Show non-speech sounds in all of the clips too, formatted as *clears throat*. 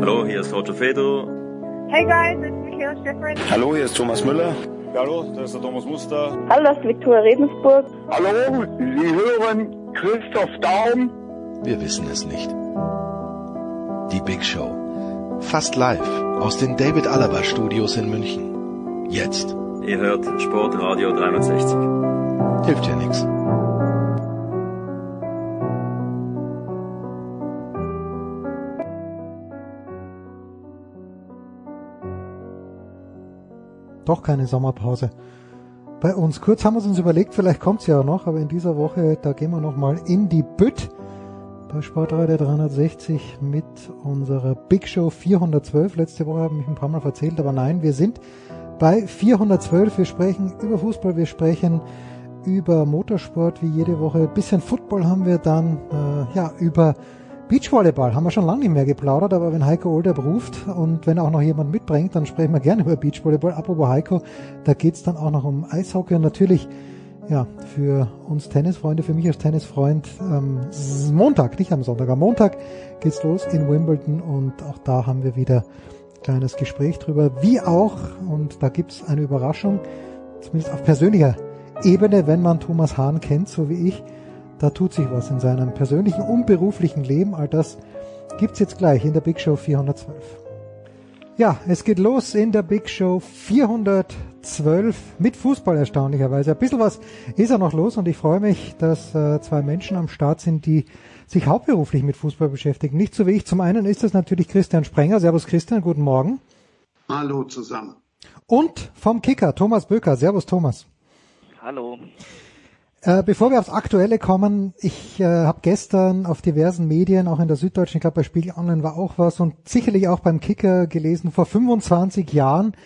Hallo, hier ist Roger Fedor. Hey guys, it's Michaela Schifrin. Hallo, hier ist Thomas Müller. Hallo, das ist der Thomas Muster. Hallo, das ist Viktoria Redensburg. Hallo, Sie hören Christoph Daum. Wir wissen es nicht. Die Big Show. Fast live aus den David Alaba Studios in München. Jetzt. Ihr hört Sportradio 360. Hilft ja nichts. Doch keine Sommerpause. Bei uns. Kurz haben wir es uns überlegt, vielleicht kommt's ja noch, aber in dieser Woche, da gehen wir nochmal in die Bütt bei Sportradio 360 mit unserer Big Show 412. Letzte Woche habe ich ein paar Mal erzählt, aber nein, wir sind bei 412. Wir sprechen über Fußball, wir sprechen über Motorsport wie jede Woche. Ein bisschen Football haben wir dann, äh, ja, über Beachvolleyball haben wir schon lange nicht mehr geplaudert, aber wenn Heiko Older ruft und wenn auch noch jemand mitbringt, dann sprechen wir gerne über Beachvolleyball. Apropos Heiko, da geht's dann auch noch um Eishockey und natürlich ja, für uns Tennisfreunde, für mich als Tennisfreund, ähm, Montag, nicht am Sonntag, am Montag geht's los in Wimbledon und auch da haben wir wieder ein kleines Gespräch drüber, wie auch, und da gibt's eine Überraschung, zumindest auf persönlicher Ebene, wenn man Thomas Hahn kennt, so wie ich, da tut sich was in seinem persönlichen und beruflichen Leben, all das gibt's jetzt gleich in der Big Show 412. Ja, es geht los in der Big Show 412 mit Fußball erstaunlicherweise. Ein bisschen was ist ja noch los und ich freue mich, dass äh, zwei Menschen am Start sind, die sich hauptberuflich mit Fußball beschäftigen. Nicht so wie ich. Zum einen ist das natürlich Christian Sprenger. Servus Christian, guten Morgen. Hallo zusammen. Und vom Kicker, Thomas Böker. Servus Thomas. Hallo. Äh, bevor wir aufs Aktuelle kommen, ich äh, habe gestern auf diversen Medien, auch in der Süddeutschen, ich glaube bei Spiegel Online war auch was und sicherlich auch beim Kicker gelesen, vor 25 Jahren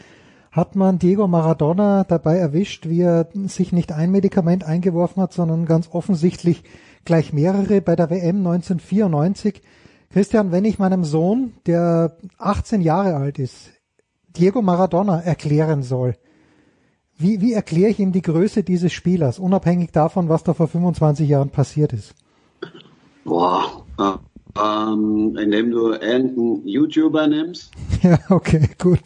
hat man Diego Maradona dabei erwischt, wie er sich nicht ein Medikament eingeworfen hat, sondern ganz offensichtlich gleich mehrere bei der WM 1994. Christian, wenn ich meinem Sohn, der 18 Jahre alt ist, Diego Maradona erklären soll, wie, wie erkläre ich ihm die Größe dieses Spielers, unabhängig davon, was da vor 25 Jahren passiert ist? Boah, äh, ähm, indem du irgendeinen YouTuber nimmst. *laughs* Ja, okay, gut.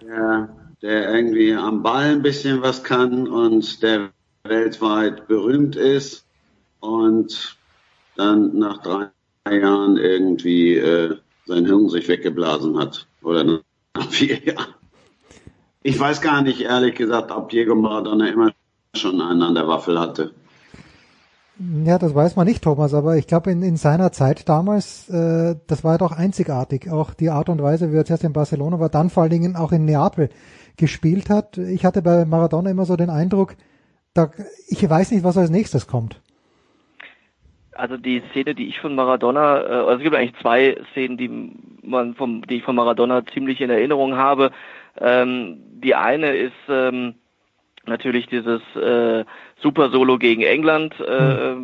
Der, der irgendwie am Ball ein bisschen was kann und der weltweit berühmt ist und dann nach drei Jahren irgendwie äh, sein Hirn sich weggeblasen hat. Oder nach vier Jahren. Ich weiß gar nicht, ehrlich gesagt, ob Diego Maradona immer schon einen an der Waffel hatte. Ja, das weiß man nicht, Thomas, aber ich glaube, in, in seiner Zeit damals, äh, das war doch einzigartig. Auch die Art und Weise, wie er zuerst in Barcelona war, dann vor allen Dingen auch in Neapel gespielt hat. Ich hatte bei Maradona immer so den Eindruck, da, ich weiß nicht, was als nächstes kommt. Also die Szene, die ich von Maradona, äh, also es gibt eigentlich zwei Szenen, die man vom, die ich von Maradona ziemlich in Erinnerung habe. Ähm, die eine ist ähm, natürlich dieses äh, Super Solo gegen England äh,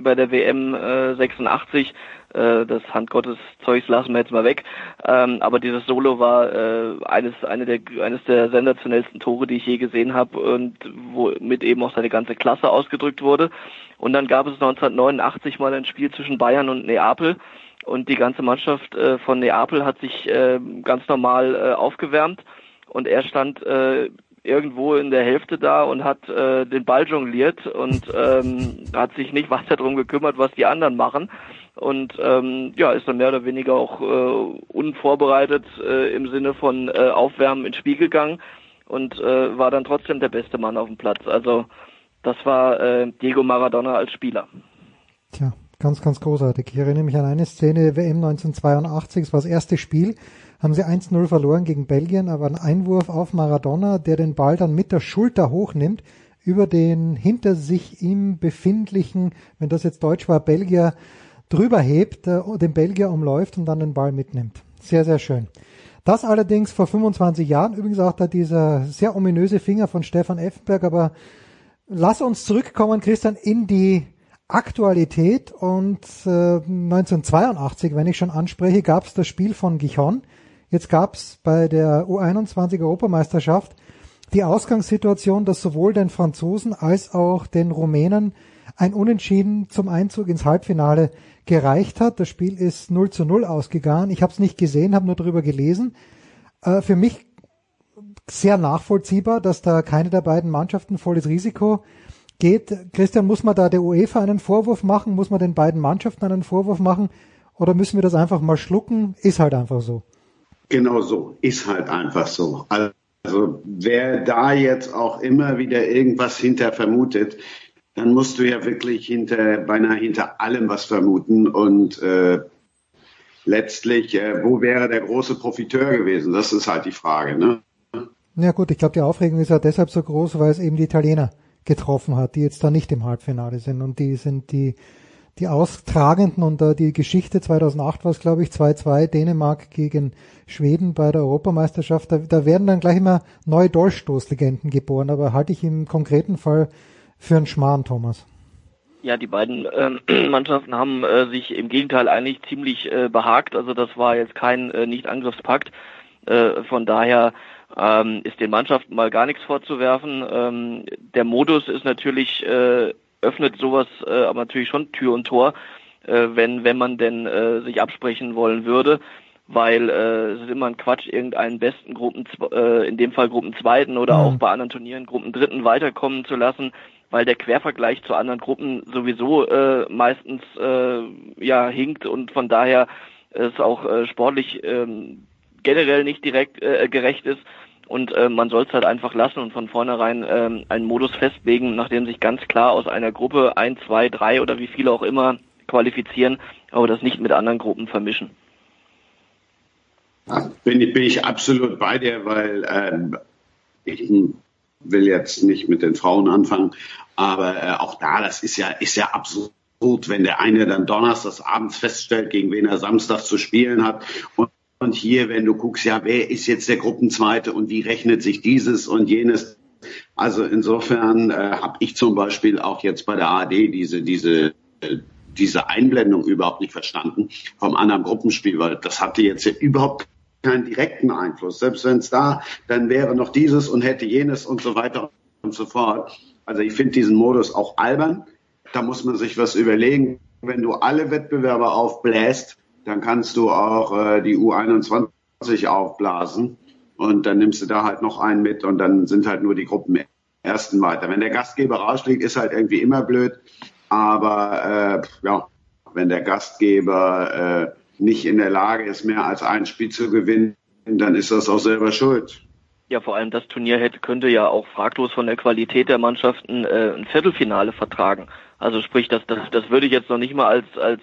bei der WM äh, 86. Äh, das Handgottes Zeugs lassen wir jetzt mal weg. Ähm, aber dieses Solo war äh, eines, eine der, eines der sensationellsten Tore, die ich je gesehen habe und womit eben auch seine ganze Klasse ausgedrückt wurde. Und dann gab es 1989 mal ein Spiel zwischen Bayern und Neapel. Und die ganze Mannschaft äh, von Neapel hat sich äh, ganz normal äh, aufgewärmt und er stand äh, irgendwo in der Hälfte da und hat äh, den Ball jongliert und *laughs* ähm, hat sich nicht weiter darum gekümmert, was die anderen machen und ähm, ja ist dann mehr oder weniger auch äh, unvorbereitet äh, im Sinne von äh, Aufwärmen ins Spiel gegangen und äh, war dann trotzdem der beste Mann auf dem Platz. Also das war äh, Diego Maradona als Spieler. Tja, ganz, ganz großartig. Ich erinnere mich an eine Szene WM 1982, es war das erste Spiel haben sie 1-0 verloren gegen Belgien, aber ein Einwurf auf Maradona, der den Ball dann mit der Schulter hochnimmt, über den hinter sich ihm befindlichen, wenn das jetzt Deutsch war, Belgier drüber hebt, äh, den Belgier umläuft und dann den Ball mitnimmt. Sehr, sehr schön. Das allerdings vor 25 Jahren, übrigens auch da dieser sehr ominöse Finger von Stefan Effenberg, aber lass uns zurückkommen, Christian, in die Aktualität und äh, 1982, wenn ich schon anspreche, gab es das Spiel von Gijon. Jetzt gab es bei der U21 Europameisterschaft die Ausgangssituation, dass sowohl den Franzosen als auch den Rumänen ein Unentschieden zum Einzug ins Halbfinale gereicht hat. Das Spiel ist 0 zu 0 ausgegangen. Ich habe es nicht gesehen, habe nur darüber gelesen. Äh, für mich sehr nachvollziehbar, dass da keine der beiden Mannschaften volles Risiko geht. Christian, muss man da der UEFA einen Vorwurf machen? Muss man den beiden Mannschaften einen Vorwurf machen? Oder müssen wir das einfach mal schlucken? Ist halt einfach so. Genau so. Ist halt einfach so. Also wer da jetzt auch immer wieder irgendwas hinter vermutet, dann musst du ja wirklich hinter beinahe hinter allem was vermuten und äh, letztlich, äh, wo wäre der große Profiteur gewesen? Das ist halt die Frage. Ne? Ja gut, ich glaube, die Aufregung ist ja deshalb so groß, weil es eben die Italiener getroffen hat, die jetzt da nicht im Halbfinale sind und die sind die die austragenden und uh, die Geschichte 2008 war es glaube ich 2-2 Dänemark gegen Schweden bei der Europameisterschaft. Da, da werden dann gleich immer neue Dolchstoßlegenden geboren, aber halte ich im konkreten Fall für einen Schmarrn, Thomas. Ja, die beiden äh, *clears throat* Mannschaften haben äh, sich im Gegenteil eigentlich ziemlich äh, behagt. Also das war jetzt kein äh, Nicht-Angriffspakt. Äh, von daher ähm, ist den Mannschaften mal gar nichts vorzuwerfen. Ähm, der Modus ist natürlich, äh, öffnet sowas äh, aber natürlich schon Tür und Tor, äh, wenn, wenn man denn äh, sich absprechen wollen würde weil äh, es ist immer ein Quatsch, irgendeinen besten Gruppen, äh, in dem Fall Gruppenzweiten oder mhm. auch bei anderen Turnieren Gruppendritten weiterkommen zu lassen, weil der Quervergleich zu anderen Gruppen sowieso äh, meistens äh, ja hinkt und von daher es auch äh, sportlich äh, generell nicht direkt äh, gerecht ist und äh, man soll es halt einfach lassen und von vornherein äh, einen Modus festlegen, nachdem sich ganz klar aus einer Gruppe ein, zwei, drei oder wie viele auch immer qualifizieren, aber das nicht mit anderen Gruppen vermischen. Bin bin ich absolut bei dir, weil ähm, ich will jetzt nicht mit den Frauen anfangen, aber äh, auch da, das ist ja, ist ja absurd, wenn der eine dann donnerstags abends feststellt, gegen wen er Samstag zu spielen hat. Und, und hier, wenn du guckst, ja, wer ist jetzt der Gruppenzweite und wie rechnet sich dieses und jenes? Also insofern äh, habe ich zum Beispiel auch jetzt bei der ARD diese, diese äh, diese Einblendung überhaupt nicht verstanden vom anderen Gruppenspiel, weil das hatte jetzt ja überhaupt keinen direkten Einfluss. Selbst wenn es da, dann wäre noch dieses und hätte jenes und so weiter und so fort. Also ich finde diesen Modus auch albern. Da muss man sich was überlegen. Wenn du alle Wettbewerber aufbläst, dann kannst du auch äh, die U21 aufblasen und dann nimmst du da halt noch einen mit und dann sind halt nur die Gruppen ersten weiter. Wenn der Gastgeber rausfliegt, ist halt irgendwie immer blöd. Aber äh, ja, wenn der Gastgeber äh, nicht in der Lage ist, mehr als ein Spiel zu gewinnen, dann ist das auch selber schuld. Ja, vor allem das Turnier hätte, könnte ja auch fraglos von der Qualität der Mannschaften äh, ein Viertelfinale vertragen. Also sprich, das, das, das würde ich jetzt noch nicht mal als, als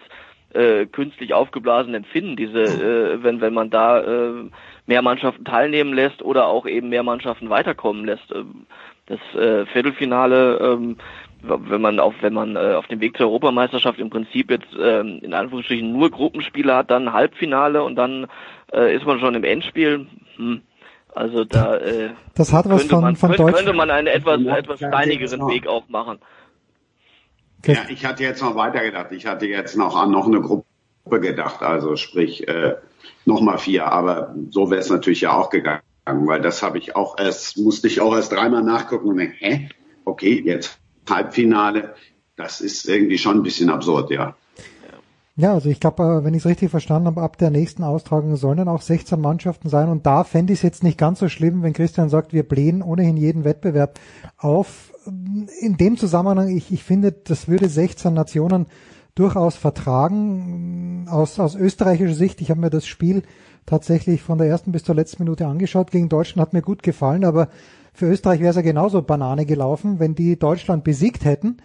äh, künstlich aufgeblasen empfinden, diese, äh, wenn, wenn man da äh, mehr Mannschaften teilnehmen lässt oder auch eben mehr Mannschaften weiterkommen lässt. Ähm, das äh, Viertelfinale ähm, wenn man auf wenn man äh, auf dem Weg zur Europameisterschaft im Prinzip jetzt ähm, in Anführungsstrichen nur Gruppenspiele hat, dann Halbfinale und dann äh, ist man schon im Endspiel. Hm. Also da äh, das hat was von, man, von könnte, Deutsch könnte man einen etwas etwas steinigeren Weg auch machen. Ja, ich hatte jetzt noch weitergedacht. Ich hatte jetzt noch an noch eine Gruppe gedacht, also sprich äh, nochmal vier, aber so wäre es natürlich ja auch gegangen, weil das habe ich auch erst, musste ich auch erst dreimal nachgucken und denken, hä? Okay, jetzt Halbfinale, das ist irgendwie schon ein bisschen absurd, ja. Ja, also ich glaube, äh, wenn ich es richtig verstanden habe, ab der nächsten Austragung sollen dann auch 16 Mannschaften sein. Und da fände ich es jetzt nicht ganz so schlimm, wenn Christian sagt, wir blähen ohnehin jeden Wettbewerb auf. In dem Zusammenhang, ich, ich finde, das würde 16 Nationen durchaus vertragen. Aus, aus österreichischer Sicht, ich habe mir das Spiel tatsächlich von der ersten bis zur letzten Minute angeschaut. Gegen Deutschland hat mir gut gefallen, aber für Österreich wäre es ja genauso Banane gelaufen, wenn die Deutschland besiegt hätten,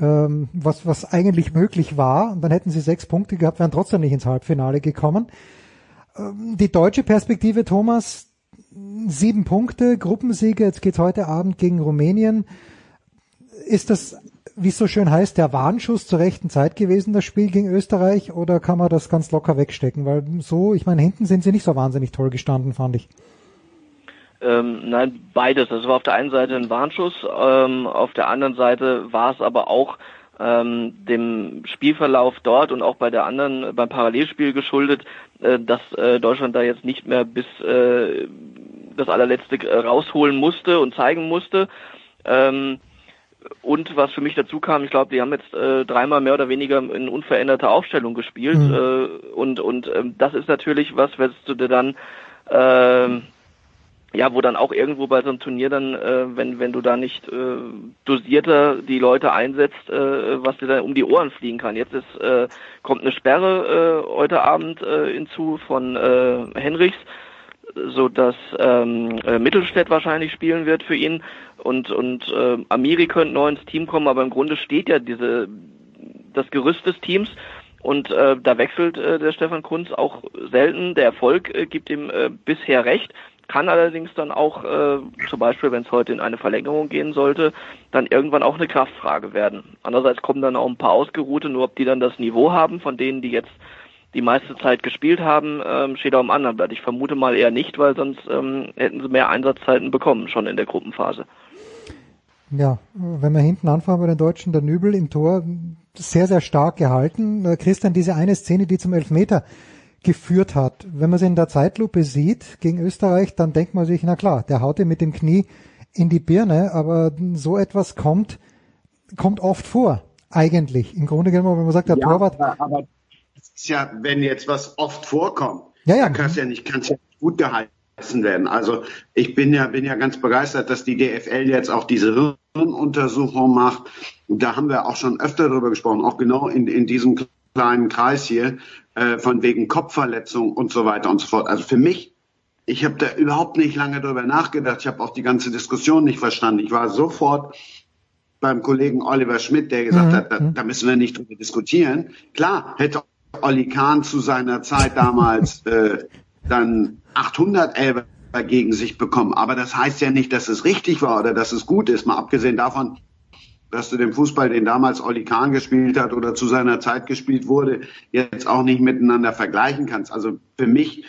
ähm, was, was eigentlich möglich war. Und dann hätten sie sechs Punkte gehabt, wären trotzdem nicht ins Halbfinale gekommen. Ähm, die deutsche Perspektive, Thomas, sieben Punkte, Gruppensiege, jetzt geht's heute Abend gegen Rumänien. Ist das wie es so schön heißt, der Warnschuss zur rechten Zeit gewesen, das Spiel gegen Österreich, oder kann man das ganz locker wegstecken? Weil so, ich meine, hinten sind sie nicht so wahnsinnig toll gestanden, fand ich. Ähm, nein, beides. Das war auf der einen Seite ein Warnschuss, ähm, auf der anderen Seite war es aber auch ähm, dem Spielverlauf dort und auch bei der anderen, beim Parallelspiel geschuldet, äh, dass äh, Deutschland da jetzt nicht mehr bis äh, das allerletzte äh, rausholen musste und zeigen musste. Ähm, und was für mich dazu kam, ich glaube, die haben jetzt äh, dreimal mehr oder weniger in unveränderter Aufstellung gespielt. Mhm. Äh, und und ähm, das ist natürlich was, was du dir dann äh, ja, wo dann auch irgendwo bei so einem Turnier dann, äh, wenn, wenn du da nicht äh, dosierter die Leute einsetzt, äh, was dir dann um die Ohren fliegen kann. Jetzt ist, äh, kommt eine Sperre äh, heute Abend äh, hinzu von äh, Henrichs, so dass ähm, äh, Mittelstädt wahrscheinlich spielen wird für ihn und und äh, Amiri könnte neu ins Team kommen, aber im Grunde steht ja diese das Gerüst des Teams und äh, da wechselt äh, der Stefan Kunz auch selten. Der Erfolg äh, gibt ihm äh, bisher recht kann allerdings dann auch, äh, zum Beispiel, wenn es heute in eine Verlängerung gehen sollte, dann irgendwann auch eine Kraftfrage werden. Andererseits kommen dann auch ein paar Ausgeruhte, nur ob die dann das Niveau haben, von denen, die jetzt die meiste Zeit gespielt haben, ähm, steht auch im anderen Blatt. Ich vermute mal eher nicht, weil sonst ähm, hätten sie mehr Einsatzzeiten bekommen, schon in der Gruppenphase. Ja, wenn wir hinten anfangen bei den Deutschen, der Nübel im Tor sehr, sehr stark gehalten. Äh, Christian, diese eine Szene, die zum Elfmeter geführt hat. Wenn man sie in der Zeitlupe sieht gegen Österreich, dann denkt man sich, na klar, der haut ihm mit dem Knie in die Birne, aber so etwas kommt, kommt oft vor, eigentlich. Im Grunde genommen, wenn man sagt, der ja, Torwart. Aber ist ja, wenn jetzt was oft vorkommt, ja, ja. dann kann es ja nicht, kann es ja nicht gut geheißen werden. Also ich bin ja, bin ja ganz begeistert, dass die DFL jetzt auch diese Hirnuntersuchung macht. Und da haben wir auch schon öfter darüber gesprochen, auch genau in, in diesem kleinen Kreis hier, äh, von wegen Kopfverletzung und so weiter und so fort. Also für mich, ich habe da überhaupt nicht lange drüber nachgedacht. Ich habe auch die ganze Diskussion nicht verstanden. Ich war sofort beim Kollegen Oliver Schmidt, der gesagt mhm. hat, da, da, müssen wir nicht drüber diskutieren. Klar, hätte Olli Kahn zu seiner Zeit damals äh, dann 800 Elber gegen sich bekommen. Aber das heißt ja nicht, dass es richtig war oder dass es gut ist. Mal abgesehen davon, dass du den Fußball, den damals Olli Kahn gespielt hat oder zu seiner Zeit gespielt wurde, jetzt auch nicht miteinander vergleichen kannst. Also für mich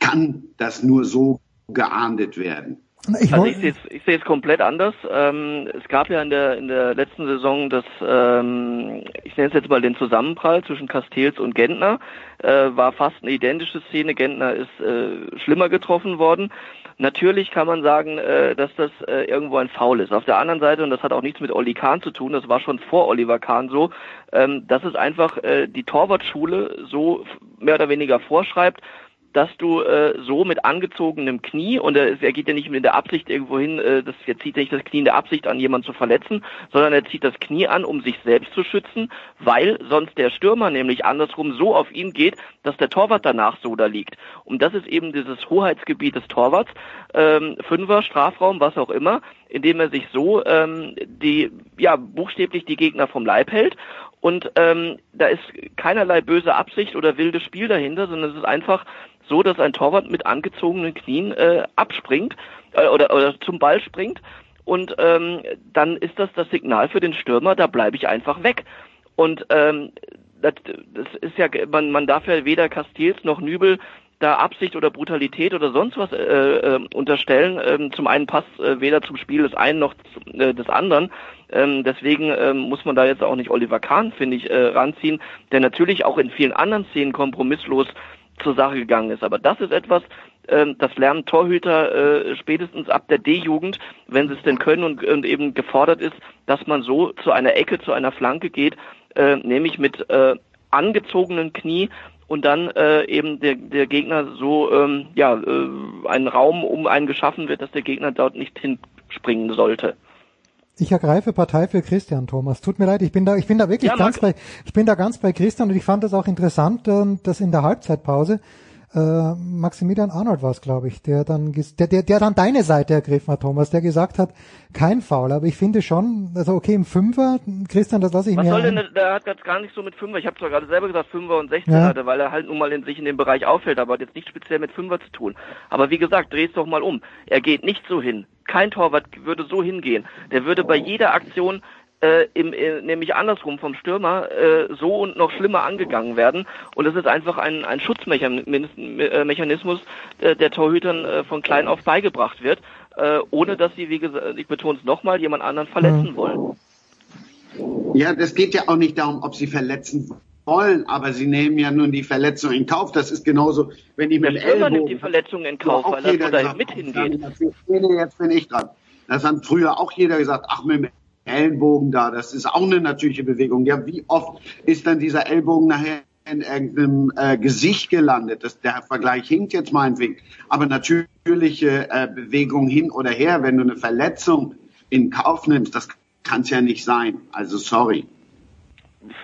kann das nur so geahndet werden. Ich also ich sehe es ich sehe es komplett anders. Ähm, es gab ja in der in der letzten Saison das, ähm, ich nenne es jetzt mal den Zusammenprall zwischen Castells und Gentner. Äh, war fast eine identische Szene. Gentner ist äh, schlimmer getroffen worden. Natürlich kann man sagen, äh, dass das äh, irgendwo ein Foul ist. Auf der anderen Seite, und das hat auch nichts mit Olli Kahn zu tun, das war schon vor Oliver Kahn so, ähm, dass es einfach äh, die Torwartschule so mehr oder weniger vorschreibt, dass du äh, so mit angezogenem Knie, und er, er geht ja nicht mit der Absicht irgendwo hin, äh, das, er zieht ja nicht das Knie in der Absicht an, jemanden zu verletzen, sondern er zieht das Knie an, um sich selbst zu schützen, weil sonst der Stürmer nämlich andersrum so auf ihn geht, dass der Torwart danach so da liegt. Und das ist eben dieses Hoheitsgebiet des Torwarts, ähm, Fünfer, Strafraum, was auch immer, indem er sich so ähm, die, ja, buchstäblich die Gegner vom Leib hält und ähm, da ist keinerlei böse Absicht oder wildes Spiel dahinter, sondern es ist einfach so, dass ein Torwart mit angezogenen Knien äh, abspringt äh, oder, oder zum Ball springt und ähm, dann ist das das Signal für den Stürmer, da bleibe ich einfach weg. Und ähm, das, das ist ja, man, man darf ja weder Castells noch Nübel da Absicht oder Brutalität oder sonst was äh, äh, unterstellen. Ähm, zum einen passt äh, weder zum Spiel des einen noch äh, des anderen. Ähm, deswegen ähm, muss man da jetzt auch nicht Oliver Kahn, finde ich, äh, ranziehen, der natürlich auch in vielen anderen Szenen kompromisslos zur Sache gegangen ist. Aber das ist etwas, ähm, das lernen Torhüter äh, spätestens ab der D-Jugend, wenn sie es denn können und, und, eben gefordert ist, dass man so zu einer Ecke, zu einer Flanke geht, äh, nämlich mit äh, angezogenen Knie und dann äh, eben der, der Gegner so ähm, ja äh, ein Raum um einen geschaffen wird, dass der Gegner dort nicht hinspringen sollte. Ich ergreife Partei für Christian Thomas. Tut mir leid, ich bin da, ich bin da wirklich ja, ganz bei, ich bin da ganz bei Christian und ich fand das auch interessant, ähm, dass in der Halbzeitpause äh, Maximilian Arnold war es, glaube ich, der dann, der, der, der dann deine Seite ergriffen hat, Thomas, der gesagt hat, kein Foul, aber ich finde schon, also okay, im Fünfer, Christian, das lasse ich Was mir... Was soll denn, der hat gar nicht so mit Fünfer, ich habe zwar gerade selber gesagt, Fünfer und 16 ja. hatte, weil er halt nun mal in sich in dem Bereich auffällt, aber hat jetzt nicht speziell mit Fünfer zu tun. Aber wie gesagt, dreh es doch mal um. Er geht nicht so hin. Kein Torwart würde so hingehen. Der würde bei jeder Aktion äh, im, äh, nämlich andersrum vom Stürmer äh, so und noch schlimmer angegangen werden. Und es ist einfach ein, ein Schutzmechanismus, äh, der Torhütern äh, von klein auf beigebracht wird, äh, ohne dass sie, wie gesagt, ich betone es nochmal, jemand anderen verletzen Mhm. wollen. Ja, das geht ja auch nicht darum, ob sie verletzen wollen, aber sie nehmen ja nun die Verletzung in Kauf. Das ist genauso, wenn die mit dem Stürmer nimmt Ellbogen... die Verletzung in Kauf, auch weil er da mit hingeht. Jetzt bin ich dran. Das hat früher auch jeder gesagt, ach, mit dem Ellenbogen da, das ist auch eine natürliche Bewegung. Ja, wie oft ist dann dieser Ellbogen nachher in irgendeinem äh, Gesicht gelandet? Das, der Vergleich hinkt jetzt meinetwegen. Aber natürliche äh, Bewegung hin oder her, wenn du eine Verletzung in Kauf nimmst, das kann es ja nicht sein. Also sorry.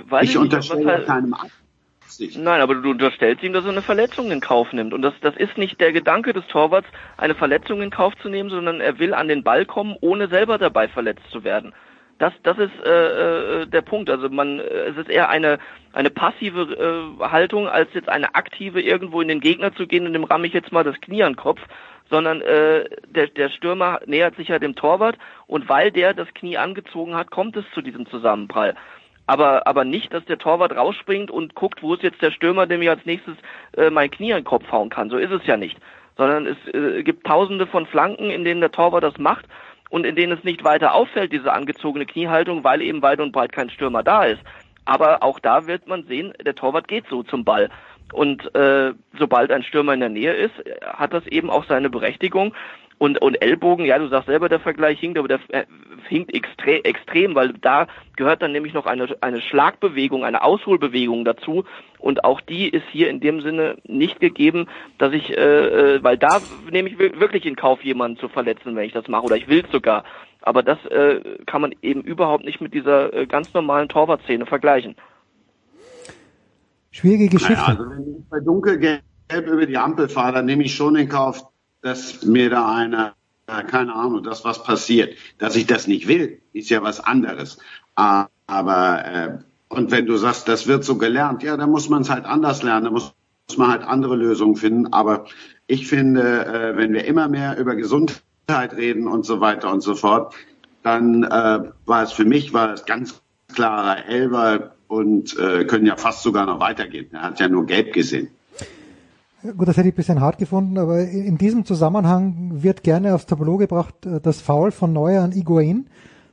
Weiß ich unterstelle halt- keinem Absicht. Nein, aber du unterstellst ihm, dass er eine Verletzung in Kauf nimmt. Und das, das ist nicht der Gedanke des Torwarts, eine Verletzung in Kauf zu nehmen, sondern er will an den Ball kommen, ohne selber dabei verletzt zu werden. Das, das ist äh, äh, der Punkt. Also man, äh, es ist eher eine eine passive äh, Haltung, als jetzt eine aktive irgendwo in den Gegner zu gehen und dem ramme ich jetzt mal das Knie an den Kopf, sondern äh, der, der Stürmer nähert sich ja dem Torwart und weil der das Knie angezogen hat, kommt es zu diesem Zusammenprall aber aber nicht, dass der Torwart rausspringt und guckt, wo ist jetzt der Stürmer, der mir als nächstes äh, mein Knie an den Kopf hauen kann. So ist es ja nicht, sondern es äh, gibt Tausende von Flanken, in denen der Torwart das macht und in denen es nicht weiter auffällt, diese angezogene Kniehaltung, weil eben weit und breit kein Stürmer da ist. Aber auch da wird man sehen, der Torwart geht so zum Ball. Und äh, sobald ein Stürmer in der Nähe ist, hat das eben auch seine Berechtigung. Und, und Ellbogen, ja, du sagst selber, der Vergleich hinkt, aber der äh, hinkt extre extrem, weil da gehört dann nämlich noch eine, eine Schlagbewegung, eine Ausholbewegung dazu. Und auch die ist hier in dem Sinne nicht gegeben, dass ich, äh, äh, weil da nehme ich wir- wirklich in Kauf, jemanden zu verletzen, wenn ich das mache, oder ich will es sogar. Aber das äh, kann man eben überhaupt nicht mit dieser äh, ganz normalen Torwartszene vergleichen. Schwierige Geschichte. Naja, also wenn ich bei dunkelgelb über die Ampel fahre, dann nehme ich schon in Kauf, dass mir da einer, keine Ahnung, das was passiert. Dass ich das nicht will, ist ja was anderes. Aber, äh, und wenn du sagst, das wird so gelernt, ja, dann muss man es halt anders lernen, dann muss, muss man halt andere Lösungen finden. Aber ich finde, äh, wenn wir immer mehr über Gesundheit reden und so weiter und so fort, dann äh, war es für mich war es ganz klarer Elber und äh, können ja fast sogar noch weitergehen. Er hat ja nur gelb gesehen. Gut, das hätte ich ein bisschen hart gefunden, aber in diesem Zusammenhang wird gerne aufs Tableau gebracht äh, das Foul von Neuer an Higuain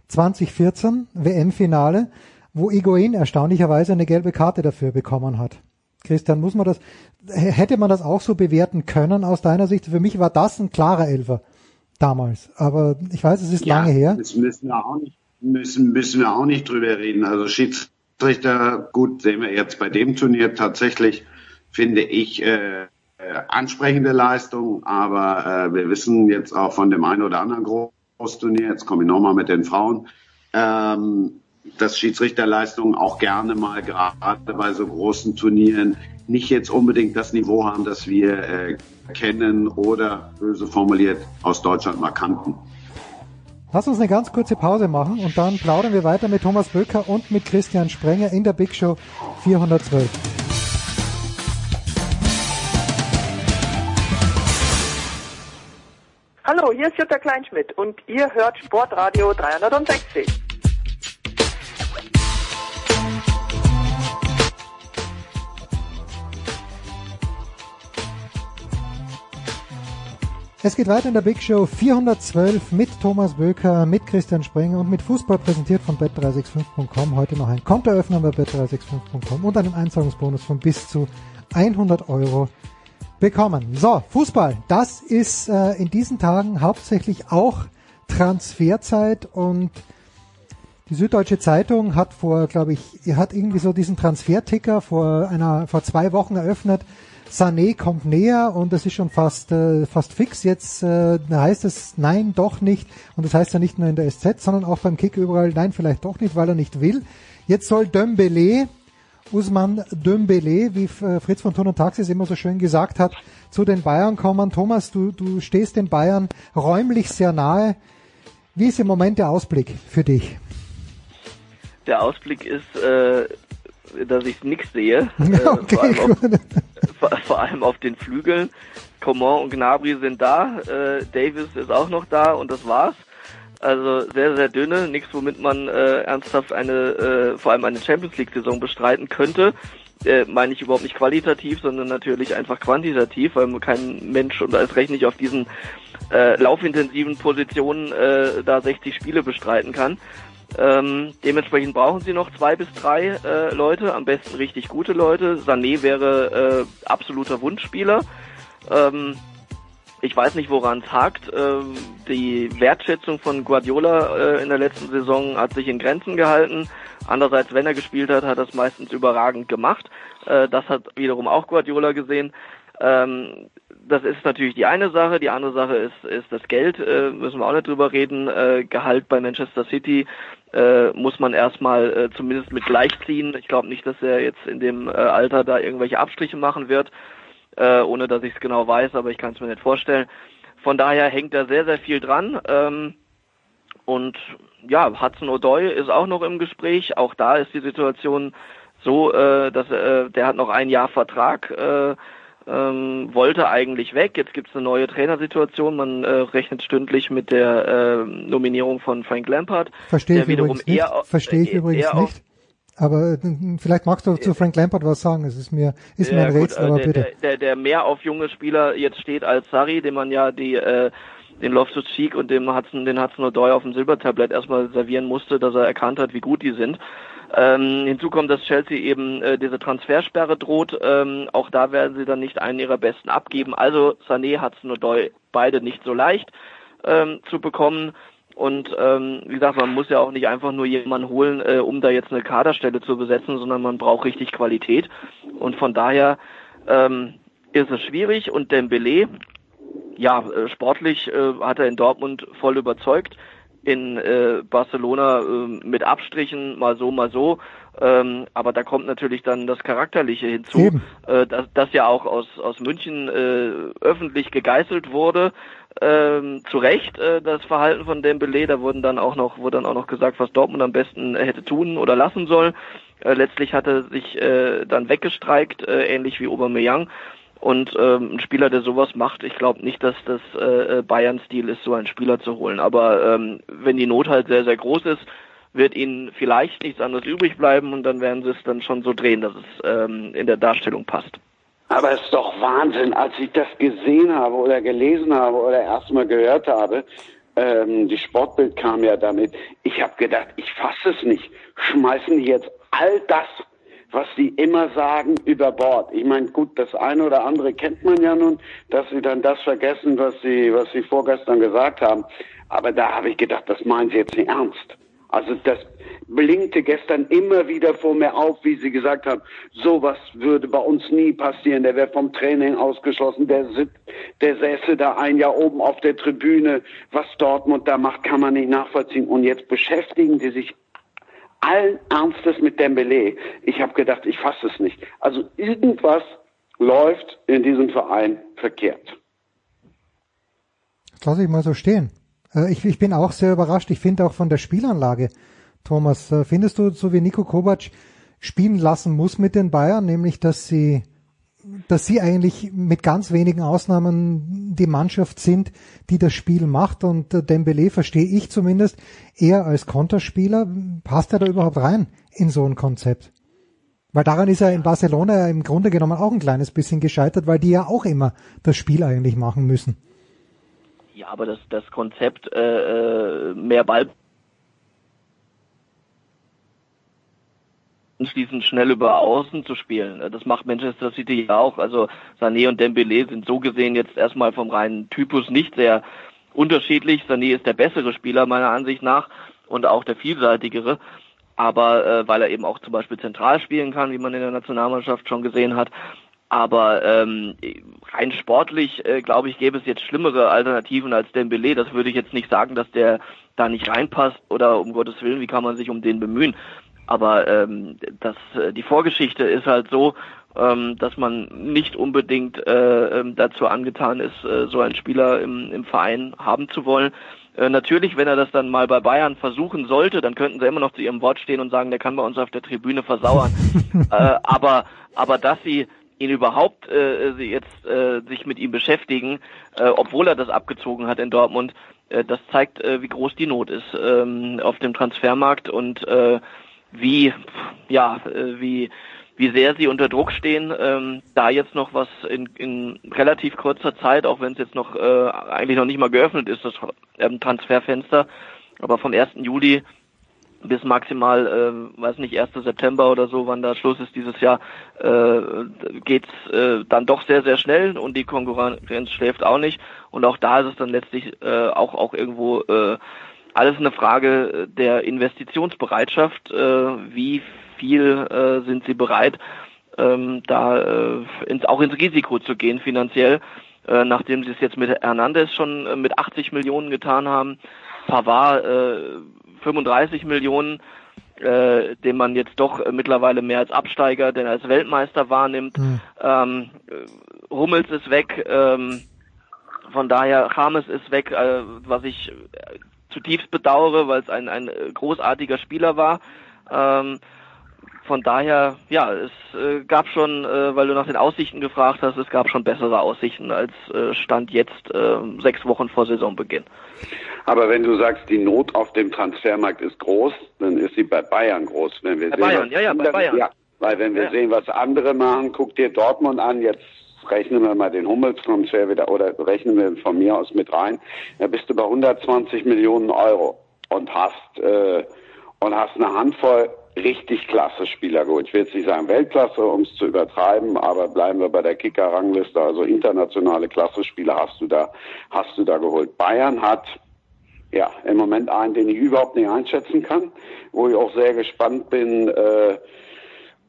2014 WM-Finale, wo Higuain erstaunlicherweise eine gelbe Karte dafür bekommen hat. Christian, muss man das, hätte man das auch so bewerten können aus deiner Sicht? Für mich war das ein klarer Elfer damals, aber ich weiß, es ist lange her. Das müssen wir auch nicht, müssen, müssen wir auch nicht drüber reden. Also Schiedsrichter, gut, sehen wir jetzt bei dem Turnier tatsächlich, finde ich, äh, ansprechende Leistung, aber äh, wir wissen jetzt auch von dem einen oder anderen Großturnier, jetzt komme ich nochmal mit den Frauen, ähm, dass Schiedsrichterleistungen auch gerne mal gerade bei so großen Turnieren nicht jetzt unbedingt das Niveau haben, das wir äh, kennen oder böse formuliert aus Deutschland mal kannten. Lass uns eine ganz kurze Pause machen und dann plaudern wir weiter mit Thomas Böcker und mit Christian Sprenger in der Big Show 412. Hallo, hier ist Jutta Kleinschmidt und ihr hört Sportradio 360. Es geht weiter in der Big Show 412 mit Thomas Böker, mit Christian Sprenger und mit Fußball präsentiert von bet365.com. Heute noch ein Kontoeröffner bei bet365.com und einen Einzahlungsbonus von bis zu 100 Euro bekommen. So, Fußball, das ist äh, in diesen Tagen hauptsächlich auch Transferzeit und die Süddeutsche Zeitung hat vor, glaube ich, hat irgendwie so diesen Transferticker vor einer, vor zwei Wochen eröffnet. Sané kommt näher und es ist schon fast äh, fast fix. Jetzt äh, heißt es nein, doch nicht. Und das heißt ja nicht nur in der SZ, sondern auch beim Kick überall nein, vielleicht doch nicht, weil er nicht will. Jetzt soll Dembele, Usman Dembele, wie äh, Fritz von Thun und Taxis immer so schön gesagt hat, zu den Bayern kommen. Thomas, du, du stehst den Bayern räumlich sehr nahe. Wie ist im Moment der Ausblick für dich? Der Ausblick ist, äh, dass ich nichts sehe. *laughs* Äh, vor, Okay, allem auf, *laughs* vor, vor allem auf den Flügeln. Coman und Gnabry sind da, äh, Davis ist auch noch da und das war's. Also sehr, sehr dünne, nichts, womit man äh, ernsthaft eine, äh, vor allem eine Champions League-Saison bestreiten könnte. Äh, meine ich überhaupt nicht qualitativ, sondern natürlich einfach quantitativ, weil kein Mensch und als recht nicht auf diesen äh, laufintensiven Positionen äh, da 60 Spiele bestreiten kann. Ähm, dementsprechend brauchen sie noch zwei bis drei äh, Leute, am besten richtig gute Leute. Sané wäre äh, absoluter Wunschspieler. Ähm, ich weiß nicht, woran es hakt. Ähm, die Wertschätzung von Guardiola äh, in der letzten Saison hat sich in Grenzen gehalten. Andererseits, wenn er gespielt hat, hat er es meistens überragend gemacht. Äh, das hat wiederum auch Guardiola gesehen. Ähm, das ist natürlich die eine Sache. Die andere Sache ist, ist das Geld. Äh, müssen wir auch nicht drüber reden. Gehalt bei Manchester City muss man erstmal zumindest mit gleichziehen. Ich glaube nicht, dass er jetzt in dem Alter da irgendwelche Abstriche machen wird, äh, ohne dass ich es genau weiß, aber ich kann es mir nicht vorstellen. Von daher hängt da sehr, sehr viel dran. Ähm, und ja, Hudson O'Doy ist auch noch im Gespräch. Auch da ist die Situation so, äh, dass äh, der hat noch ein Jahr Vertrag. Äh, ähm, wollte eigentlich weg. Jetzt gibt es eine neue Trainersituation. Man äh, rechnet stündlich mit der äh, Nominierung von Frank Lampard. Verstehe ich übrigens nicht. Verstehe ich äh, übrigens nicht. Aber äh, vielleicht magst du zu Frank Lampard was sagen. Es ist mir ist mir ein Rätsel, gut, aber der, bitte. Der, der, mehr auf junge Spieler jetzt steht als Sarri, dem man ja die äh, den Loftus Cheek und dem Hudson, den Hudson O'Doy auf dem Silbertablett erstmal servieren musste, dass er erkannt hat, wie gut die sind. Ähm, hinzu kommt, dass Chelsea eben äh, diese Transfersperre droht. Ähm, auch da werden sie dann nicht einen ihrer Besten abgeben. Also Sané es nur beide nicht so leicht ähm, zu bekommen. Und ähm, wie gesagt, man muss ja auch nicht einfach nur jemanden holen, äh, um da jetzt eine Kaderstelle zu besetzen, sondern man braucht richtig Qualität. Und von daher ähm, ist es schwierig. Und Dembele, ja, äh, sportlich äh, hat er in Dortmund voll überzeugt in äh, Barcelona äh, mit Abstrichen, mal so, mal so. Ähm, aber da kommt natürlich dann das Charakterliche hinzu, äh, dass das ja auch aus, aus München äh, öffentlich gegeißelt wurde. Ähm, zu Recht äh, das Verhalten von Dembele, da wurden dann auch noch wurde dann auch noch gesagt, was Dortmund am besten hätte tun oder lassen sollen. Äh, letztlich hat er sich äh, dann weggestreikt, äh, ähnlich wie Aubameyang. Und ähm, ein Spieler, der sowas macht, ich glaube nicht, dass das äh, Bayern-Stil ist, so einen Spieler zu holen. Aber ähm, wenn die Not halt sehr, sehr groß ist, wird ihnen vielleicht nichts anderes übrig bleiben und dann werden sie es dann schon so drehen, dass es ähm, in der Darstellung passt. Aber es ist doch Wahnsinn, als ich das gesehen habe oder gelesen habe oder erstmal gehört habe, ähm, die Sportbild kam ja damit. Ich habe gedacht, ich fasse es nicht. Schmeißen die jetzt all das was sie immer sagen, über Bord. Ich meine, gut, das eine oder andere kennt man ja nun, dass sie dann das vergessen, was sie, was sie vorgestern gesagt haben. Aber da habe ich gedacht, das meinen sie jetzt nicht ernst. Also das blinkte gestern immer wieder vor mir auf, wie sie gesagt haben, sowas würde bei uns nie passieren. Der wäre vom Training ausgeschlossen, der, sitzt, der säße da ein Jahr oben auf der Tribüne. Was Dortmund da macht, kann man nicht nachvollziehen. Und jetzt beschäftigen die sich allen Ernstes mit Dembele. Ich habe gedacht, ich fasse es nicht. Also irgendwas läuft in diesem Verein verkehrt. Das lasse ich mal so stehen. Äh, ich, ich bin auch sehr überrascht. Ich finde auch von der Spielanlage, Thomas, äh, findest du, so wie Nico Kovac spielen lassen muss mit den Bayern, nämlich dass sie dass sie eigentlich mit ganz wenigen Ausnahmen die Mannschaft sind, die das Spiel macht und Dembele verstehe ich zumindest eher als Konterspieler. Passt er da überhaupt rein in so ein Konzept? Weil daran ist er in Barcelona im Grunde genommen auch ein kleines bisschen gescheitert, weil die ja auch immer das Spiel eigentlich machen müssen. Ja, aber das, das Konzept äh, äh mehr Ball anschließend schnell über Außen zu spielen. Das macht Manchester City ja auch. Also Sané und Dembele sind so gesehen jetzt erstmal vom reinen Typus nicht sehr unterschiedlich. Sané ist der bessere Spieler meiner Ansicht nach und auch der vielseitigere. Aber äh, weil er eben auch zum Beispiel zentral spielen kann, wie man in der Nationalmannschaft schon gesehen hat. Aber ähm, rein sportlich, äh, glaube ich, gäbe es jetzt schlimmere Alternativen als Dembele. Das würde ich jetzt nicht sagen, dass der da nicht reinpasst oder um Gottes Willen, wie kann man sich um den bemühen. Aber ähm, das, äh, die Vorgeschichte ist halt so, ähm, dass man nicht unbedingt äh, ähm, dazu angetan ist, äh, so einen Spieler im, im Verein haben zu wollen. Äh, natürlich, wenn er das dann mal bei Bayern versuchen sollte, dann könnten sie immer noch zu ihrem Wort stehen und sagen, der kann bei uns auf der Tribüne versauern. *laughs* äh, aber, aber dass sie ihn überhaupt äh, jetzt äh, sich mit ihm beschäftigen, äh, obwohl er das abgezogen hat in Dortmund, äh, das zeigt, äh, wie groß die Not ist ähm, auf dem Transfermarkt und äh, wie ja äh, wie wie sehr sie unter Druck stehen, ähm, da jetzt noch was in, in relativ kurzer Zeit, auch wenn es jetzt noch äh, eigentlich noch nicht mal geöffnet ist, das ähm, Transferfenster, aber vom 1. Juli bis maximal, äh, weiß nicht, 1. September oder so, wann da Schluss ist dieses Jahr, äh, geht's äh, dann doch sehr, sehr schnell und die Konkurrenz schläft auch nicht. Und auch da ist es dann letztlich äh, auch, auch irgendwo äh, alles eine Frage der Investitionsbereitschaft. Äh, wie viel äh, sind sie bereit, ähm, da äh, ins, auch ins Risiko zu gehen finanziell, äh, nachdem sie es jetzt mit Hernandez schon äh, mit 80 Millionen getan haben. Pavard äh, 35 Millionen, äh, den man jetzt doch äh, mittlerweile mehr als Absteiger, denn als Weltmeister wahrnimmt. Mhm. Ähm, Hummels ist weg, ähm, von daher James ist weg, äh, was ich äh, zutiefst bedauere, weil es ein, ein großartiger Spieler war. Ähm, von daher, ja, es äh, gab schon, äh, weil du nach den Aussichten gefragt hast, es gab schon bessere Aussichten als äh, Stand jetzt äh, sechs Wochen vor Saisonbeginn. Aber wenn du sagst, die Not auf dem Transfermarkt ist groß, dann ist sie bei Bayern groß. Wenn wir bei sehen, Bayern, ja, ja, bei Bayern. Ja, weil wenn wir Ja. sehen, was andere machen, guck dir Dortmund an, jetzt rechnen wir mal den Hummels-Transfer wieder oder rechnen wir von mir aus mit rein, da bist du bei 120 Millionen Euro und hast äh, und hast eine Handvoll richtig klasse Spieler geholt. Ich will jetzt nicht sagen Weltklasse, um es zu übertreiben, aber bleiben wir bei der Kicker-Rangliste, also internationale Klasse-Spieler hast du da, hast du da geholt. Bayern hat ja, im Moment einen, den ich überhaupt nicht einschätzen kann, wo ich auch sehr gespannt bin äh,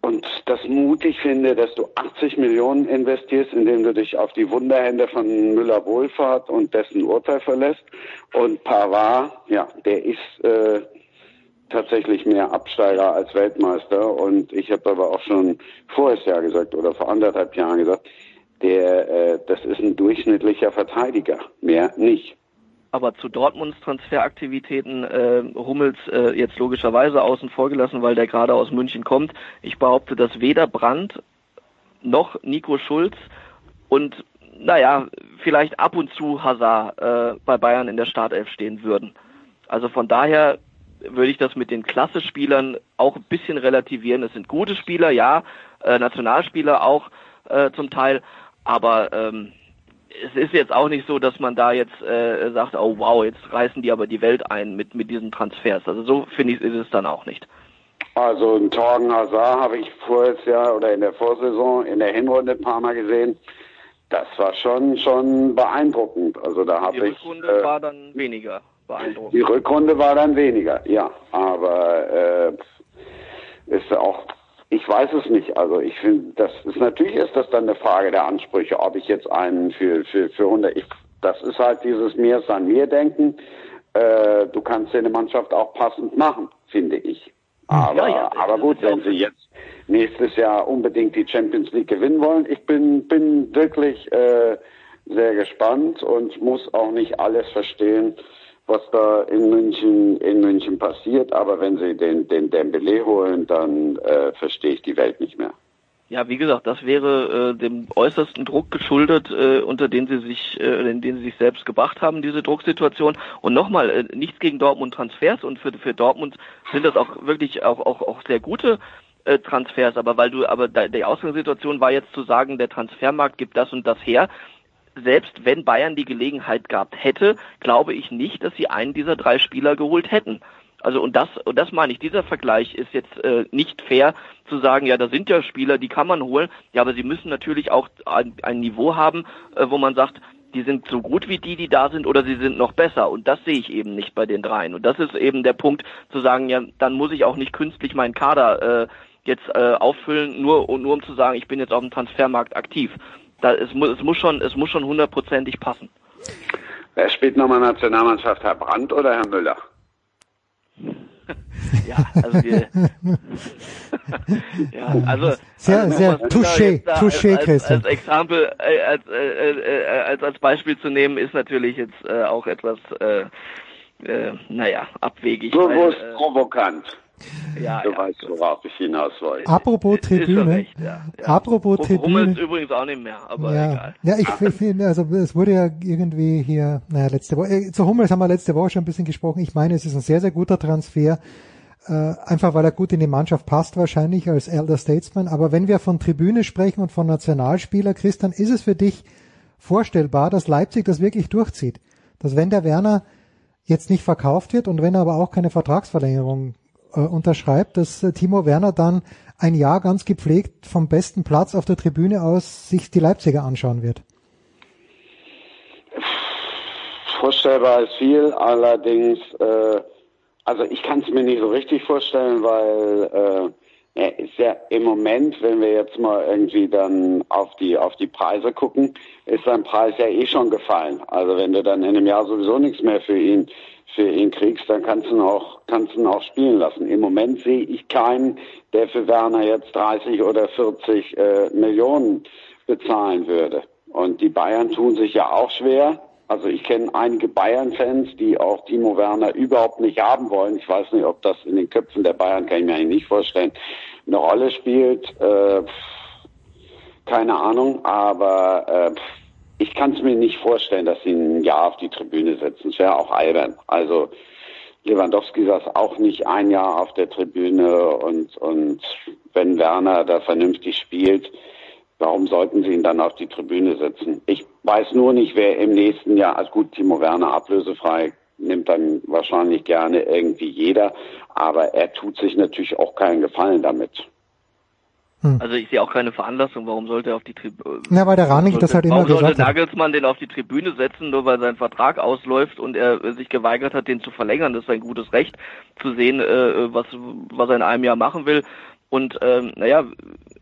und das mutig finde, dass du 80 Millionen investierst, indem du dich auf die Wunderhände von Müller-Wohlfahrt und dessen Urteil verlässt. Und Pavard, ja, der ist äh, tatsächlich mehr Absteiger als Weltmeister. Und ich habe aber auch schon voriges Jahr gesagt oder vor anderthalb Jahren gesagt, der, äh, das ist ein durchschnittlicher Verteidiger, mehr nicht. Aber zu Dortmunds Transferaktivitäten äh, Hummels äh, jetzt logischerweise außen vor gelassen, weil der gerade aus München kommt. Ich behaupte, dass weder Brandt noch Nico Schulz und naja, vielleicht ab und zu Hazard äh, bei Bayern in der Startelf stehen würden. Also von daher würde ich das mit den Klasse-Spielern auch ein bisschen relativieren. Es sind gute Spieler, ja, äh, Nationalspieler auch äh, zum Teil, aber ähm, es ist jetzt auch nicht so, dass man da jetzt äh, sagt, oh wow, jetzt reißen die aber die Welt ein mit, mit diesen Transfers. Also so finde ich, ist es dann auch nicht. Also ein Torgen Hazard habe ich voriges Jahr oder in der Vorsaison in der Hinrunde ein paar Mal gesehen. Das war schon schon beeindruckend. Also da Die habe ich Rückrunde äh, war dann weniger beeindruckend. die Rückrunde war dann weniger, ja. Aber äh, ist auch ich weiß es nicht. Also ich finde, das ist natürlich ist das dann eine Frage der Ansprüche, ob ich jetzt einen für für für 100. Ich, das ist halt dieses mir ist an mir denken. Äh, du kannst dir eine Mannschaft auch passend machen, finde ich. Aber Ja, ja, aber gut, wenn sie jetzt nächstes Jahr unbedingt die Champions League gewinnen wollen, ich bin bin wirklich äh, sehr gespannt und muss auch nicht alles verstehen, was da in München in München passiert. Aber wenn sie den den Dembele holen, dann äh, verstehe ich die Welt nicht mehr. Ja, wie gesagt, das wäre äh, dem äußersten Druck geschuldet, äh, unter den sie sich, äh, in den sie sich selbst gebracht haben, diese Drucksituation. Und nochmal, äh, nichts gegen Dortmund Transfers und für, für Dortmund sind das auch wirklich auch, auch, auch sehr gute äh, Transfers, aber weil du, aber da, die Ausgangssituation war jetzt zu sagen, der Transfermarkt gibt das und das her. Selbst wenn Bayern die Gelegenheit gehabt hätte, glaube ich nicht, dass sie einen dieser drei Spieler geholt hätten. Also und das und das meine ich, dieser Vergleich ist jetzt äh, nicht fair zu sagen, ja, da sind ja Spieler, die kann man holen, ja, aber sie müssen natürlich auch ein, ein Niveau haben, äh, wo man sagt, die sind so gut wie die, die da sind, oder sie sind noch besser. Und das sehe ich eben nicht bei den dreien. Und das ist eben der Punkt, zu sagen, ja, dann muss ich auch nicht künstlich meinen Kader äh, jetzt äh, auffüllen, nur, nur um zu sagen, ich bin jetzt auf dem Transfermarkt aktiv. Da, es, muss, es muss schon, es muss schon hundertprozentig passen. Wer spielt nochmal Nationalmannschaft, Herr Brandt oder Herr Müller? *laughs* Ja, also wir, *laughs* ja, also Sehr, also sehr touché, touché, als, als, Christian. als Exempel, äh, als, äh, äh, als als Beispiel zu nehmen, ist natürlich jetzt äh, auch etwas, äh, äh, naja, abwegig. Bewusst weil, äh, provokant. Ja, du ja, weißt, worauf ich hinaus wollte. Apropos Tribüne. recht, ja, ja. Apropos Hu- Hummels Tribüne. übrigens auch nicht mehr, aber Ja, egal. ja, ich finde, also es wurde ja irgendwie hier, naja, letzte Woche, äh, zu Hummels haben wir letzte Woche schon ein bisschen gesprochen. Ich meine, es ist ein sehr, sehr guter Transfer, äh, einfach weil er gut in die Mannschaft passt wahrscheinlich als Elder Statesman. Aber wenn wir von Tribüne sprechen und von Nationalspieler, Christian, ist es für dich vorstellbar, dass Leipzig das wirklich durchzieht? Dass wenn der Werner jetzt nicht verkauft wird und wenn er aber auch keine Vertragsverlängerung äh, unterschreibt, dass äh, Timo Werner dann ein Jahr ganz gepflegt vom besten Platz auf der Tribüne aus sich die Leipziger anschauen wird. Vorstellbar ist viel, allerdings, äh, also ich kann es mir nicht so richtig vorstellen, weil äh, er ist ja im Moment, wenn wir jetzt mal irgendwie dann auf die auf die Preise gucken, ist sein Preis ja eh schon gefallen. Also wenn du dann in einem Jahr sowieso nichts mehr für ihn für ihn kriegst, dann kannst du ihn auch kannst ihn auch spielen lassen. Im Moment sehe ich keinen, der für Werner jetzt 30 oder 40 äh, Millionen bezahlen würde. Und die Bayern tun sich ja auch schwer. Also ich kenne einige Bayern-Fans, die auch Timo Werner überhaupt nicht haben wollen. Ich weiß nicht, ob das in den Köpfen der Bayern, kann ich mir eigentlich nicht vorstellen, eine Rolle spielt. Äh, keine Ahnung, aber äh, ich kann es mir nicht vorstellen, dass sie ein Jahr auf die Tribüne setzen. Es wäre auch albern. Also Lewandowski saß auch nicht ein Jahr auf der Tribüne und, und wenn Werner da vernünftig spielt, Warum sollten Sie ihn dann auf die Tribüne setzen? Ich weiß nur nicht, wer im nächsten Jahr, also gut, Timo Werner ablösefrei nimmt dann wahrscheinlich gerne irgendwie jeder, aber er tut sich natürlich auch keinen Gefallen damit. Also ich sehe auch keine Veranlassung, warum sollte er auf die Tribüne Ja, weil der Rangnick das halt immer warum sollte gesagt hat. Nagelsmann den auf die Tribüne setzen, nur weil sein Vertrag ausläuft und er äh, sich geweigert hat, den zu verlängern. Das ist ein gutes Recht zu sehen, äh, was, was er in einem Jahr machen will. Und ähm, naja,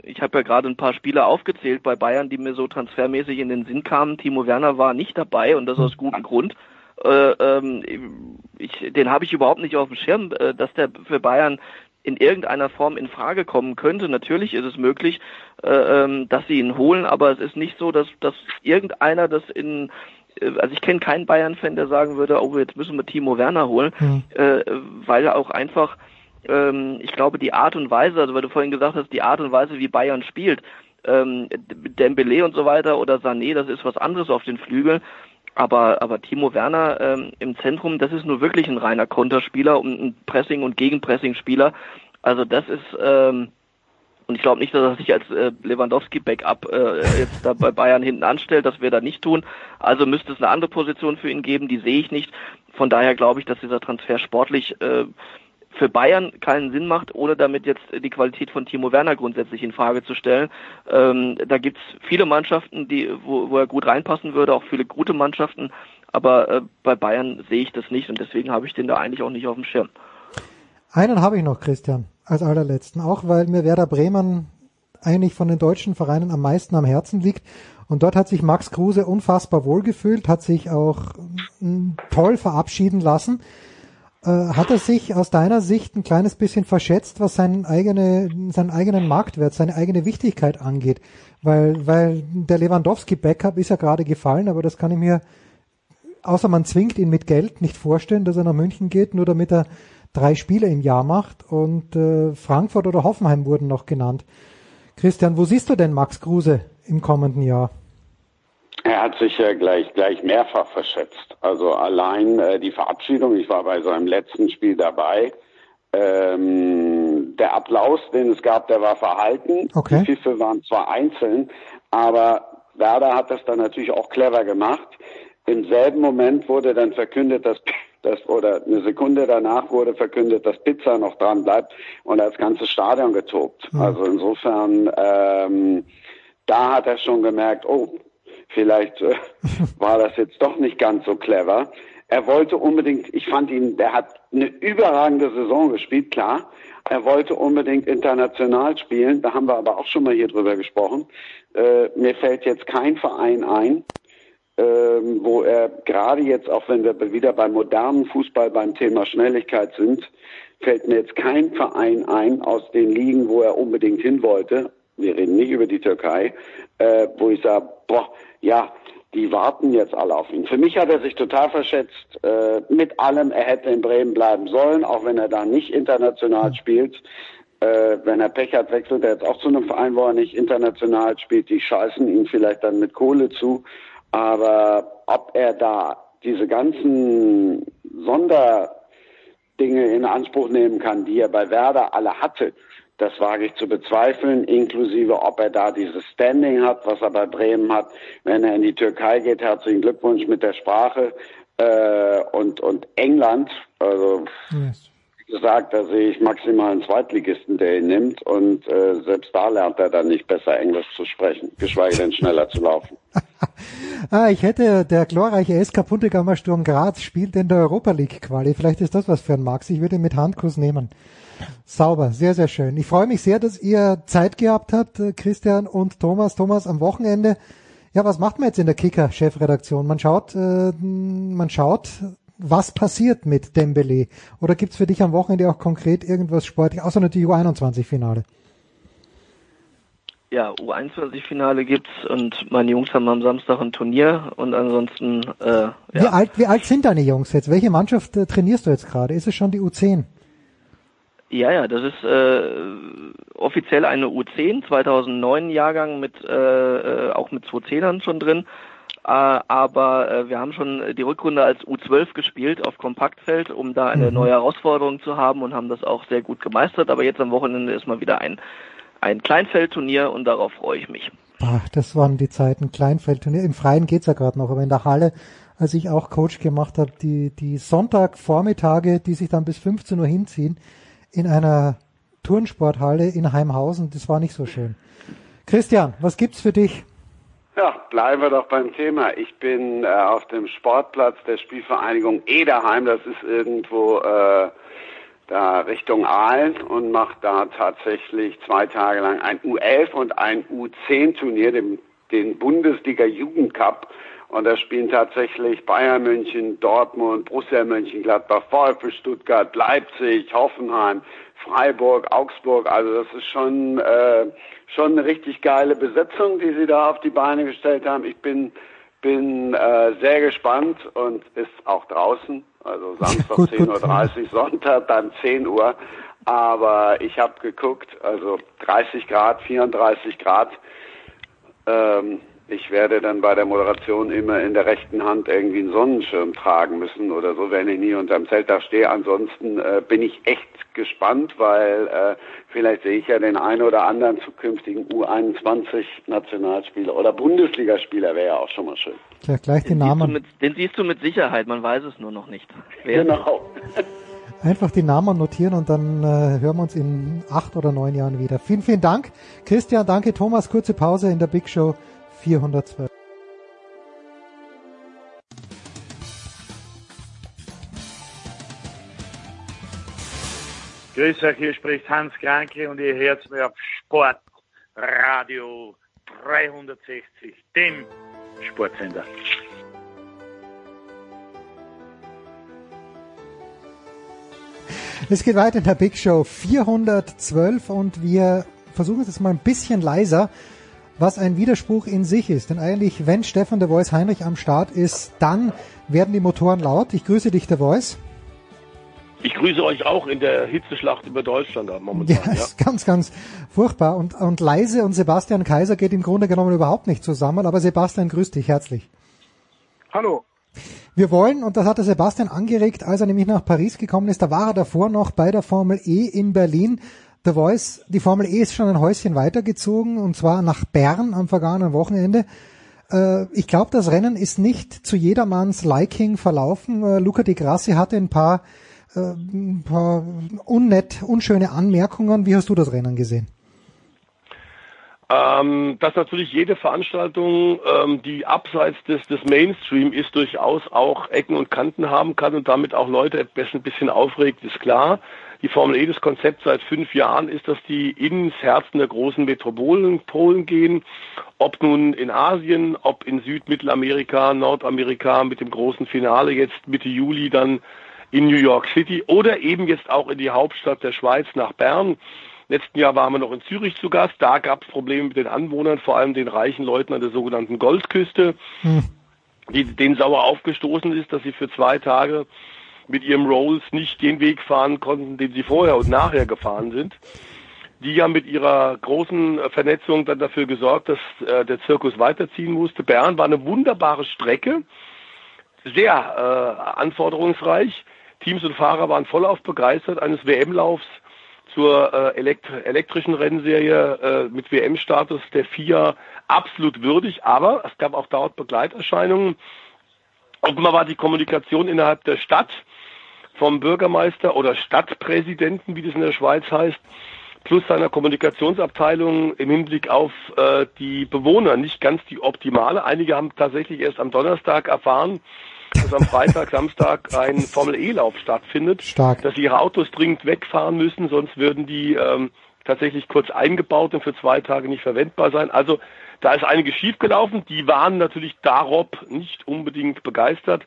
ich habe ja gerade ein paar Spieler aufgezählt bei Bayern, die mir so transfermäßig in den Sinn kamen. Timo Werner war nicht dabei und das aus gutem Grund. Äh, ähm, ich, den habe ich überhaupt nicht auf dem Schirm, äh, dass der für Bayern in irgendeiner Form in Frage kommen könnte. Natürlich ist es möglich, äh, ähm, dass sie ihn holen, aber es ist nicht so, dass, dass irgendeiner das in äh, also ich kenne keinen Bayern-Fan, der sagen würde, oh, jetzt müssen wir Timo Werner holen, Hm. äh, weil er auch einfach ähm, ich glaube, die Art und Weise, also weil du vorhin gesagt hast, die Art und Weise, wie Bayern spielt, ähm, Dembele und so weiter oder Sané, das ist was anderes auf den Flügeln. Aber, aber Timo Werner ähm, im Zentrum, das ist nur wirklich ein reiner Konterspieler und ein Pressing- und Gegenpressing-Spieler. Also das ist, ähm, und ich glaube nicht, dass er sich als äh, Lewandowski-Backup äh, jetzt da bei Bayern hinten anstellt, das wir da nicht tun. Also müsste es eine andere Position für ihn geben, die sehe ich nicht. Von daher glaube ich, dass dieser Transfer sportlich äh, für Bayern keinen Sinn macht, ohne damit jetzt die Qualität von Timo Werner grundsätzlich in Frage zu stellen. Ähm, da gibt's viele Mannschaften, die, wo, wo er gut reinpassen würde, auch viele gute Mannschaften, aber äh, bei Bayern sehe ich das nicht und deswegen habe ich den da eigentlich auch nicht auf dem Schirm. Einen habe ich noch, Christian, als allerletzten, auch weil mir Werder Bremen eigentlich von den deutschen Vereinen am meisten am Herzen liegt. Und dort hat sich Max Kruse unfassbar wohlgefühlt, hat sich auch mm, toll verabschieden lassen. Äh, hat er sich aus deiner Sicht ein kleines bisschen verschätzt, was seinen, eigene, seinen eigenen Marktwert, seine eigene Wichtigkeit angeht? Weil, weil der Lewandowski-Backup ist ja gerade gefallen, aber das kann ich mir, außer man zwingt ihn mit Geld, nicht vorstellen, dass er nach München geht, nur damit er drei Spiele im Jahr macht. Und äh, Frankfurt oder Hoffenheim wurden noch genannt. Christian, wo siehst du denn Max Kruse im kommenden Jahr? Er hat sich ja gleich, gleich mehrfach verschätzt. Also allein äh, die Verabschiedung, ich war bei seinem letzten Spiel dabei. Ähm, der Applaus, den es gab, der war verhalten. Okay. Die Pfiffe waren zwar einzeln, aber Werder hat das dann natürlich auch clever gemacht. Im selben Moment wurde dann verkündet, dass das, oder eine Sekunde danach wurde verkündet, dass Pizza noch dran bleibt und das ganze Stadion getobt. Mhm. Also insofern, ähm, da hat er schon gemerkt, oh, vielleicht äh, *laughs* war das jetzt doch nicht ganz so clever. Er wollte unbedingt, ich fand ihn, der hat eine überragende Saison gespielt, klar. Er wollte unbedingt international spielen, da haben wir aber auch schon mal hier drüber gesprochen. Äh, mir fällt jetzt kein Verein ein, ähm, wo er gerade jetzt, auch wenn wir wieder beim modernen Fußball beim Thema Schnelligkeit sind, fällt mir jetzt kein Verein ein aus den Ligen, wo er unbedingt hin wollte. Wir reden nicht über die Türkei, äh, wo ich sage, boah, ja, die warten jetzt alle auf ihn. Für mich hat er sich total verschätzt äh, mit allem. Er hätte in Bremen bleiben sollen, auch wenn er da nicht international spielt. Äh, wenn er Pech hat, wechselt er jetzt auch zu einem Verein, wo er nicht international spielt. Die scheißen ihn vielleicht dann mit Kohle zu. Aber ob er da diese ganzen Sonderdinge in Anspruch nehmen kann, die er bei Werder alle hatte, das wage ich zu bezweifeln, inklusive ob er da dieses Standing hat, was er bei Bremen hat. Wenn er in die Türkei geht, herzlichen Glückwunsch mit der Sprache äh, und, und England. Also yes. wie gesagt, da sehe ich maximal einen Zweitligisten, der ihn nimmt und äh, selbst da lernt er dann nicht besser Englisch zu sprechen, geschweige denn schneller zu laufen. Ah, ich hätte der glorreiche SK Puntigammer Sturm Graz spielt in der Europa League Quali. Vielleicht ist das was für ein Max. Ich würde ihn mit Handkuss nehmen. Sauber, sehr, sehr schön. Ich freue mich sehr, dass ihr Zeit gehabt habt, Christian und Thomas. Thomas am Wochenende. Ja, was macht man jetzt in der Kicker-Chefredaktion? Man schaut, äh, man schaut, was passiert mit Dembele. Oder gibt's für dich am Wochenende auch konkret irgendwas sportlich, außer natürlich U21-Finale? Ja, U21-Finale gibt's und meine Jungs haben am Samstag ein Turnier und ansonsten. Äh, ja. Wie alt, wie alt sind deine Jungs jetzt? Welche Mannschaft äh, trainierst du jetzt gerade? Ist es schon die U10? Ja, ja, das ist äh, offiziell eine U10, 2009 Jahrgang mit äh, äh, auch mit 210ern schon drin. Äh, aber äh, wir haben schon die Rückrunde als U12 gespielt auf Kompaktfeld, um da eine mhm. neue Herausforderung zu haben und haben das auch sehr gut gemeistert. Aber jetzt am Wochenende ist mal wieder ein ein Kleinfeldturnier und darauf freue ich mich. Ach, das waren die Zeiten Kleinfeldturnier. Im Freien geht's ja gerade noch, aber in der Halle, als ich auch Coach gemacht habe, die die Sonntagvormittage, die sich dann bis 15 Uhr hinziehen, in einer Turnsporthalle in Heimhausen. Das war nicht so schön. Christian, was gibt's für dich? Ja, bleiben wir doch beim Thema. Ich bin äh, auf dem Sportplatz der Spielvereinigung Ederheim. Das ist irgendwo äh, da Richtung Aalen und mache da tatsächlich zwei Tage lang ein U11 und ein U10-Turnier, den, den Bundesliga Jugendcup. Und da spielen tatsächlich Bayern München, Dortmund, Borussia Mönchengladbach, VfB Stuttgart, Leipzig, Hoffenheim, Freiburg, Augsburg. Also das ist schon äh, schon eine richtig geile Besetzung, die sie da auf die Beine gestellt haben. Ich bin bin äh, sehr gespannt und ist auch draußen. Also Samstag 10.30 Uhr, Sonntag dann 10 Uhr. Aber ich habe geguckt, also 30 Grad, 34 Grad. Ähm, ich werde dann bei der Moderation immer in der rechten Hand irgendwie einen Sonnenschirm tragen müssen oder so, wenn ich nie unterm Zeltdach stehe. Ansonsten äh, bin ich echt gespannt, weil äh, vielleicht sehe ich ja den einen oder anderen zukünftigen U21-Nationalspieler oder Bundesligaspieler wäre ja auch schon mal schön. Ja, gleich den, den Namen. Siehst mit, den siehst du mit Sicherheit, man weiß es nur noch nicht. Wer genau. Einfach die Namen notieren und dann äh, hören wir uns in acht oder neun Jahren wieder. Vielen, vielen Dank. Christian, danke Thomas. Kurze Pause in der Big Show. 412. Grüß euch, hier spricht Hans Kranke und ihr hört mir auf Sportradio 360, dem Sportsender. Es geht weiter in der Big Show 412 und wir versuchen es jetzt mal ein bisschen leiser was ein Widerspruch in sich ist. Denn eigentlich, wenn Stefan der Voice Heinrich am Start ist, dann werden die Motoren laut. Ich grüße dich, der Voice. Ich grüße euch auch in der Hitzeschlacht über Deutschland momentan. Ja, ja. ist ganz, ganz furchtbar. Und, und leise und Sebastian Kaiser geht im Grunde genommen überhaupt nicht zusammen. Aber Sebastian, grüß dich herzlich. Hallo. Wir wollen, und das hat der Sebastian angeregt, als er nämlich nach Paris gekommen ist, da war er davor noch bei der Formel E in Berlin, The Voice, die Formel E ist schon ein Häuschen weitergezogen und zwar nach Bern am vergangenen Wochenende. Äh, ich glaube, das Rennen ist nicht zu jedermanns Liking verlaufen. Äh, Luca Di Grassi hatte ein paar, äh, ein paar unnett, unschöne Anmerkungen. Wie hast du das Rennen gesehen? Ähm, dass natürlich jede Veranstaltung, ähm, die abseits des, des Mainstream ist, durchaus auch Ecken und Kanten haben kann und damit auch Leute ein bisschen aufregt, ist klar die Formel E, das Konzept seit fünf Jahren ist, dass die ins Herzen der großen Metropolen Polen gehen, ob nun in Asien, ob in Süd-, Mittelamerika, Nordamerika mit dem großen Finale jetzt Mitte Juli dann in New York City oder eben jetzt auch in die Hauptstadt der Schweiz nach Bern. Letzten Jahr waren wir noch in Zürich zu Gast. Da gab es Probleme mit den Anwohnern, vor allem den reichen Leuten an der sogenannten Goldküste. Hm. die, denen sauer aufgestoßen ist, dass sie für zwei Tage mit ihrem Rolls nicht den Weg fahren konnten, den sie vorher und nachher gefahren sind. Die ja mit ihrer großen Vernetzung dann dafür gesorgt, dass äh, der Zirkus weiterziehen musste. Bern war eine wunderbare Strecke, sehr äh, anforderungsreich. Teams und Fahrer waren vollauf begeistert eines WM-Laufs zur äh, elekt elektrischen Rennserie äh, mit WM-Status der FIA absolut würdig, aber es gab auch dort Begleiterscheinungen. Offenbar war die Kommunikation innerhalb der Stadt vom Bürgermeister oder Stadtpräsidenten, wie das in der Schweiz heißt, plus seiner Kommunikationsabteilung im Hinblick auf äh, die Bewohner nicht ganz die optimale. Einige haben tatsächlich erst am Donnerstag erfahren, dass am Freitag, *laughs* Samstag ein Formel-E-Lauf stattfindet, Stark. dass sie ihre Autos dringend wegfahren müssen, sonst würden die ähm, tatsächlich kurz eingebaut und für zwei Tage nicht verwendbar sein. Also da ist einiges schiefgelaufen. Die waren natürlich darob nicht unbedingt begeistert.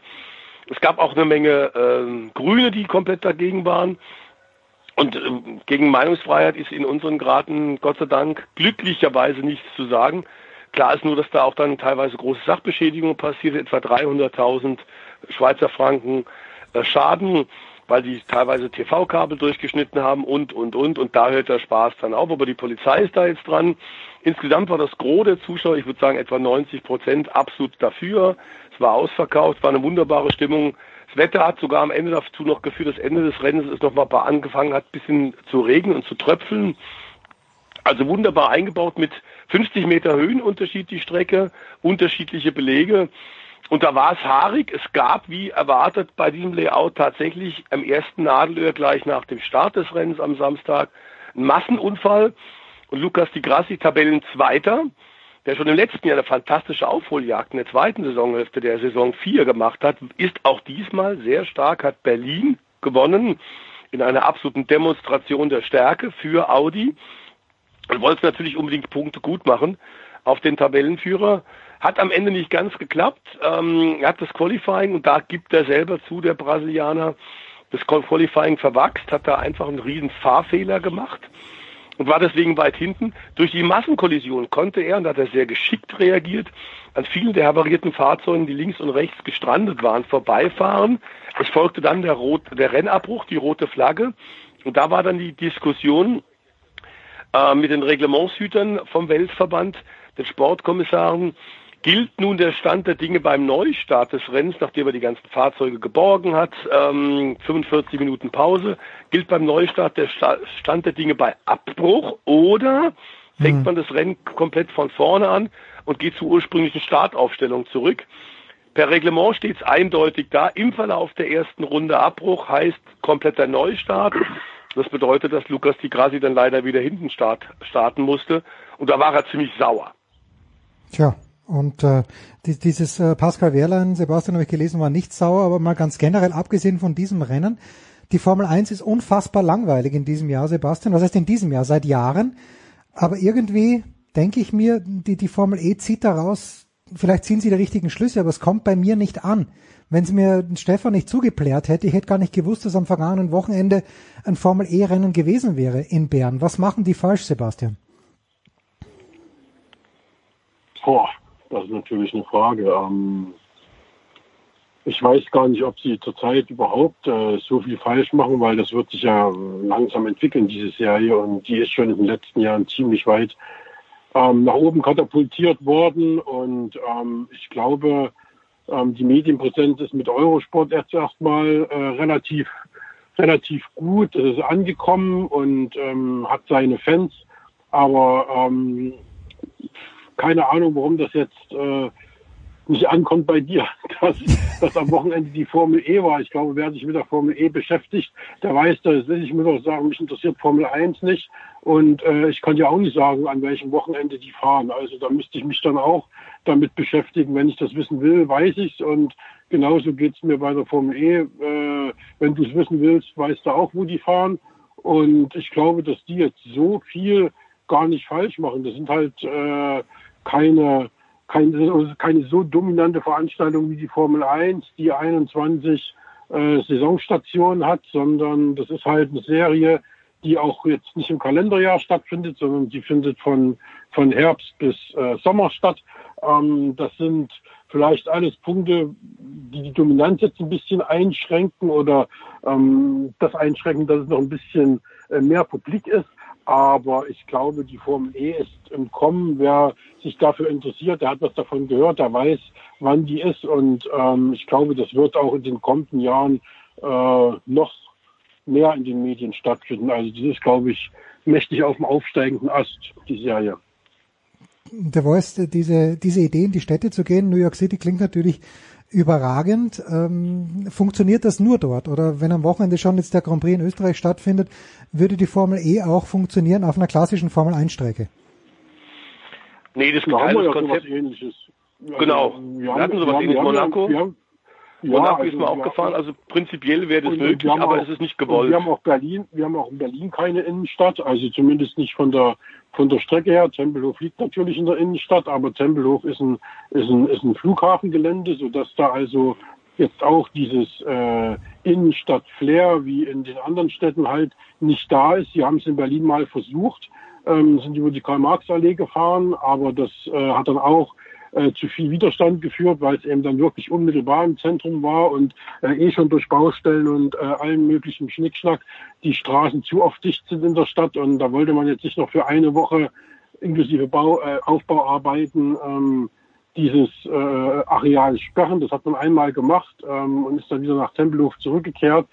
Es gab auch eine Menge äh, Grüne, die komplett dagegen waren. Und ähm, gegen Meinungsfreiheit ist in unseren Graden Gott sei Dank glücklicherweise nichts zu sagen. Klar ist nur, dass da auch dann teilweise große Sachbeschädigungen passiert, etwa 300.000 Schweizer Franken äh, Schaden, weil die teilweise TV-Kabel durchgeschnitten haben und, und, und. Und da hört der Spaß dann auf. Aber die Polizei ist da jetzt dran. Insgesamt war das Gros der Zuschauer, ich würde sagen etwa 90 Prozent, absolut dafür. War ausverkauft, war eine wunderbare Stimmung. Das Wetter hat sogar am Ende dazu noch geführt, das Ende des Rennens ist nochmal angefangen hat, bisschen zu regnen und zu tröpfeln. Also wunderbar eingebaut mit 50 Meter Höhenunterschied die Strecke, unterschiedliche Belege. Und da war es haarig. Es gab, wie erwartet, bei diesem Layout tatsächlich am ersten Nadelöhr gleich nach dem Start des Rennens am Samstag einen Massenunfall. Und Lukas Di Grassi, Tabellenzweiter, der schon im letzten Jahr eine fantastische Aufholjagd in der zweiten Saisonhälfte der Saison 4 gemacht hat, ist auch diesmal sehr stark, hat Berlin gewonnen in einer absoluten Demonstration der Stärke für Audi und wollte natürlich unbedingt Punkte gut machen auf den Tabellenführer. Hat am Ende nicht ganz geklappt. Ähm, er hat das Qualifying und da gibt er selber zu, der Brasilianer, das Qualifying verwachst, hat da einfach einen riesen Fahrfehler gemacht und war deswegen weit hinten. Durch die Massenkollision konnte er, und da hat er sehr geschickt reagiert, an vielen der havarierten Fahrzeugen, die links und rechts gestrandet waren, vorbeifahren. Es folgte dann der, Rot, der Rennabbruch, die rote Flagge. Und da war dann die Diskussion äh, mit den Reglementshütern vom Weltverband, den Sportkommissaren, gilt nun der Stand der Dinge beim Neustart des Rennens, nachdem er die ganzen Fahrzeuge geborgen hat, ähm, 45 Minuten Pause, gilt beim Neustart der Stand der Dinge bei Abbruch oder fängt mhm. man das Rennen komplett von vorne an und geht zur ursprünglichen Startaufstellung zurück. Per Reglement steht es eindeutig da, im Verlauf der ersten Runde Abbruch heißt kompletter Neustart. Das bedeutet, dass Lukas Di Grassi dann leider wieder hinten start, starten musste. Und da war er ziemlich sauer. Tja, und äh, die, dieses äh, Pascal Wehrlein, Sebastian habe ich gelesen, war nicht sauer, aber mal ganz generell, abgesehen von diesem Rennen, die Formel 1 ist unfassbar langweilig in diesem Jahr, Sebastian. Was heißt in diesem Jahr? Seit Jahren. Aber irgendwie denke ich mir, die, die Formel E zieht daraus, vielleicht ziehen sie die richtigen Schlüsse, aber es kommt bei mir nicht an. Wenn es mir Stefan nicht zugeplärt hätte, ich hätte gar nicht gewusst, dass am vergangenen Wochenende ein Formel E-Rennen gewesen wäre in Bern. Was machen die falsch, Sebastian? Boah, das ist natürlich eine Frage. Ähm, ich weiß gar nicht, ob sie zurzeit überhaupt äh, so viel falsch machen, weil das wird sich ja langsam entwickeln, diese Serie. Und die ist schon in den letzten Jahren ziemlich weit ähm, nach oben katapultiert worden. Und ähm, ich glaube, die Medienpräsenz ist mit Eurosport jetzt erstmal äh, relativ, relativ gut. Es ist angekommen und hat seine Fans. Aber keine Ahnung, warum das jetzt äh, nicht ankommt bei dir, *laughs* dass, dass am Wochenende die Formel E war. Ich glaube, wer sich mit der Formel E beschäftigt, der weiß das. Ich muss auch sagen, mich interessiert Formel 1 nicht. Und äh, ich kann ja auch nicht sagen, an welchem Wochenende die fahren. Also da müsste ich mich dann auch damit beschäftigen. Wenn ich das wissen will, weiß ich's. Und genauso geht's mir bei der Formel E. Äh, wenn du es wissen willst, weißt du auch, wo die fahren. Und ich glaube, dass die jetzt so viel gar nicht falsch machen. Das sind halt äh, keine, keine, keine so dominante Veranstaltung wie die Formel 1, die 21 äh, Saisonstationen hat, sondern das ist halt eine Serie, die auch jetzt nicht im Kalenderjahr stattfindet, sondern die findet von, von Herbst bis äh, Sommer statt. Ähm, das sind vielleicht alles Punkte, die die Dominanz jetzt ein bisschen einschränken oder ähm, das einschränken, dass es noch ein bisschen äh, mehr publik ist. Aber ich glaube, die Formel E ist im Kommen. Wer sich dafür interessiert, der hat was davon gehört, der weiß, wann die ist. Und ähm, ich glaube, das wird auch in den kommenden Jahren äh, noch mehr in den Medien stattfinden. Also das ist, glaube ich, mächtig auf dem aufsteigenden Ast, die Serie. Der Voice, diese, diese Idee in die Städte zu gehen, New York City klingt natürlich überragend. Ähm, funktioniert das nur dort? Oder wenn am Wochenende schon jetzt der Grand Prix in Österreich stattfindet, würde die Formel E auch funktionieren auf einer klassischen Formel 1 Strecke? Nee, das Da haben wir ja Konzept. ähnliches. Genau. Wir hatten wir sowas ähnliches. haben ja- Monaco. Ja, Monaco ist also man auch gefahren, also prinzipiell wäre das Und- möglich, aber auch- es ist nicht gewollt. Wir haben auch Berlin, wir haben auch in Berlin keine Innenstadt, also zumindest nicht von der von der Strecke her. Tempelhof liegt natürlich in der Innenstadt, aber Tempelhof ist ein ist ein ist ein Flughafengelände, sodass da also jetzt auch dieses äh, Innenstadt-Flair wie in den anderen Städten halt nicht da ist. Sie haben es in Berlin mal versucht, ähm, sind über die Karl-Marx-Allee gefahren, aber das äh, hat dann auch äh, zu viel Widerstand geführt, weil es eben dann wirklich unmittelbar im Zentrum war und äh, eh schon durch Baustellen und äh, allen möglichen Schnickschnack die Straßen zu oft dicht sind in der Stadt und da wollte man jetzt nicht noch für eine Woche inklusive Bau, äh, Aufbauarbeiten ähm, dieses äh, Areal sperren. Das hat man einmal gemacht ähm, und ist dann wieder nach Tempelhof zurückgekehrt.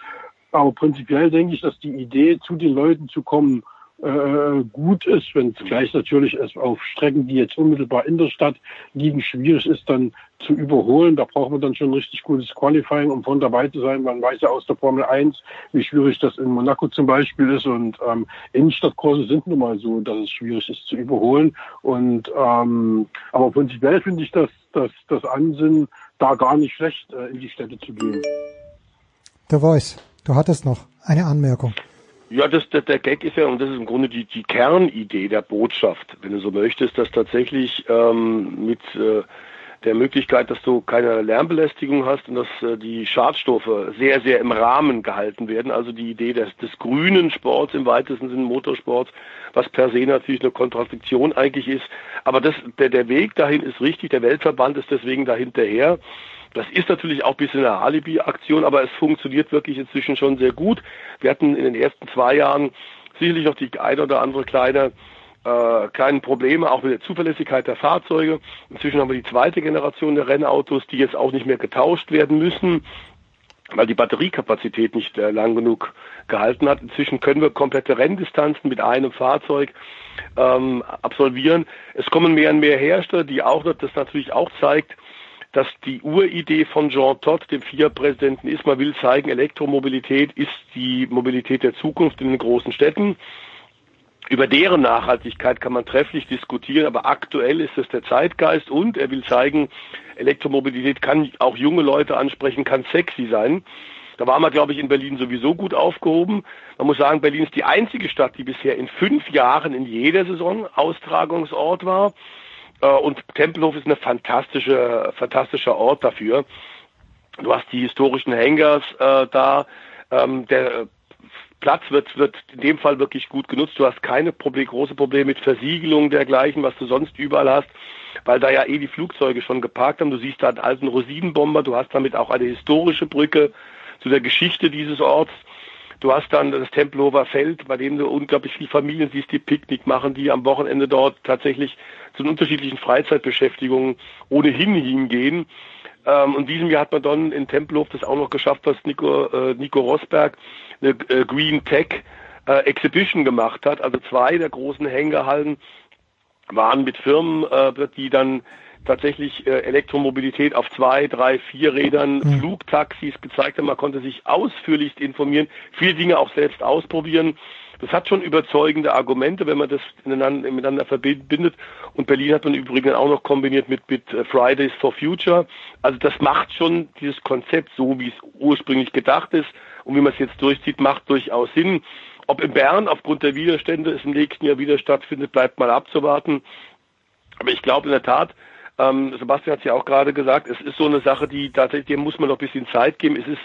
Aber prinzipiell denke ich, dass die Idee, zu den Leuten zu kommen, äh, gut ist, wenn es gleich natürlich es auf Strecken, die jetzt unmittelbar in der Stadt liegen, schwierig ist, dann zu überholen. Da braucht man dann schon richtig gutes Qualifying, um von dabei zu sein. Man weiß ja aus der Formel 1, wie schwierig das in Monaco zum Beispiel ist. Und ähm, Innenstadtkurse sind nun mal so, dass es schwierig ist zu überholen. Und ähm, aber prinzipiell finde ich das, das, das Ansinnen da gar nicht schlecht, äh, in die Städte zu gehen. Der Voice, du hattest noch eine Anmerkung. Ja, das, der, der Gag ist ja, und das ist im Grunde die, die Kernidee der Botschaft, wenn du so möchtest, dass tatsächlich ähm, mit äh, der Möglichkeit, dass du keine Lärmbelästigung hast und dass äh, die Schadstoffe sehr, sehr im Rahmen gehalten werden. Also die Idee des, des grünen Sports im weitesten Sinne Motorsports, was per se natürlich eine Kontradiktion eigentlich ist. Aber das, der, der Weg dahin ist richtig, der Weltverband ist deswegen dahinterher. Das ist natürlich auch ein bisschen eine Alibi-Aktion, aber es funktioniert wirklich inzwischen schon sehr gut. Wir hatten in den ersten zwei Jahren sicherlich noch die eine oder andere kleine äh, kleinen Probleme, auch mit der Zuverlässigkeit der Fahrzeuge. Inzwischen haben wir die zweite Generation der Rennautos, die jetzt auch nicht mehr getauscht werden müssen, weil die Batteriekapazität nicht äh, lang genug gehalten hat. Inzwischen können wir komplette Renndistanzen mit einem Fahrzeug ähm, absolvieren. Es kommen mehr und mehr Hersteller, die auch das natürlich auch zeigt, dass die Uridee von Jean Todt, dem FIA-Präsidenten, ist, man will zeigen, Elektromobilität ist die Mobilität der Zukunft in den großen Städten. Über deren Nachhaltigkeit kann man trefflich diskutieren, aber aktuell ist es der Zeitgeist und er will zeigen, Elektromobilität kann auch junge Leute ansprechen, kann sexy sein. Da waren wir, glaube ich, in Berlin sowieso gut aufgehoben. Man muss sagen, Berlin ist die einzige Stadt, die bisher in fünf Jahren in jeder Saison Austragungsort war. Und Tempelhof ist eine fantastische, fantastischer Ort dafür. Du hast die historischen Hangars äh, da. Ähm, der Platz wird, wird in dem Fall wirklich gut genutzt. Du hast keine Problem, große Probleme mit Versiegelung dergleichen, was du sonst überall hast, weil da ja eh die Flugzeuge schon geparkt haben. Du siehst da einen alten Rosinenbomber. Du hast damit auch eine historische Brücke zu der Geschichte dieses Orts. Du hast dann das Tempelhofer Feld, bei dem du unglaublich viele Familien siehst, die Picknick machen, die am Wochenende dort tatsächlich zu den unterschiedlichen Freizeitbeschäftigungen ohnehin hingehen. Ähm, und diesem Jahr hat man dann in Tempelhof das auch noch geschafft, was Nico, äh, Nico Rosberg eine äh, Green Tech äh, Exhibition gemacht hat. Also zwei der großen Hängerhallen waren mit Firmen, äh, die dann tatsächlich äh, Elektromobilität auf zwei, drei, vier Rädern, mhm. Flugtaxis gezeigt haben. Man konnte sich ausführlichst informieren, viele Dinge auch selbst ausprobieren. Das hat schon überzeugende Argumente, wenn man das miteinander, miteinander verbindet. Und Berlin hat man übrigens auch noch kombiniert mit, mit Fridays for Future. Also das macht schon dieses Konzept so, wie es ursprünglich gedacht ist und wie man es jetzt durchzieht, macht durchaus Sinn. Ob in Bern aufgrund der Widerstände es im nächsten Jahr wieder stattfindet, bleibt mal abzuwarten. Aber ich glaube in der Tat, ähm, Sebastian hat es ja auch gerade gesagt, es ist so eine Sache, die tatsächlich, dem muss man noch ein bisschen Zeit geben. Es ist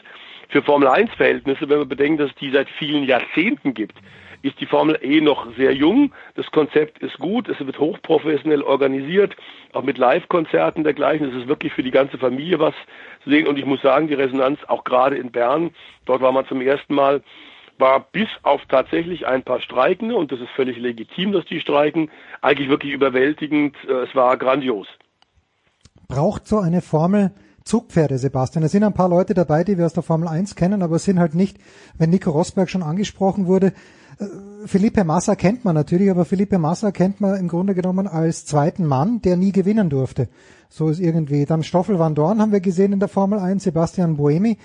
für Formel 1 Verhältnisse, wenn man bedenkt, dass es die seit vielen Jahrzehnten gibt, ist die Formel E noch sehr jung. Das Konzept ist gut, es wird hochprofessionell organisiert, auch mit Live-Konzerten dergleichen. Es ist wirklich für die ganze Familie was zu sehen. Und ich muss sagen, die Resonanz auch gerade in Bern, dort war man zum ersten Mal, war bis auf tatsächlich ein paar Streikende, und das ist völlig legitim, dass die streiken, eigentlich wirklich überwältigend. Äh, es war grandios. Braucht so eine Formel Zugpferde, Sebastian. Es sind ein paar Leute dabei, die wir aus der Formel 1 kennen, aber es sind halt nicht, wenn Nico Rosberg schon angesprochen wurde, äh, Felipe Massa kennt man natürlich, aber Felipe Massa kennt man im Grunde genommen als zweiten Mann, der nie gewinnen durfte. So ist irgendwie. Dann Stoffel van Dorn haben wir gesehen in der Formel 1, Sebastian Buemi.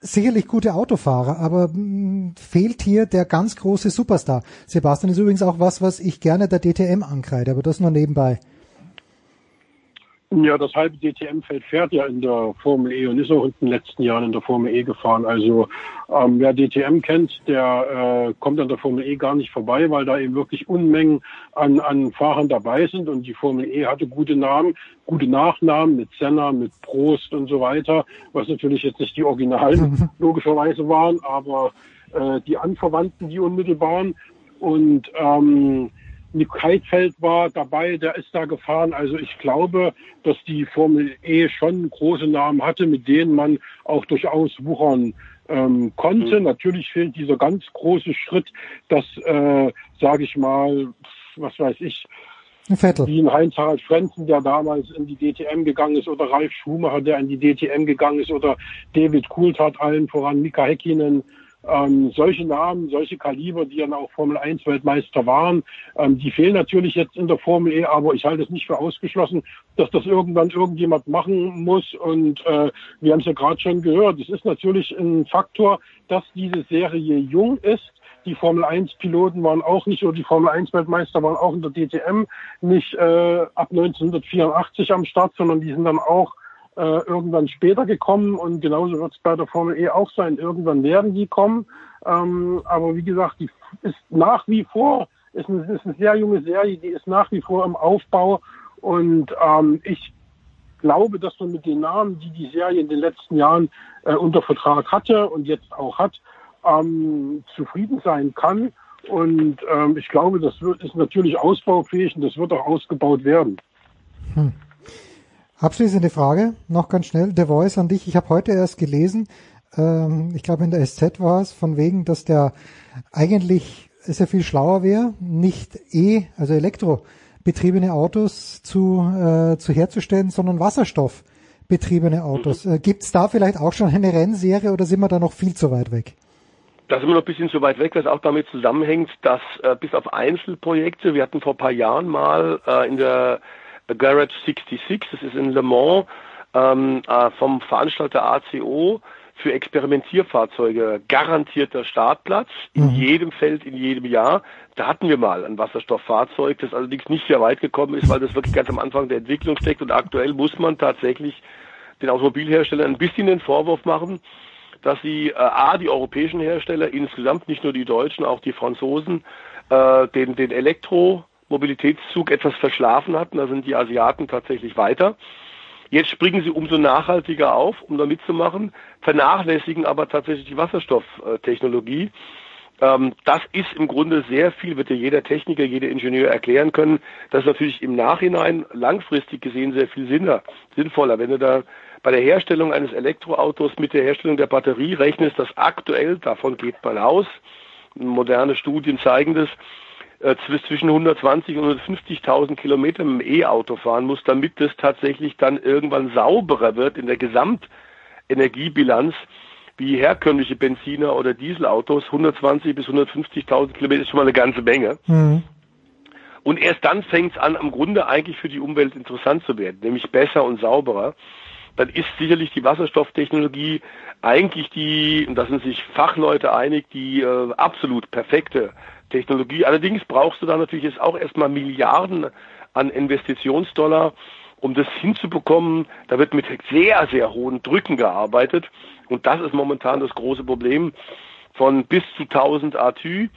Sicherlich gute Autofahrer, aber mm, fehlt hier der ganz große Superstar. Sebastian ist übrigens auch was, was ich gerne der DTM ankreide, aber das nur nebenbei. Ja, das halbe DTM-Feld fährt ja in der Formel E und ist auch in den letzten Jahren in der Formel E gefahren. Also ähm, wer DTM kennt, der äh, kommt an der Formel E gar nicht vorbei, weil da eben wirklich Unmengen an, an Fahrern dabei sind. Und die Formel E hatte gute Namen, gute Nachnamen mit Senna, mit Prost und so weiter, was natürlich jetzt nicht die Originalen *laughs* logischerweise waren, aber äh, die Anverwandten, die unmittelbaren. Und ähm, Nick Heidfeld war dabei, der ist da gefahren. Also ich glaube, dass die Formel E schon große Namen hatte, mit denen man auch durchaus wuchern ähm, konnte. Mhm. Natürlich fehlt dieser ganz große Schritt, dass, äh, sage ich mal, was weiß ich, ein wie ein Heinz-Harald Frenzen, der damals in die DTM gegangen ist, oder Ralf Schumacher, der in die DTM gegangen ist, oder David Coulthard, allen voran Mika Häkkinen, ähm, solche Namen, solche Kaliber, die dann auch Formel 1 Weltmeister waren, ähm, die fehlen natürlich jetzt in der Formel E, aber ich halte es nicht für ausgeschlossen, dass das irgendwann irgendjemand machen muss. Und äh, wir haben es ja gerade schon gehört, es ist natürlich ein Faktor, dass diese Serie jung ist. Die Formel 1 Piloten waren auch nicht, oder die Formel 1 Weltmeister waren auch in der DTM nicht äh, ab 1984 am Start, sondern die sind dann auch äh, irgendwann später gekommen und genauso wird es bei der Formel E auch sein. Irgendwann werden die kommen. Ähm, aber wie gesagt, die ist nach wie vor, ist eine, ist eine sehr junge Serie, die ist nach wie vor im Aufbau und ähm, ich glaube, dass man mit den Namen, die die Serie in den letzten Jahren äh, unter Vertrag hatte und jetzt auch hat, ähm, zufrieden sein kann. Und ähm, ich glaube, das wird, ist natürlich ausbaufähig und das wird auch ausgebaut werden. Hm. Abschließende Frage, noch ganz schnell. The Voice an dich. Ich habe heute erst gelesen, ähm, ich glaube in der SZ war es, von wegen, dass der eigentlich sehr viel schlauer wäre, nicht E, also elektrobetriebene Autos zu, äh, zu herzustellen, sondern Wasserstoffbetriebene Autos. Mhm. Äh, Gibt es da vielleicht auch schon eine Rennserie oder sind wir da noch viel zu weit weg? Da sind wir noch ein bisschen zu weit weg, was auch damit zusammenhängt, dass äh, bis auf Einzelprojekte, wir hatten vor ein paar Jahren mal äh, in der Garage 66, das ist in Le Mans ähm, äh, vom Veranstalter ACO für Experimentierfahrzeuge garantierter Startplatz in mhm. jedem Feld, in jedem Jahr. Da hatten wir mal ein Wasserstofffahrzeug, das allerdings nicht sehr weit gekommen ist, weil das wirklich ganz am Anfang der Entwicklung steckt und aktuell muss man tatsächlich den Automobilherstellern ein bisschen den Vorwurf machen, dass sie äh, A, die europäischen Hersteller insgesamt, nicht nur die Deutschen, auch die Franzosen, äh, den, den Elektro Mobilitätszug etwas verschlafen hatten. Da sind die Asiaten tatsächlich weiter. Jetzt springen sie umso nachhaltiger auf, um da mitzumachen, vernachlässigen aber tatsächlich die Wasserstofftechnologie. Ähm, das ist im Grunde sehr viel, wird ja jeder Techniker, jeder Ingenieur erklären können. Das ist natürlich im Nachhinein langfristig gesehen sehr viel sinnvoller. Wenn du da bei der Herstellung eines Elektroautos mit der Herstellung der Batterie rechnest, das aktuell, davon geht man aus, moderne Studien zeigen das, äh, zwischen 120 und 150.000 Kilometer mit dem E-Auto fahren muss, damit es tatsächlich dann irgendwann sauberer wird in der Gesamtenergiebilanz wie herkömmliche Benziner oder Dieselautos. 120 bis 150.000 Kilometer ist schon mal eine ganze Menge. Mhm. Und erst dann fängt es an, am Grunde eigentlich für die Umwelt interessant zu werden, nämlich besser und sauberer. Dann ist sicherlich die Wasserstofftechnologie eigentlich die, und da sind sich Fachleute einig, die äh, absolut perfekte Technologie. Allerdings brauchst du da natürlich jetzt auch erstmal Milliarden an Investitionsdollar, um das hinzubekommen. Da wird mit sehr, sehr hohen Drücken gearbeitet. Und das ist momentan das große Problem von bis zu 1000 ATÜ.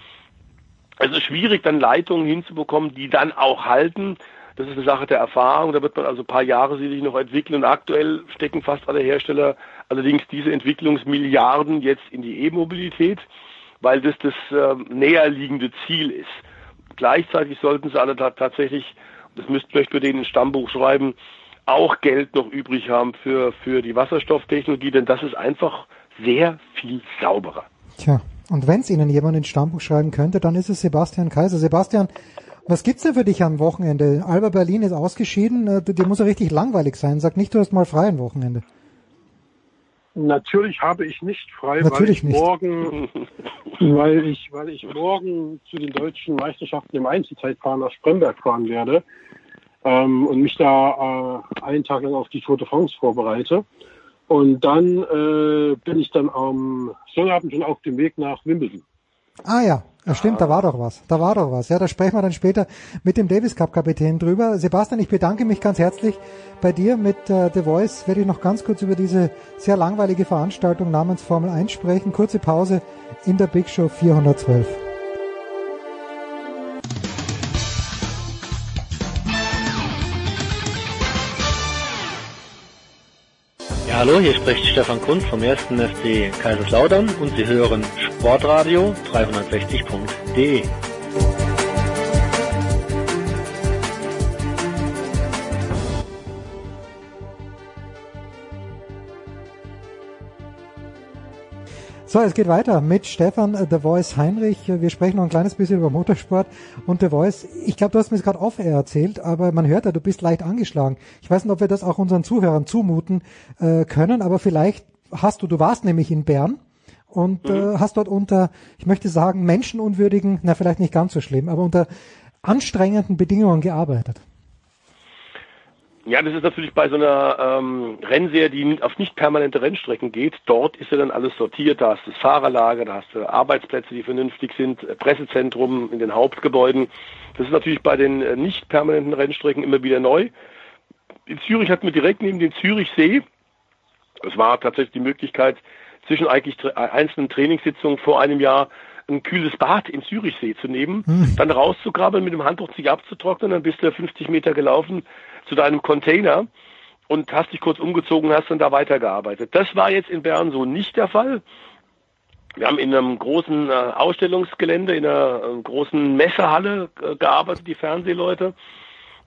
Es ist schwierig, dann Leitungen hinzubekommen, die dann auch halten. Das ist eine Sache der Erfahrung. Da wird man also ein paar Jahre sicherlich noch entwickeln. Und aktuell stecken fast alle Hersteller allerdings diese Entwicklungsmilliarden jetzt in die E-Mobilität. Weil das das äh, näherliegende Ziel ist. Gleichzeitig sollten sie alle tatsächlich, das müsst, möchten wir denen ein Stammbuch schreiben, auch Geld noch übrig haben für, für die Wasserstofftechnologie, denn das ist einfach sehr viel sauberer. Tja, und wenn es Ihnen jemand ins Stammbuch schreiben könnte, dann ist es Sebastian Kaiser. Sebastian, was gibt's denn für dich am Wochenende? Alba Berlin ist ausgeschieden, äh, dir muss ja richtig langweilig sein. Sag nicht, du hast mal frei am Wochenende. Natürlich habe ich nicht frei, Natürlich weil ich nicht. morgen, *laughs* weil ich, weil ich morgen zu den deutschen Meisterschaften im Einzelzeitfahren nach Spremberg fahren werde ähm, und mich da äh, einen Tag lang auf die Tour de France vorbereite. Und dann äh, bin ich dann am Sonnabend schon auf dem Weg nach Wimbledon. Ah ja, ja stimmt, da war doch was. Da war doch was. Ja, da sprechen wir dann später mit dem Davis Cup Kapitän drüber. Sebastian, ich bedanke mich ganz herzlich bei dir. Mit äh, The Voice werde ich noch ganz kurz über diese sehr langweilige Veranstaltung namens Formel 1 sprechen. Kurze Pause in der Big Show 412. hallo, hier spricht Stefan Kunz vom 1. FC Kaiserslautern und Sie hören Sportradio 360.de. So, es geht weiter mit Stefan äh, The Voice Heinrich. Wir sprechen noch ein kleines bisschen über Motorsport und The Voice. Ich glaube, du hast mir es gerade off-air erzählt, aber man hört ja, du bist leicht angeschlagen. Ich weiß nicht, ob wir das auch unseren Zuhörern zumuten äh, können, aber vielleicht hast du, du warst nämlich in Bern und Mhm. äh, hast dort unter, ich möchte sagen, menschenunwürdigen, na vielleicht nicht ganz so schlimm, aber unter anstrengenden Bedingungen gearbeitet. Ja, das ist natürlich bei so einer ähm, Rennserie, die auf nicht permanente Rennstrecken geht. Dort ist ja dann alles sortiert. Da hast du das Fahrerlager, da hast du Arbeitsplätze, die vernünftig sind, äh, Pressezentrum in den Hauptgebäuden. Das ist natürlich bei den äh, nicht permanenten Rennstrecken immer wieder neu. In Zürich hatten wir direkt neben dem Zürichsee, es war tatsächlich die Möglichkeit, zwischen eigentlich tra einzelnen Trainingssitzungen vor einem Jahr ein kühles Bad im Zürichsee zu nehmen, dann rauszukrabbeln, mit dem Handtuch sich abzutrocknen, dann bist du 50 Meter gelaufen zu deinem Container und hast dich kurz umgezogen, hast dann da weitergearbeitet. Das war jetzt in Bern so nicht der Fall. Wir haben in einem großen äh, Ausstellungsgelände, in einer äh, großen Messehalle äh, gearbeitet, die Fernsehleute.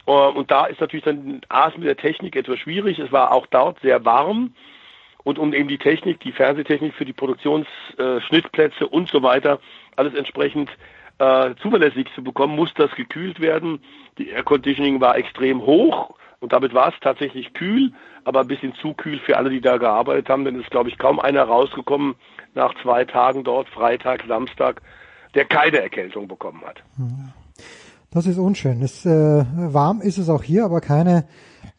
Äh, und da ist natürlich dann A mit der Technik etwas schwierig. Es war auch dort sehr warm. Und um eben die Technik, die Fernsehtechnik für die Produktionsschnittplätze und so weiter, alles entsprechend äh, zuverlässig zu bekommen, muss das gekühlt werden. Die Air Conditioning war extrem hoch und damit war es tatsächlich kühl, aber ein bisschen zu kühl für alle, die da gearbeitet haben, denn es ist, glaube ich, kaum einer rausgekommen nach zwei Tagen dort, Freitag, Samstag, der keine Erkältung bekommen hat. Das ist unschön. Es, äh, warm ist es auch hier, aber keine,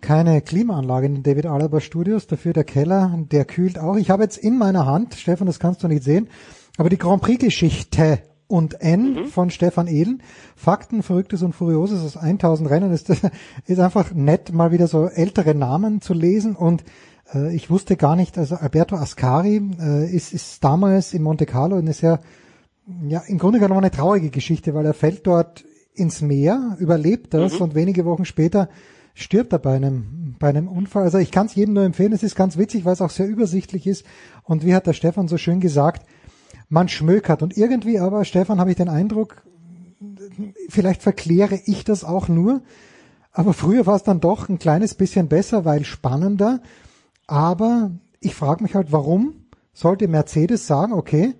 keine Klimaanlage in den David Alaba Studios. Dafür der Keller, der kühlt auch. Ich habe jetzt in meiner Hand, Stefan, das kannst du nicht sehen, aber die Grand Prix Geschichte und N von Stefan Ehlen. Fakten, Verrücktes und Furioses aus 1000 Rennen. Ist, *laughs* ist einfach nett, mal wieder so ältere Namen zu lesen und äh, ich wusste gar nicht, also Alberto Ascari äh, ist, ist damals in Monte Carlo eine sehr, ja, im Grunde genommen eine traurige Geschichte, weil er fällt dort ins Meer, überlebt das Mhm. und wenige Wochen später stirbt er bei einem, bei einem Unfall. Also ich kann es jedem nur empfehlen, es ist ganz witzig, weil es auch sehr übersichtlich ist. Und wie hat der Stefan so schön gesagt, man schmökert. Und irgendwie aber, Stefan, habe ich den Eindruck, vielleicht verkläre ich das auch nur, aber früher war es dann doch ein kleines bisschen besser, weil spannender. Aber ich frage mich halt, warum sollte Mercedes sagen, okay,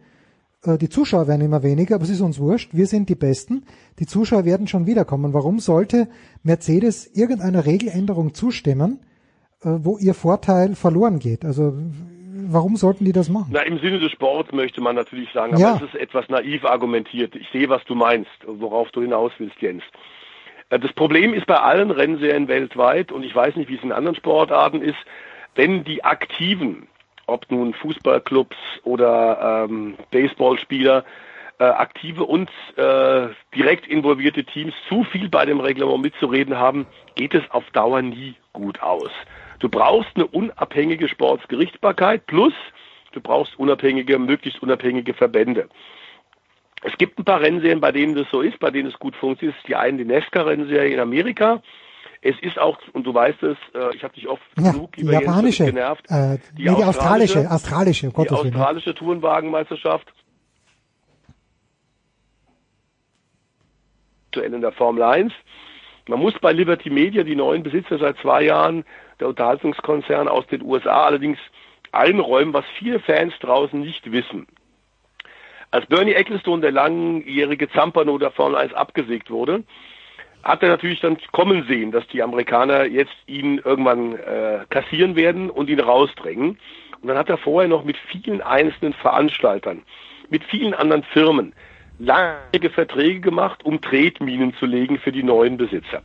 äh, die Zuschauer werden immer weniger, aber es ist uns wurscht, wir sind die Besten, die Zuschauer werden schon wiederkommen. Warum sollte Mercedes irgendeiner Regeländerung zustimmen, äh, wo ihr Vorteil verloren geht? Also warum sollten die das machen? Na, im Sinne des Sports möchte man natürlich sagen, aber Ja. es ist etwas naiv argumentiert. Ich sehe, was du meinst, worauf du hinaus willst, Jens. Äh, Das Problem ist bei allen Rennserien weltweit, und ich weiß nicht, wie es in anderen Sportarten ist, wenn die Aktiven, ob nun Fußballclubs oder ähm, Baseballspieler, äh, aktive und äh, direkt involvierte Teams zu viel bei dem Reglement mitzureden haben, geht es auf Dauer nie gut aus. Du brauchst eine unabhängige Sportsgerichtbarkeit plus du brauchst unabhängige, möglichst unabhängige Verbände. Es gibt ein paar Rennserien, bei denen das so ist, bei denen es gut funktioniert. Die einen, die NASCAR-Rennserie in Amerika. Es ist auch, und du weißt es, äh, ich habe dich oft ja, über die japanische, genervt. Äh, die, nee, die australische, australische, um Gottes Die australische Tourenwagenmeisterschaft. In der Formel 1. Man muss bei Liberty Media, die neuen Besitzer seit zwei Jahren, der Unterhaltungskonzern aus den USA, allerdings einräumen, was viele Fans draußen nicht wissen. Als Bernie Ecclestone, der langjährige Zampano der Formel 1, abgesägt wurde, hat er natürlich dann kommen sehen, dass die Amerikaner jetzt ihn irgendwann äh, kassieren werden und ihn rausdrängen. Und dann hat er vorher noch mit vielen einzelnen Veranstaltern, mit vielen anderen Firmen lange Verträge gemacht, um Tretminen zu legen für die neuen Besitzer.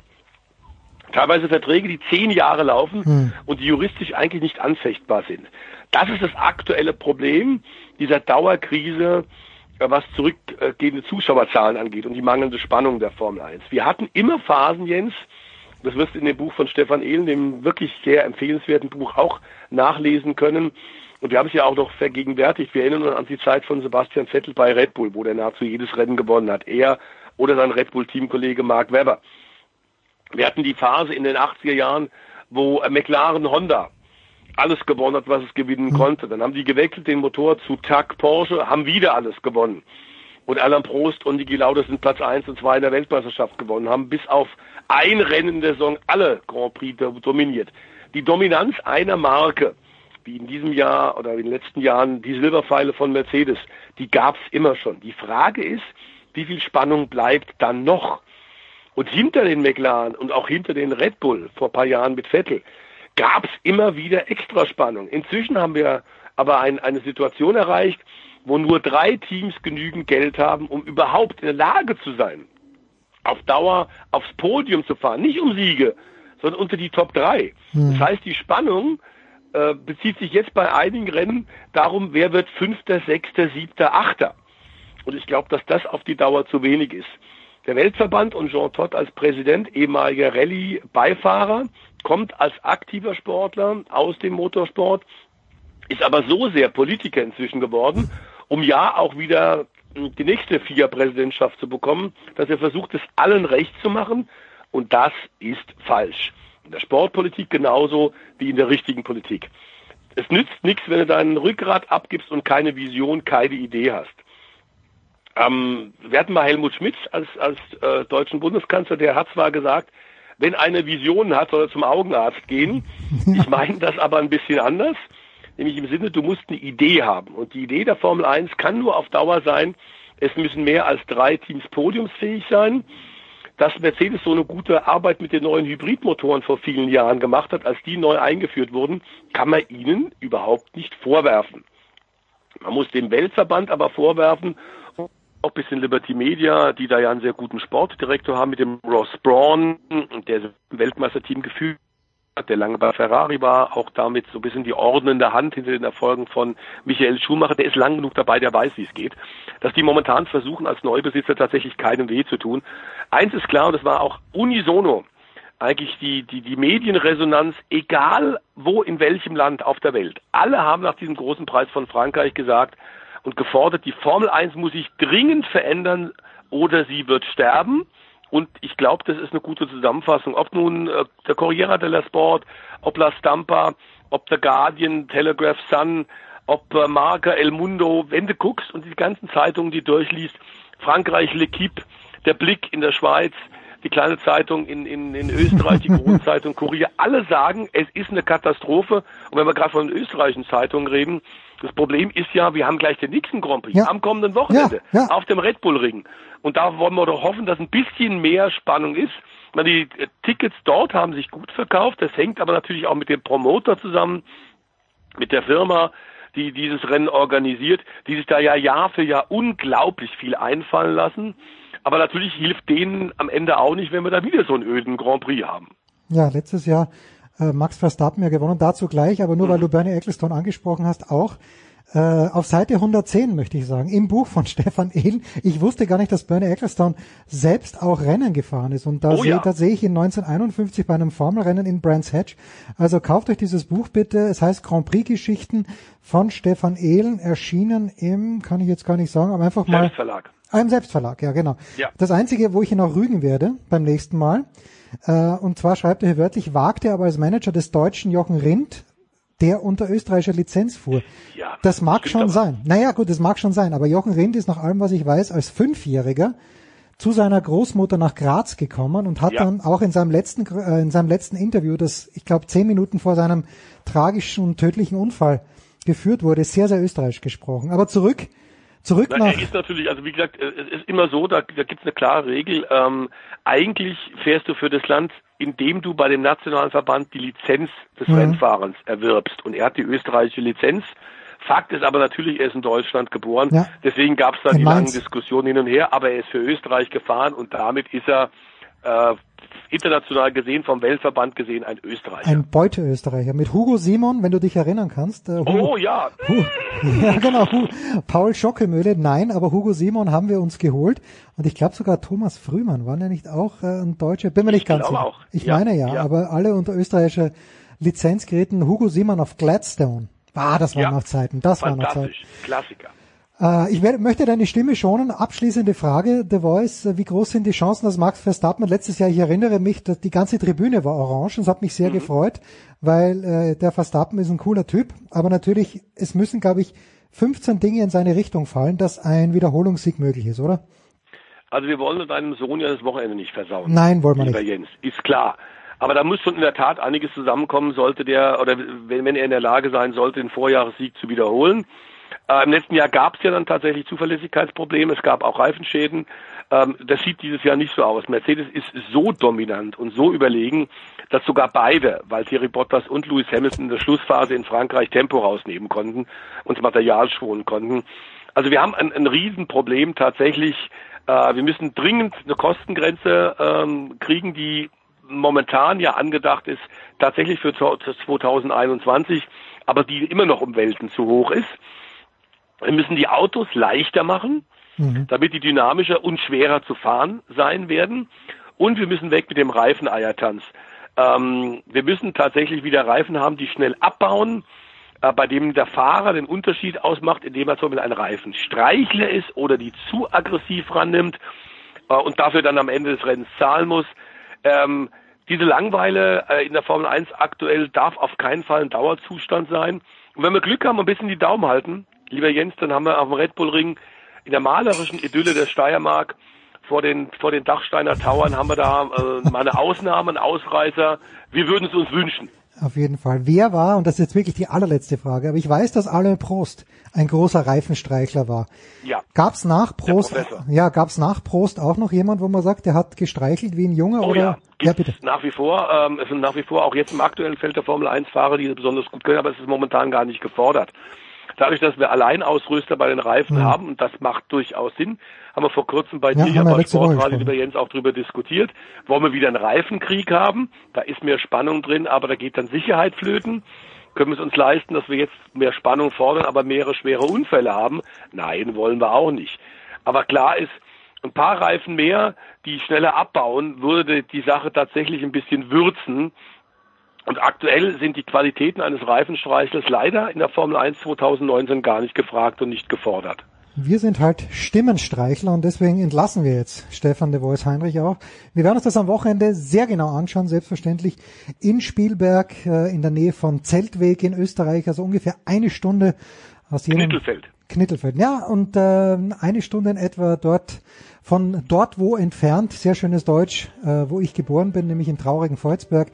Teilweise Verträge, die zehn Jahre laufen hm. und die juristisch eigentlich nicht anfechtbar sind. Das ist das aktuelle Problem dieser Dauerkrise, äh, was zurückgehende Zuschauerzahlen angeht und die mangelnde Spannung der Formel 1. Wir hatten immer Phasen, Jens, das wirst du in dem Buch von Stefan Ehlen, dem wirklich sehr empfehlenswerten Buch, auch nachlesen können. Und wir haben es ja auch noch vergegenwärtigt. Wir erinnern uns an die Zeit von Sebastian Vettel bei Red Bull, wo der nahezu jedes Rennen gewonnen hat. Er oder sein Red Bull-Teamkollege Mark Webber. Wir hatten die Phase in den 80er Jahren, wo McLaren Honda alles gewonnen hat, was es gewinnen mhm. konnte. Dann haben die gewechselt den Motor zu TAG Porsche, haben wieder alles gewonnen. Und Alain Prost und Niki Lauda sind Platz 1 und 2 in der Weltmeisterschaft gewonnen, haben bis auf ein Rennen der Saison alle Grand Prix dominiert. Die Dominanz einer Marke, wie in diesem Jahr oder in den letzten Jahren die Silberpfeile von Mercedes, die gab es immer schon. Die Frage ist, wie viel Spannung bleibt dann noch? Und hinter den McLaren und auch hinter den Red Bull vor ein paar Jahren mit Vettel gab es immer wieder Extraspannung. Inzwischen haben wir aber ein, eine Situation erreicht, wo nur drei Teams genügend Geld haben, um überhaupt in der Lage zu sein, auf Dauer aufs Podium zu fahren. Nicht um Siege, sondern unter die Top 3. Hm. Das heißt, die Spannung äh, bezieht sich jetzt bei einigen Rennen darum, wer wird Fünfter, Sechster, Siebter, Achter. Und ich glaube, dass das auf die Dauer zu wenig ist. Der Weltverband und Jean Todt als Präsident, ehemaliger Rallye-Beifahrer, kommt als aktiver Sportler aus dem Motorsport, ist aber so sehr Politiker inzwischen geworden, um ja auch wieder die nächste FIA-Präsidentschaft zu bekommen, dass er versucht, es allen recht zu machen. Und das ist falsch. In der Sportpolitik genauso wie in der richtigen Politik. Es nützt nichts, wenn du deinen Rückgrat abgibst und keine Vision, keine Idee hast. Ähm, wir hatten mal Helmut Schmidt als, als äh, deutschen Bundeskanzler, der hat zwar gesagt, wenn eine Vision hat, soll er zum Augenarzt gehen. *laughs* Ich meine das aber ein bisschen anders, nämlich im Sinne, du musst eine Idee haben. Und die Idee der Formel 1 kann nur auf Dauer sein, es müssen mehr als drei Teams podiumsfähig sein. Dass Mercedes so eine gute Arbeit mit den neuen Hybridmotoren vor vielen Jahren gemacht hat, als die neu eingeführt wurden, kann man ihnen überhaupt nicht vorwerfen. Man muss dem Weltverband aber vorwerfen, auch bis in Liberty Media, die da ja einen sehr guten Sportdirektor haben mit dem Ross Braun, der Weltmeisterteam geführt hat, der lange bei Ferrari war, auch damit so ein bisschen die ordnende Hand hinter den Erfolgen von Michael Schumacher, der ist lang genug dabei, der weiß, wie es geht, dass die momentan versuchen, als Neubesitzer tatsächlich keinem weh zu tun. Eins ist klar, und das war auch unisono, eigentlich die, die, die Medienresonanz, egal wo, in welchem Land auf der Welt. Alle haben nach diesem großen Preis von Frankreich gesagt, und gefordert, die Formel 1 muss sich dringend verändern oder sie wird sterben. Und ich glaube, das ist eine gute Zusammenfassung. Ob nun äh, der Corriere dello Sport, ob La Stampa, ob der Guardian, Telegraph Sun, ob äh, Marca, El Mundo, wenn du guckst und die ganzen Zeitungen, die durchliest, Frankreich, L'Equipe, der Blick in der Schweiz, die kleine Zeitung in, in, in Österreich, die große *laughs* Zeitung Kurier, alle sagen, es ist eine Katastrophe. Und wenn wir gerade von den österreichischen Zeitungen reden, das Problem ist ja, wir haben gleich den nächsten Grand Prix ja. am kommenden Wochenende ja, ja. auf dem Red Bull Ring. Und da wollen wir doch hoffen, dass ein bisschen mehr Spannung ist. Die äh, Tickets dort haben sich gut verkauft. Das hängt aber natürlich auch mit dem Promoter zusammen, mit der Firma, die dieses Rennen organisiert, die sich da ja Jahr für Jahr unglaublich viel einfallen lassen. Aber natürlich hilft denen am Ende auch nicht, wenn wir da wieder so einen öden Grand Prix haben. Ja, letztes Jahr äh, Max Verstappen ja gewonnen, dazu gleich, aber nur mhm. weil du Bernie Ecclestone angesprochen hast, auch äh, auf Seite 110 möchte ich sagen, im Buch von *laughs* Stefan Ehlen. Ich wusste gar nicht, dass Bernie Ecclestone selbst auch Rennen gefahren ist. Und da, oh, sehe, ja. da sehe ich ihn 1951 bei einem Formelrennen in Brands Hatch. Also kauft euch dieses Buch bitte. Es heißt Grand Prix Geschichten von Stefan Ehlen, erschienen im, kann ich jetzt gar nicht sagen, aber einfach mal. Selbstverlag. Ah, im Selbstverlag, ja genau. Ja. Das Einzige, wo ich ihn auch rügen werde beim nächsten Mal, und zwar schreibt er hier wörtlich, wagte aber als Manager des deutschen Jochen Rindt, der unter österreichischer Lizenz fuhr. Ja, das mag schon aber. sein. Naja, gut, das mag schon sein. Aber Jochen Rindt ist nach allem, was ich weiß, als Fünfjähriger zu seiner Großmutter nach Graz gekommen und hat Ja. dann auch in seinem letzten äh, in seinem letzten Interview, das ich glaube zehn Minuten vor seinem tragischen und tödlichen Unfall geführt wurde, sehr sehr österreichisch gesprochen. Aber zurück zurück Na, nach er ist natürlich, also wie gesagt, es ist immer so, da, da gibt es eine klare Regel. Ähm, eigentlich fährst du für das Land, indem du bei dem nationalen Verband die Lizenz des Mhm. Rennfahrens erwirbst. Und er hat die österreichische Lizenz. Fakt ist aber natürlich, er ist in Deutschland geboren. Ja. Deswegen gab es da In die langen. Diskussionen hin und her. Aber er ist für Österreich gefahren und damit ist er äh, international gesehen, vom Weltverband gesehen, ein Österreicher. ein Beute-Österreicher mit Hugo Simon, wenn du dich erinnern kannst. Äh, Hugo, oh ja, Hu *laughs* ja, genau. Hu Paul Schockemöhle, nein, aber Hugo Simon haben wir uns geholt. Und ich glaube sogar Thomas Frühmann, war der nicht auch äh, ein Deutscher? Bin mir nicht ganz glaube sicher. auch. Ich Ja, meine ja, ja. aber alle unter österreichischer Lizenz geräten. Hugo Simon auf Gladstone. Ah, das waren Ja. noch Zeiten. Das waren noch Zeiten. Klassiker. Äh, ich möchte deine Stimme schonen. Abschließende Frage, The Voice. äh, Wie groß sind die Chancen, dass Max Verstappen letztes Jahr, ich erinnere mich, dass die ganze Tribüne war orange und es hat mich Mhm. sehr gefreut, weil äh, der Verstappen ist ein cooler Typ. Aber natürlich, es müssen, glaube ich, 15 Dinge in seine Richtung fallen, dass ein Wiederholungssieg möglich ist, oder? Also wir wollen deinem Sohn ja das Wochenende nicht versauen. Nein, wollen wir lieber nicht. Jens, ist klar. Aber da muss schon in der Tat einiges zusammenkommen, sollte der, oder wenn, wenn er in der Lage sein sollte, den Vorjahressieg zu wiederholen. Äh, Im letzten Jahr gab es ja dann tatsächlich Zuverlässigkeitsprobleme, es gab auch Reifenschäden. Ähm, das sieht dieses Jahr nicht so aus. Mercedes ist so dominant und so überlegen, dass sogar beide, weil Thierry Bottas und Lewis Hamilton in der Schlussphase in Frankreich Tempo rausnehmen konnten und das Material schonen konnten. Also wir haben ein, ein Riesenproblem tatsächlich. Äh, wir müssen dringend eine Kostengrenze ähm, kriegen, die momentan ja angedacht ist, tatsächlich für 2021, aber die immer noch um Welten zu hoch ist. Wir müssen die Autos leichter machen, damit die dynamischer und schwerer zu fahren sein werden. Und wir müssen weg mit dem Reifeneiertanz. Ähm, wir müssen tatsächlich wieder Reifen haben, die schnell abbauen, äh, bei dem der Fahrer den Unterschied ausmacht, indem er zum Beispiel einen Reifenstreichler ist oder die zu aggressiv rannimmt äh, und dafür dann am Ende des Rennens zahlen muss. Ähm, diese Langweile äh, in der Formel 1 aktuell darf auf keinen Fall ein Dauerzustand sein. Und wenn wir Glück haben und ein bisschen die Daumen halten, lieber Jens, dann haben wir auf dem Red Bull Ring in der malerischen Idylle der Steiermark vor den, vor den Dachsteiner Tauern haben wir da äh, mal eine Ausnahme, einen Ausreißer. Wir würden es uns wünschen. Auf jeden Fall. Wer war, und das ist jetzt wirklich die allerletzte Frage, aber ich weiß, dass Alain Prost ein großer Reifenstreichler war. Ja. Gab's nach Prost, ja, gab's nach Prost auch noch jemand, wo man sagt, der hat gestreichelt wie ein Junge Oh oder? ja, ja, bitte. nach wie vor. Ähm, es sind nach wie vor auch jetzt im aktuellen Feld der Formel 1 Fahrer, die das besonders gut können, aber es ist momentan gar nicht gefordert. Dadurch, dass wir Alleinausrüster bei den Reifen Mhm. haben, und das macht durchaus Sinn, haben wir vor kurzem bei Ja, dir wir bei Sportradio, lieber Jens, auch drüber diskutiert. Wollen wir wieder einen Reifenkrieg haben? Da ist mehr Spannung drin, aber da geht dann Sicherheit flöten. Können wir es uns leisten, dass wir jetzt mehr Spannung fordern, aber mehrere schwere Unfälle haben? Nein, wollen wir auch nicht. Aber klar ist, ein paar Reifen mehr, die schneller abbauen, würde die Sache tatsächlich ein bisschen würzen. Und aktuell sind die Qualitäten eines Reifenstreichlers leider in der Formel 1 2019 gar nicht gefragt und nicht gefordert. Wir sind halt Stimmenstreichler und deswegen entlassen wir jetzt Stefan de Vois Heinrich auch. Wir werden uns das am Wochenende sehr genau anschauen, selbstverständlich in Spielberg äh, in der Nähe von Zeltweg in Österreich, also ungefähr eine Stunde aus jedem Knittelfeld. Knittelfeld. Ja, und äh, eine Stunde in etwa dort von dort wo entfernt, sehr schönes Deutsch, äh, wo ich geboren bin, nämlich im traurigen Volzberg.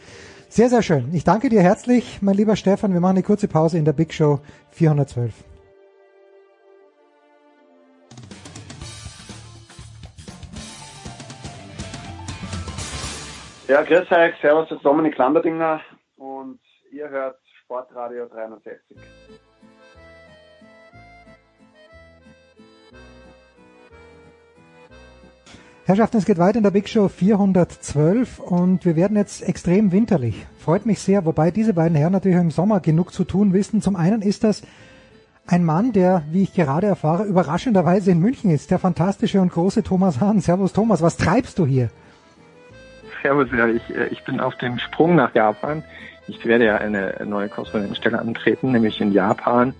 Sehr, sehr schön. Ich danke dir herzlich, mein lieber Stefan. Wir machen eine kurze Pause in der Big Show 412. Ja, grüß euch, servus, das ist Dominik Landerdinger und ihr hört Sportradio 360. Herrschaften, es geht weiter in der Big Show 412 und wir werden jetzt extrem winterlich. Freut mich sehr, wobei diese beiden Herren natürlich im Sommer genug zu tun wissen. Zum einen ist das ein Mann, der, wie ich gerade erfahre, überraschenderweise in München ist. Der fantastische und große Thomas Hahn. Servus Thomas, was treibst du hier? Servus, ja, ich, äh, ich bin auf dem Sprung nach Japan. Ich werde ja eine neue Korrespondentenstelle antreten, nämlich in Japan.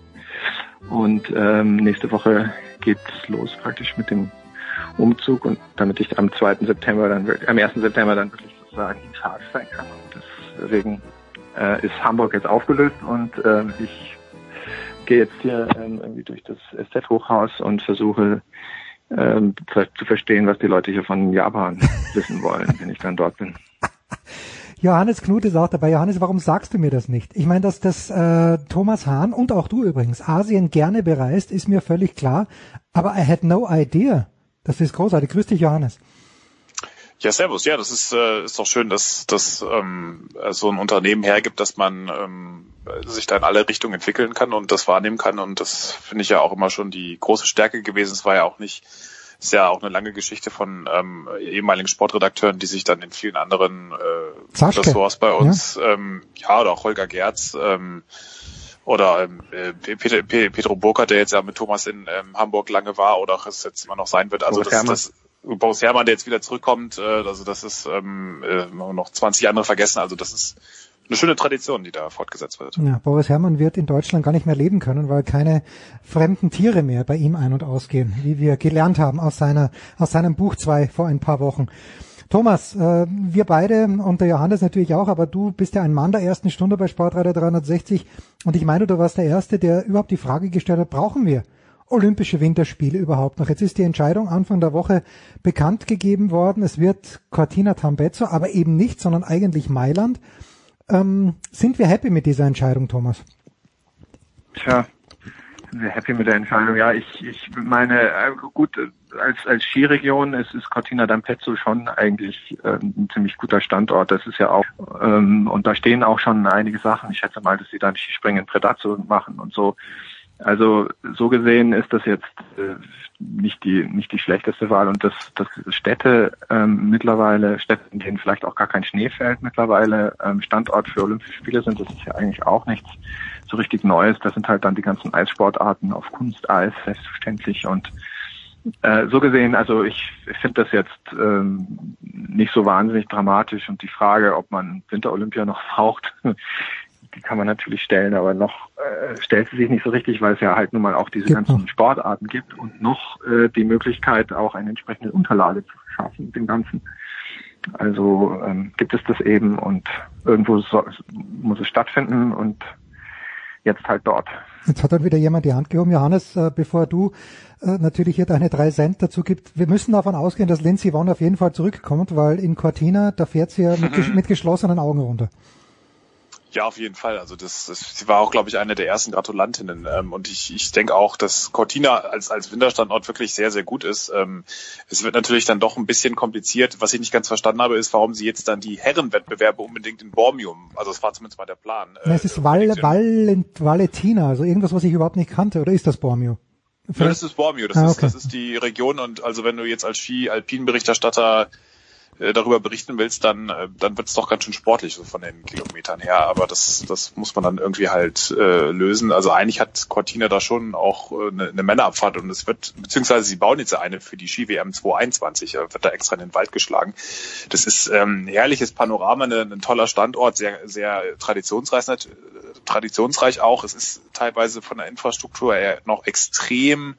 Und ähm, nächste Woche geht's los praktisch mit dem Umzug und damit ich am 2. September dann wirklich, am 1. September dann wirklich sozusagen in Charge sein kann. Und deswegen äh, ist Hamburg jetzt aufgelöst und äh, ich gehe jetzt hier ähm, irgendwie durch das SZ-Hochhaus und versuche ähm, zu verstehen, was die Leute hier von Japan *laughs* wissen wollen, wenn ich dann dort bin. Johannes Knut ist auch dabei. Johannes, warum sagst du mir das nicht? Ich meine, dass das äh, Thomas Hahn und auch du übrigens Asien gerne bereist, ist mir völlig klar. Aber I had no idea. Das ist großartig. Grüß dich, Johannes. Ja, servus. Ja, das ist, äh, ist doch schön, dass, dass ähm, so ein Unternehmen hergibt, dass man ähm, sich da in alle Richtungen entwickeln kann und das wahrnehmen kann. Und das finde ich ja auch immer schon die große Stärke gewesen. Es war ja auch nicht ist ja auch eine lange Geschichte von ähm, ehemaligen Sportredakteuren, die sich dann in vielen anderen äh, Ressorts bei uns, ja. Ähm, ja, oder auch Holger Gerz, ähm, oder ähm, äh, Peter, Pedro Burkhardt, der jetzt ja mit Thomas in ähm, Hamburg lange war oder auch es jetzt immer noch sein wird. Also Boris das, das Boris Herrmann, der jetzt wieder zurückkommt, äh, also das ist ähm, äh, noch 20 andere vergessen. Also das ist eine schöne Tradition, die da fortgesetzt wird. Ja, Boris Herrmann wird in Deutschland gar nicht mehr leben können, weil keine fremden Tiere mehr bei ihm ein- und ausgehen, wie wir gelernt haben aus seiner, aus seinem Buch zwei vor ein paar Wochen. Thomas, äh, wir beide und der Johannes natürlich auch, aber du bist ja ein Mann der ersten Stunde bei Sportreiter 360 und ich meine, du warst der Erste, der überhaupt die Frage gestellt hat, brauchen wir Olympische Winterspiele überhaupt noch? Jetzt ist die Entscheidung Anfang der Woche bekannt gegeben worden. Es wird Cortina Tambezzo, aber eben nicht, sondern eigentlich Mailand. Ähm, sind wir happy mit dieser Entscheidung, Thomas? Tja, sind wir happy mit der Entscheidung? Ja, ich, ich meine, äh, gut, als, als Skiregion ist, ist Cortina d'Ampezzo schon eigentlich äh, ein ziemlich guter Standort. Das ist ja auch, ähm, und da stehen auch schon einige Sachen. Ich schätze mal, dass sie dann Skispringen in Predazzo machen und so. Also so gesehen ist das jetzt äh, nicht die nicht die schlechteste Wahl und dass dass Städte ähm, mittlerweile Städte, in denen vielleicht auch gar kein Schnee fällt, mittlerweile ähm, Standort für Olympische Spiele sind, das ist ja eigentlich auch nichts so richtig Neues. Das sind halt dann die ganzen Eissportarten auf Kunsteis selbstverständlich und äh, so gesehen, also ich, ich finde das jetzt ähm, nicht so wahnsinnig dramatisch und die Frage, ob man Winterolympia noch *laughs* braucht, die kann man natürlich stellen, aber noch äh, stellt sie sich nicht so richtig, weil es ja halt nun mal auch diese genau. ganzen Sportarten gibt und noch äh, die Möglichkeit, auch eine entsprechende Unterlage zu schaffen mit dem Ganzen. Also ähm, gibt es das eben und irgendwo so, muss es stattfinden und jetzt halt dort. Jetzt hat dann wieder jemand die Hand gehoben. Johannes, äh, bevor du äh, natürlich hier deine drei Cent dazu gibt, wir müssen davon ausgehen, dass Lindsay Vonn auf jeden Fall zurückkommt, weil in Cortina, da fährt sie ja mit, *laughs* mit geschlossenen Augen runter. Ja, auf jeden Fall. Also das, das sie war auch, glaube ich, eine der ersten Gratulantinnen. Ähm, und ich, ich denke auch, dass Cortina als, als Winterstandort wirklich sehr, sehr gut ist. Ähm, es wird natürlich dann doch ein bisschen kompliziert. Was ich nicht ganz verstanden habe, ist, warum sie jetzt dann die Herrenwettbewerbe unbedingt in Bormium, also das war zumindest mal der Plan. Äh, es ist Val, Val, Valentina, also irgendwas, was ich überhaupt nicht kannte. Oder ist das Bormio? Ja, das ist Bormio. Das, ah, okay. ist, das ist die Region. Und also wenn du jetzt als Ski-Alpin-Berichterstatter äh, darüber berichten willst, dann, äh, dann wird es doch ganz schön sportlich so von den Kilometern her. Aber das, das muss man dann irgendwie halt äh, lösen. Also eigentlich hat Cortina da schon auch äh, eine, eine Männerabfahrt und es wird, beziehungsweise sie bauen jetzt eine für die Ski-WM 221, äh, wird da extra in den Wald geschlagen. Das ist ähm, herrliches Panorama, eine, ein toller Standort, sehr, sehr traditionsreich, traditionsreich auch. Es ist teilweise von der Infrastruktur her noch extrem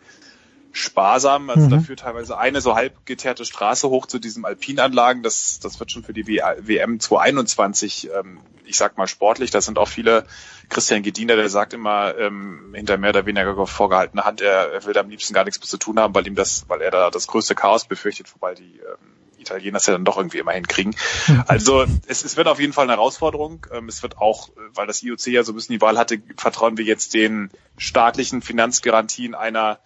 sparsam. Also mhm. da führt teilweise eine so halb geteerte Straße hoch zu diesem Alpinanlagen. Das, das wird schon für die WM 221, ähm, ich sag mal sportlich. Da sind auch viele, Christian Gediner, der sagt immer ähm, hinter mehr oder weniger vorgehaltener Hand, er, er will da am liebsten gar nichts mehr zu tun haben, weil ihm das, weil er da das größte Chaos befürchtet, wobei die ähm, Italiener es ja dann doch irgendwie immer hinkriegen. Also es, es wird auf jeden Fall eine Herausforderung. Ähm, es wird auch, weil das IOC ja so ein bisschen die Wahl hatte, vertrauen wir jetzt den staatlichen Finanzgarantien einer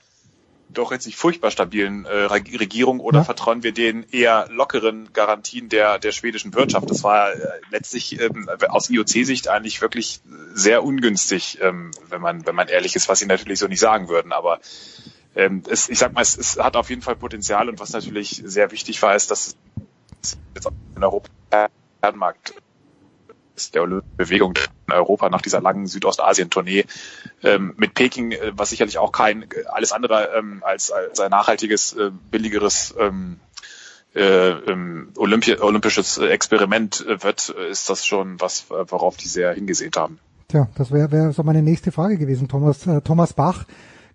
doch jetzt nicht furchtbar stabilen äh, Regierung oder ja. vertrauen wir den eher lockeren Garantien der, der schwedischen Wirtschaft? Das war äh, letztlich ähm, aus IOC-Sicht eigentlich wirklich sehr ungünstig, ähm, wenn man, wenn man ehrlich ist, was sie natürlich so nicht sagen würden. Aber ähm, es, ich sag mal, es, es hat auf jeden Fall Potenzial und was natürlich sehr wichtig war, ist, dass es jetzt in Europa Markt der Bewegung Europa nach dieser langen Südostasien-Tournee ähm, mit Peking, äh, was sicherlich auch kein alles andere ähm, als, als ein nachhaltiges, äh, billigeres ähm, äh, ähm, Olympi olympisches Experiment wird, ist das schon was, worauf die sehr hingesehen haben. Tja, das wäre wär so meine nächste Frage gewesen. Thomas, äh, Thomas Bach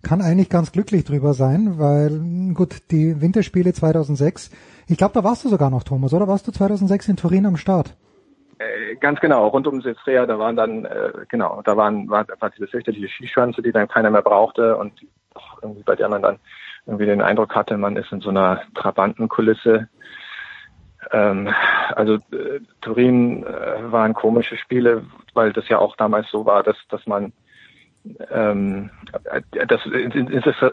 kann eigentlich ganz glücklich drüber sein, weil gut, die Winterspiele 2006, ich glaube, da warst du sogar noch, Thomas, oder warst du 2006 in Turin am Start? Äh, ganz genau, rund um Silstrea, da waren dann, äh, genau, da waren, war, war diese fürchterliche Skischanze, die dann keiner mehr brauchte und auch irgendwie bei der man dann irgendwie den Eindruck hatte, man ist in so einer Trabantenkulisse. Ähm, also äh, Turin äh, waren komische Spiele, weil das ja auch damals so war, dass, dass man ähm, das,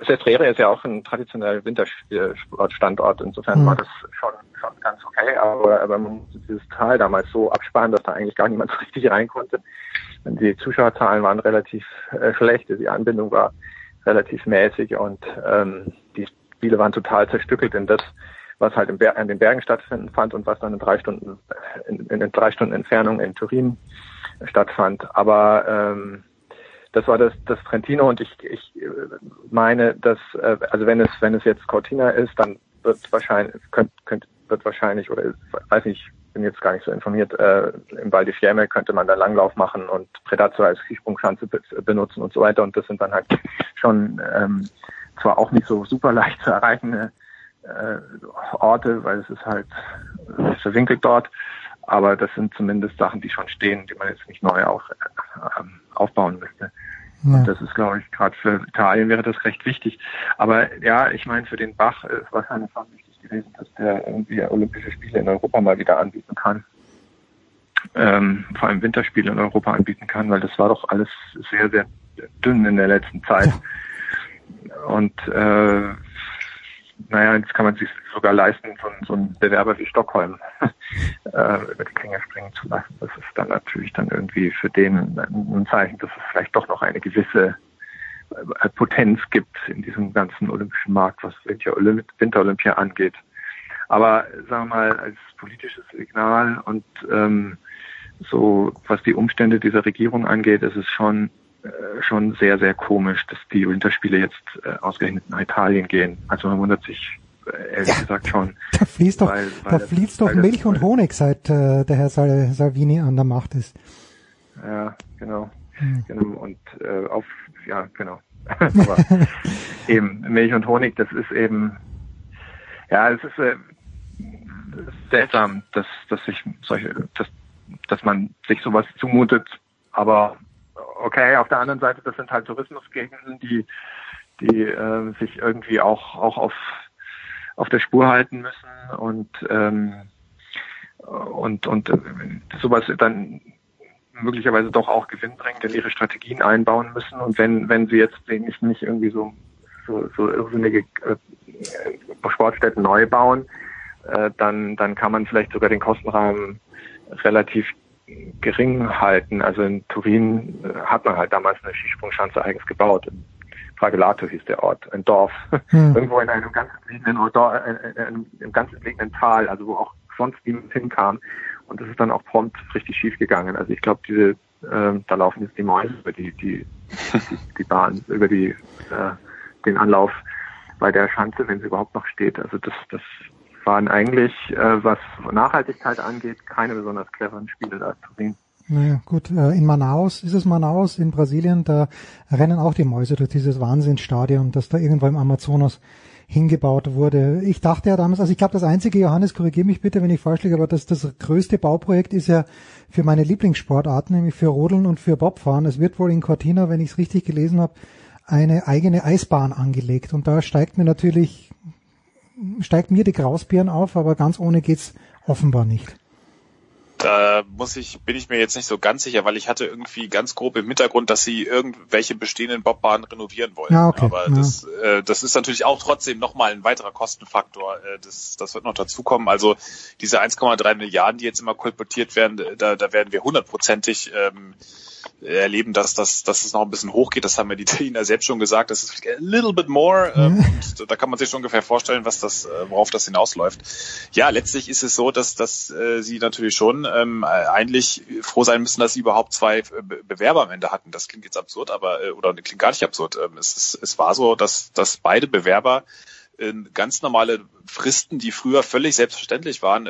Sestrere ist ja auch ein traditioneller Wintersportstandort. Insofern mhm. war das schon, schon ganz okay, aber, aber man musste dieses Tal damals so absparen, dass da eigentlich gar niemand *laughs* so richtig rein konnte. Die Zuschauerzahlen waren relativ äh, schlecht, die Anbindung war relativ mäßig und ähm, die Spiele waren total zerstückelt in das, was halt an den Bergen stattfinden fand und was dann in drei Stunden in, in drei Stunden Entfernung in Turin stattfand. Aber ähm, das war das, das Trentino und ich, ich meine, dass äh, also wenn es wenn es jetzt Cortina ist, dann wird wahrscheinlich könnt, könnt, wird wahrscheinlich oder weiß nicht, bin jetzt gar nicht so informiert, äh, im Val di Fiemme könnte man da Langlauf machen und Predazzo als Skisprungschanze be benutzen und so weiter. Und das sind dann halt schon ähm, zwar auch nicht so super leicht zu erreichende äh, Orte, weil es ist halt verwinkelt dort, aber das sind zumindest Sachen, die schon stehen, die man jetzt nicht neu auf, äh, aufbauen müsste. Ja. Und das ist, glaube ich, gerade für Italien wäre das recht wichtig. Aber ja, ich meine, für den Bach ist wahrscheinlich auch wichtig gewesen, dass der irgendwie Olympische Spiele in Europa mal wieder anbieten kann. Ähm, vor allem Winterspiele in Europa anbieten kann, weil das war doch alles sehr, sehr dünn in der letzten Zeit. Und äh, naja, jetzt kann man sich sogar leisten, so, so einen Bewerber wie Stockholm *laughs* äh, über die Klinge springen zu lassen. Das ist dann natürlich dann irgendwie für den ein Zeichen, dass es vielleicht doch noch eine gewisse äh, Potenz gibt in diesem ganzen olympischen Markt, was Winter-Olympia angeht. Aber sagen wir mal, als politisches Signal und ähm, so, was die Umstände dieser Regierung angeht, ist es schon schon sehr, sehr komisch, dass die Winterspiele jetzt äh, ausgerechnet nach Italien gehen. Also man wundert sich äh, ehrlich ja, gesagt schon. Da fließt doch, weil, weil da fließt doch Milch und Honig, seit äh, der Herr Sal Salvini an der Macht ist. Ja, genau. Hm. genau. Und äh, auf, ja, genau. *laughs* Aber eben Milch und Honig, das ist eben, ja, es ist äh, seltsam, dass, dass sich solche, dass, dass man sich sowas zumutet, aber okay, auf der anderen Seite, das sind halt Tourismusgegenden, die, die äh, sich irgendwie auch, auch auf, auf der Spur halten müssen und, ähm, und, und äh, sowas dann möglicherweise doch auch gewinnbringend in ihre Strategien einbauen müssen. Und wenn, wenn sie jetzt nicht, nicht irgendwie so, so, so irrsinnige äh, Sportstätten neu bauen, äh, dann, dann kann man vielleicht sogar den Kostenrahmen relativ gering halten. Also in Turin äh, hat man halt damals eine Skisprungschanze eigens gebaut. Fragelato hieß der Ort, ein Dorf, *laughs* hm. irgendwo in einem ganz entlegenen, äh, äh, im ganz entlegenen Tal, also wo auch sonst niemand hinkam. Und das ist dann auch prompt richtig schief gegangen. Also ich glaube, diese, äh, da laufen jetzt die Mäuse über die, die, die, die Bahn, über die, äh, den Anlauf bei der Schanze, wenn sie überhaupt noch steht. Also das, das waren eigentlich, äh, was Nachhaltigkeit angeht, keine besonders cleveren Spiele da zu sehen. Naja, gut, äh, in Manaus, ist es Manaus in Brasilien, da rennen auch die Mäuse durch dieses Wahnsinnsstadion, das da irgendwo im Amazonas hingebaut wurde. Ich dachte ja damals, also ich glaube, das einzige, Johannes, korrigiere mich bitte, wenn ich falsch liege, aber das, das größte Bauprojekt ist ja für meine Lieblingssportarten, nämlich für Rodeln und für Bobfahren. Es wird wohl in Cortina, wenn ich es richtig gelesen habe, eine eigene Eisbahn angelegt. Und da steigt mir natürlich steigt mir die Grausbirn auf, aber ganz ohne geht's offenbar nicht. Da muss ich, bin ich mir jetzt nicht so ganz sicher, weil ich hatte irgendwie ganz grob im Hintergrund, dass sie irgendwelche bestehenden Bobbahnen renovieren wollen. Ja, okay. Aber ja. das, äh, das ist natürlich auch trotzdem nochmal ein weiterer Kostenfaktor. Äh, das, das wird noch dazukommen. Also diese 1,3 Milliarden, die jetzt immer kolportiert werden, da, da werden wir hundertprozentig ähm, erleben, dass, dass, dass es noch ein bisschen hochgeht. Das haben ja die *laughs* Italiener selbst schon gesagt. Das ist a little bit more. Ähm, und da kann man sich schon ungefähr vorstellen, was das, äh, worauf das hinausläuft. Ja, letztlich ist es so, dass, dass äh, sie natürlich schon ähm, eigentlich froh sein müssen, dass sie überhaupt zwei äh, Bewerber am Ende hatten. Das klingt jetzt absurd, aber äh, oder klingt gar nicht absurd. Ähm, es, ist, es war so, dass, dass beide Bewerber äh, ganz normale Fristen, die früher völlig selbstverständlich waren,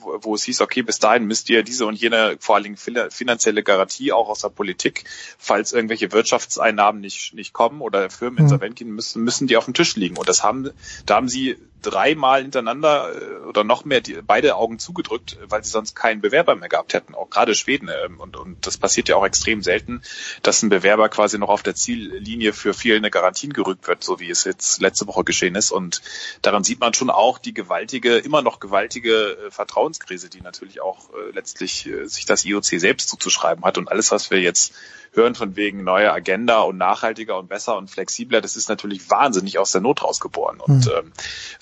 äh, wo, es hieß, okay, bis dahin müsst ihr diese und jene vor allen Dingen finanzielle Garantie auch aus der Politik, falls irgendwelche Wirtschaftseinnahmen nicht, nicht kommen oder Firmen insolvent gehen müssen, müssen die auf dem Tisch liegen. Und das haben, da haben sie dreimal hintereinander äh, oder noch mehr die, beide Augen zugedrückt, weil sie sonst keinen Bewerber mehr gehabt hätten, auch gerade Schweden. Ähm, und, und das passiert ja auch extrem selten, dass ein Bewerber quasi noch auf der Ziellinie für fehlende Garantien gerückt wird, so wie es jetzt letzte Woche geschehen ist. Und daran sieht man schon auch die gewaltige, immer noch gewaltige äh, Vertrauenskrise, die natürlich auch äh, letztlich äh, sich das IOC selbst zuzuschreiben hat. Und alles, was wir jetzt hören von wegen neuer Agenda und nachhaltiger und besser und flexibler, das ist natürlich wahnsinnig aus der Not rausgeboren. Und mhm. ähm,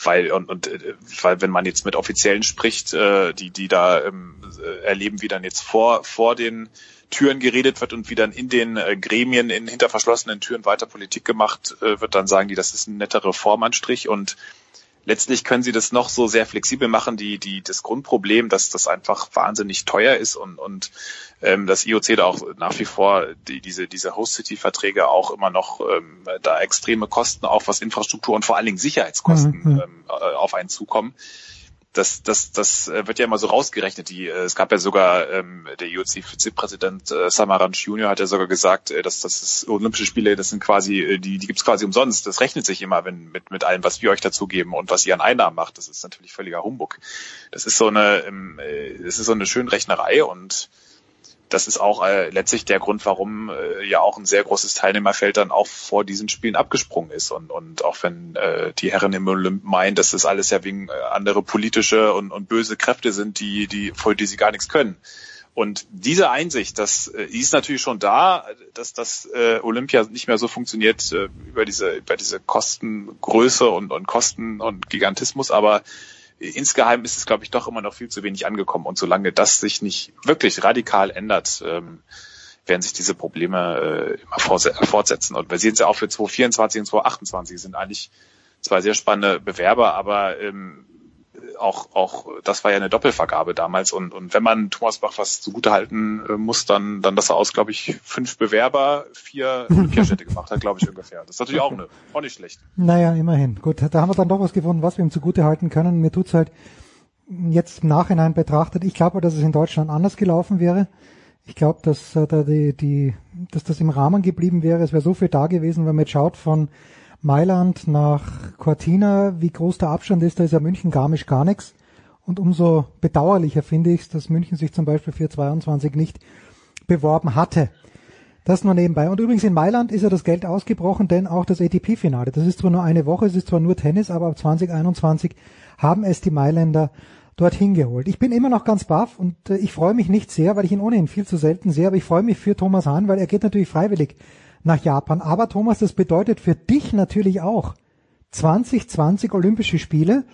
weil und, und äh, weil wenn man jetzt mit Offiziellen spricht, äh, die die da ähm, äh, erleben, wie dann jetzt vor vor den Türen geredet wird und wie dann in den äh, Gremien in hinter verschlossenen Türen weiter Politik gemacht äh, wird, dann sagen die, das ist ein netter Reformanstrich und letztlich können sie das noch so sehr flexibel machen, die, die, das Grundproblem, dass das einfach wahnsinnig teuer ist und, und ähm, das IOC da auch nach wie vor die, diese, diese Host-City-Verträge auch immer noch ähm, da extreme Kosten auch was Infrastruktur und vor allen Dingen Sicherheitskosten mhm. ähm, äh, auf einen zukommen das, das, das äh, wird ja immer so rausgerechnet. Die, äh, es gab ja sogar ähm, der IOC-Vizepräsident äh, Samaranch Junior hat ja sogar gesagt, äh, dass das ist, Olympische Spiele, das sind quasi, äh, die, die gibt's quasi umsonst. Das rechnet sich immer, wenn mit mit allem, was wir euch dazugeben und was ihr an Einnahmen macht. Das ist natürlich völliger Humbug. Das ist so eine, ähm, das ist so eine schöne Rechnerei und das ist auch äh, letztlich der Grund, warum äh, ja auch ein sehr großes Teilnehmerfeld dann auch vor diesen Spielen abgesprungen ist. Und, und auch wenn äh, die Herren im Olymp meinen, dass das alles ja wegen äh, andere politische und, und böse Kräfte sind, die, die, vor die sie gar nichts können. Und diese Einsicht, das äh, ist natürlich schon da, dass das äh, Olympia nicht mehr so funktioniert äh, über diese über diese Kostengröße und, und Kosten und Gigantismus, aber insgeheim ist es, glaube ich, doch immer noch viel zu wenig angekommen. Und solange das sich nicht wirklich radikal ändert, ähm, werden sich diese Probleme äh, immer fortsetzen. Und wir sehen es ja auch für 2024 und 2028 sind eigentlich zwei sehr spannende Bewerber, aber ähm, auch, auch das war ja eine Doppelvergabe damals. Und, und wenn man Thomas Bach was zugutehalten äh, muss, dann, dann, dass er aus, glaube ich, fünf Bewerber vier *laughs* Olympiastädte gemacht hat, glaube ich ungefähr. Das ist natürlich auch, eine, auch nicht schlecht. Naja, immerhin. Gut, da haben wir dann doch was gefunden, was wir ihm zugutehalten können. Mir tut's halt jetzt im Nachhinein betrachtet, ich glaube, dass es in Deutschland anders gelaufen wäre. Ich glaube, dass äh, da die, die, dass das im Rahmen geblieben wäre. Es wäre so viel da gewesen, wenn man jetzt schaut von Mailand nach Cortina, wie groß der Abstand ist, da ist ja München Garmisch gar nichts. Und umso bedauerlicher finde ich es, dass München sich zum Beispiel für 22 nicht beworben hatte. Das nur nebenbei. Und übrigens in Mailand ist ja das Geld ausgebrochen, denn auch das ATP-Finale, das ist zwar nur eine Woche, es ist zwar nur Tennis, aber ab 2021 haben es die Mailänder dorthin geholt. Ich bin immer noch ganz baff und äh, ich freue mich nicht sehr, weil ich ihn ohnehin viel zu selten sehe, aber ich freue mich für Thomas Hahn, weil er geht natürlich freiwillig nach Japan. Aber Thomas, das bedeutet für dich natürlich auch 2020 Olympische Spiele.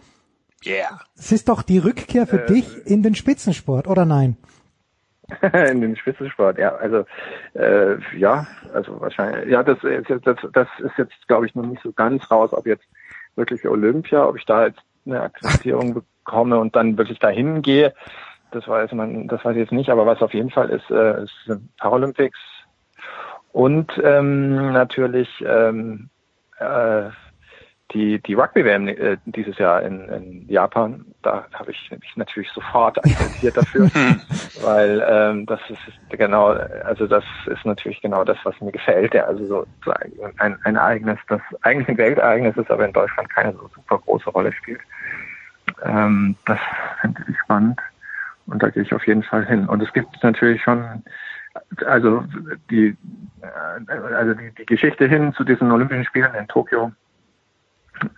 Yeah. Es ist doch die Rückkehr für äh, dich in den Spitzensport, oder nein? *laughs* in den Spitzensport, ja, also äh, ja, also wahrscheinlich, ja, das ist jetzt, das, das ist jetzt, glaube ich, noch nicht so ganz raus, ob jetzt wirklich Olympia, ob ich da jetzt eine Akkreditierung *laughs* bekomme und dann wirklich dahin gehe. Das weiß man, das weiß ich jetzt nicht, aber was auf jeden Fall ist, äh, ist Paralympics und ähm, natürlich ähm, äh, die, die Rugby-WM äh, dieses Jahr in, in Japan, da habe ich mich natürlich sofort interessiert dafür, *laughs* weil ähm, das ist genau, also das ist natürlich genau das, was mir gefällt. Ja, also so ein, ein Ereignis, das eigentlich ein Weltereignis ist, aber in Deutschland keine so super große Rolle spielt. Ähm, das finde ich spannend und da gehe ich auf jeden Fall hin. Und es gibt natürlich schon also die, äh, also die, die Geschichte hin zu diesen Olympischen Spielen in Tokio,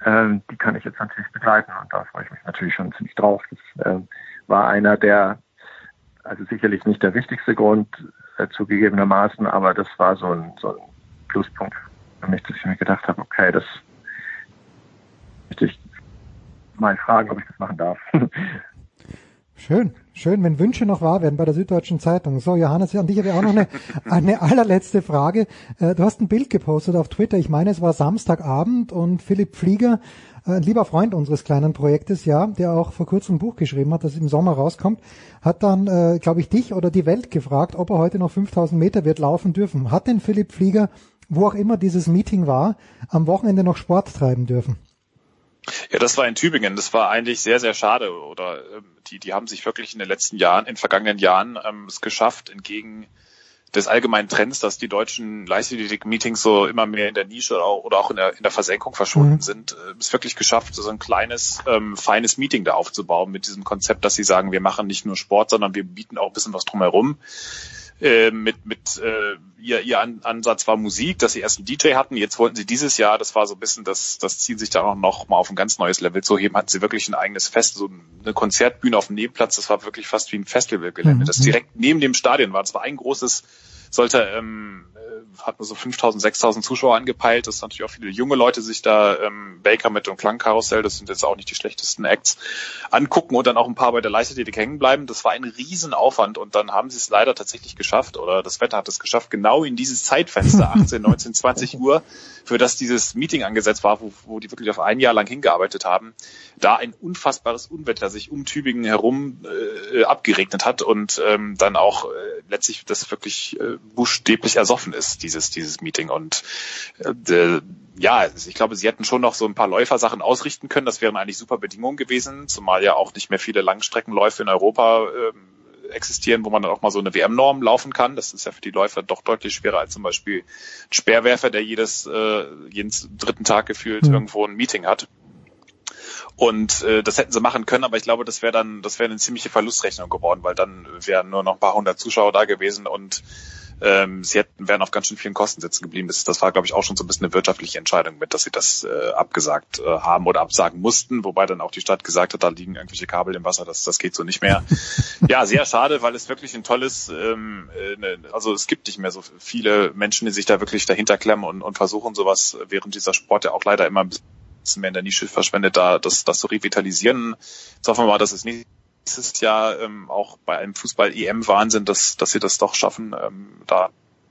ähm, die kann ich jetzt natürlich begleiten und da freue ich mich natürlich schon ziemlich drauf. Das äh, war einer der, also sicherlich nicht der wichtigste Grund äh, zugegebenermaßen, aber das war so ein, so ein Pluspunkt für mich, dass ich mir gedacht habe, okay, das möchte ich mal fragen, ob ich das machen darf. *laughs* Schön, schön, wenn Wünsche noch wahr werden bei der Süddeutschen Zeitung. So, Johannes, an dich habe ich auch noch eine, *laughs* eine allerletzte Frage. Äh, du hast ein Bild gepostet auf Twitter. Ich meine, es war Samstagabend und Philipp Flieger, äh, ein lieber Freund unseres kleinen Projektes, ja, der auch vor kurzem ein Buch geschrieben hat, das im Sommer rauskommt, hat dann, äh, glaube ich, dich oder die Welt gefragt, ob er heute noch 5000 Meter wird laufen dürfen. Hat denn Philipp Flieger, wo auch immer dieses Meeting war, am Wochenende noch Sport treiben dürfen? Ja, das war in Tübingen. Das war eigentlich sehr, sehr schade. Oder ähm, die, die haben sich wirklich in den letzten Jahren, in vergangenen Jahren ähm, es geschafft, entgegen des allgemeinen Trends, dass die deutschen Leichtathletik-Meetings so immer mehr in der Nische oder auch, in, der, in der Versenkung verschwunden mhm. sind, äh, es wirklich geschafft, so ein kleines, ähm, feines Meeting da aufzubauen mit diesem Konzept, dass sie sagen, wir machen nicht nur Sport, sondern wir bieten auch ein bisschen was drumherum. Äh, mit, mit äh, ihr, ihr Ansatz war Musik, dass sie erst einen DJ hatten. Jetzt wollten sie dieses Jahr, das war so ein bisschen das, das Ziel, sich da auch noch mal auf ein ganz neues Level zu heben, hatten sie wirklich ein eigenes Fest, so eine Konzertbühne auf dem Nebenplatz. Das war wirklich fast wie ein Festivalgelände, mhm. das direkt neben dem Stadion war. Das war ein großes sollte, ähm, äh, hat man so 5000, 6000 Zuschauer angepeilt. Das sind natürlich auch viele junge Leute sich da ähm, Baker mit dem Klangkarussell, das sind jetzt auch nicht die schlechtesten Acts, angucken und dann auch ein paar bei der Leichtathletik hängen bleiben. Das war ein Riesenaufwand und dann haben sie es leider tatsächlich geschafft oder das Wetter hat es geschafft, genau in dieses Zeitfenster 18, 19, 20 Uhr, für das dieses Meeting angesetzt war, wo, wo die wirklich auf ein Jahr lang hingearbeitet haben, da ein unfassbares Unwetter sich um Tübingen herum äh, abgeregnet hat und ähm, dann auch äh, letztlich das wirklich äh, buchstäblich ersoffen ist, dieses, dieses Meeting. Und äh, ja, ich glaube, sie hätten schon noch so ein paar Läufersachen ausrichten können. Das wären eigentlich super Bedingungen gewesen, zumal ja auch nicht mehr viele Langstreckenläufe in Europa äh, existieren, wo man dann auch mal so eine WM-Norm laufen kann. Das ist ja für die Läufer doch deutlich schwerer als zum Beispiel ein Speerwerfer, der jedes, äh, jeden dritten Tag gefühlt mhm. irgendwo ein Meeting hat. Und äh, das hätten sie machen können, aber ich glaube, das wäre dann, das wäre eine ziemliche Verlustrechnung geworden, weil dann wären nur noch ein paar hundert Zuschauer da gewesen und ähm, sie hätten, wären auf ganz schön vielen Kosten sitzen geblieben. Das, das war, glaube ich, auch schon so ein bisschen eine wirtschaftliche Entscheidung mit, dass sie das äh, abgesagt äh, haben oder absagen mussten, wobei dann auch die Stadt gesagt hat, da liegen irgendwelche Kabel im Wasser, das, das geht so nicht mehr. *laughs* ja, sehr schade, weil es wirklich ein tolles, ähm, äh, ne, also es gibt nicht mehr so viele Menschen, die sich da wirklich dahinter klemmen und, und versuchen sowas, während dieser Sport ja auch leider immer ein bisschen mehr in der Nische verschwendet, da das, das zu revitalisieren. Jetzt hoffen wir mal, dass es nicht nächstes Jahr ähm, auch bei einem Fußball-EM-Wahnsinn, dass, dass sie das doch schaffen, ähm, da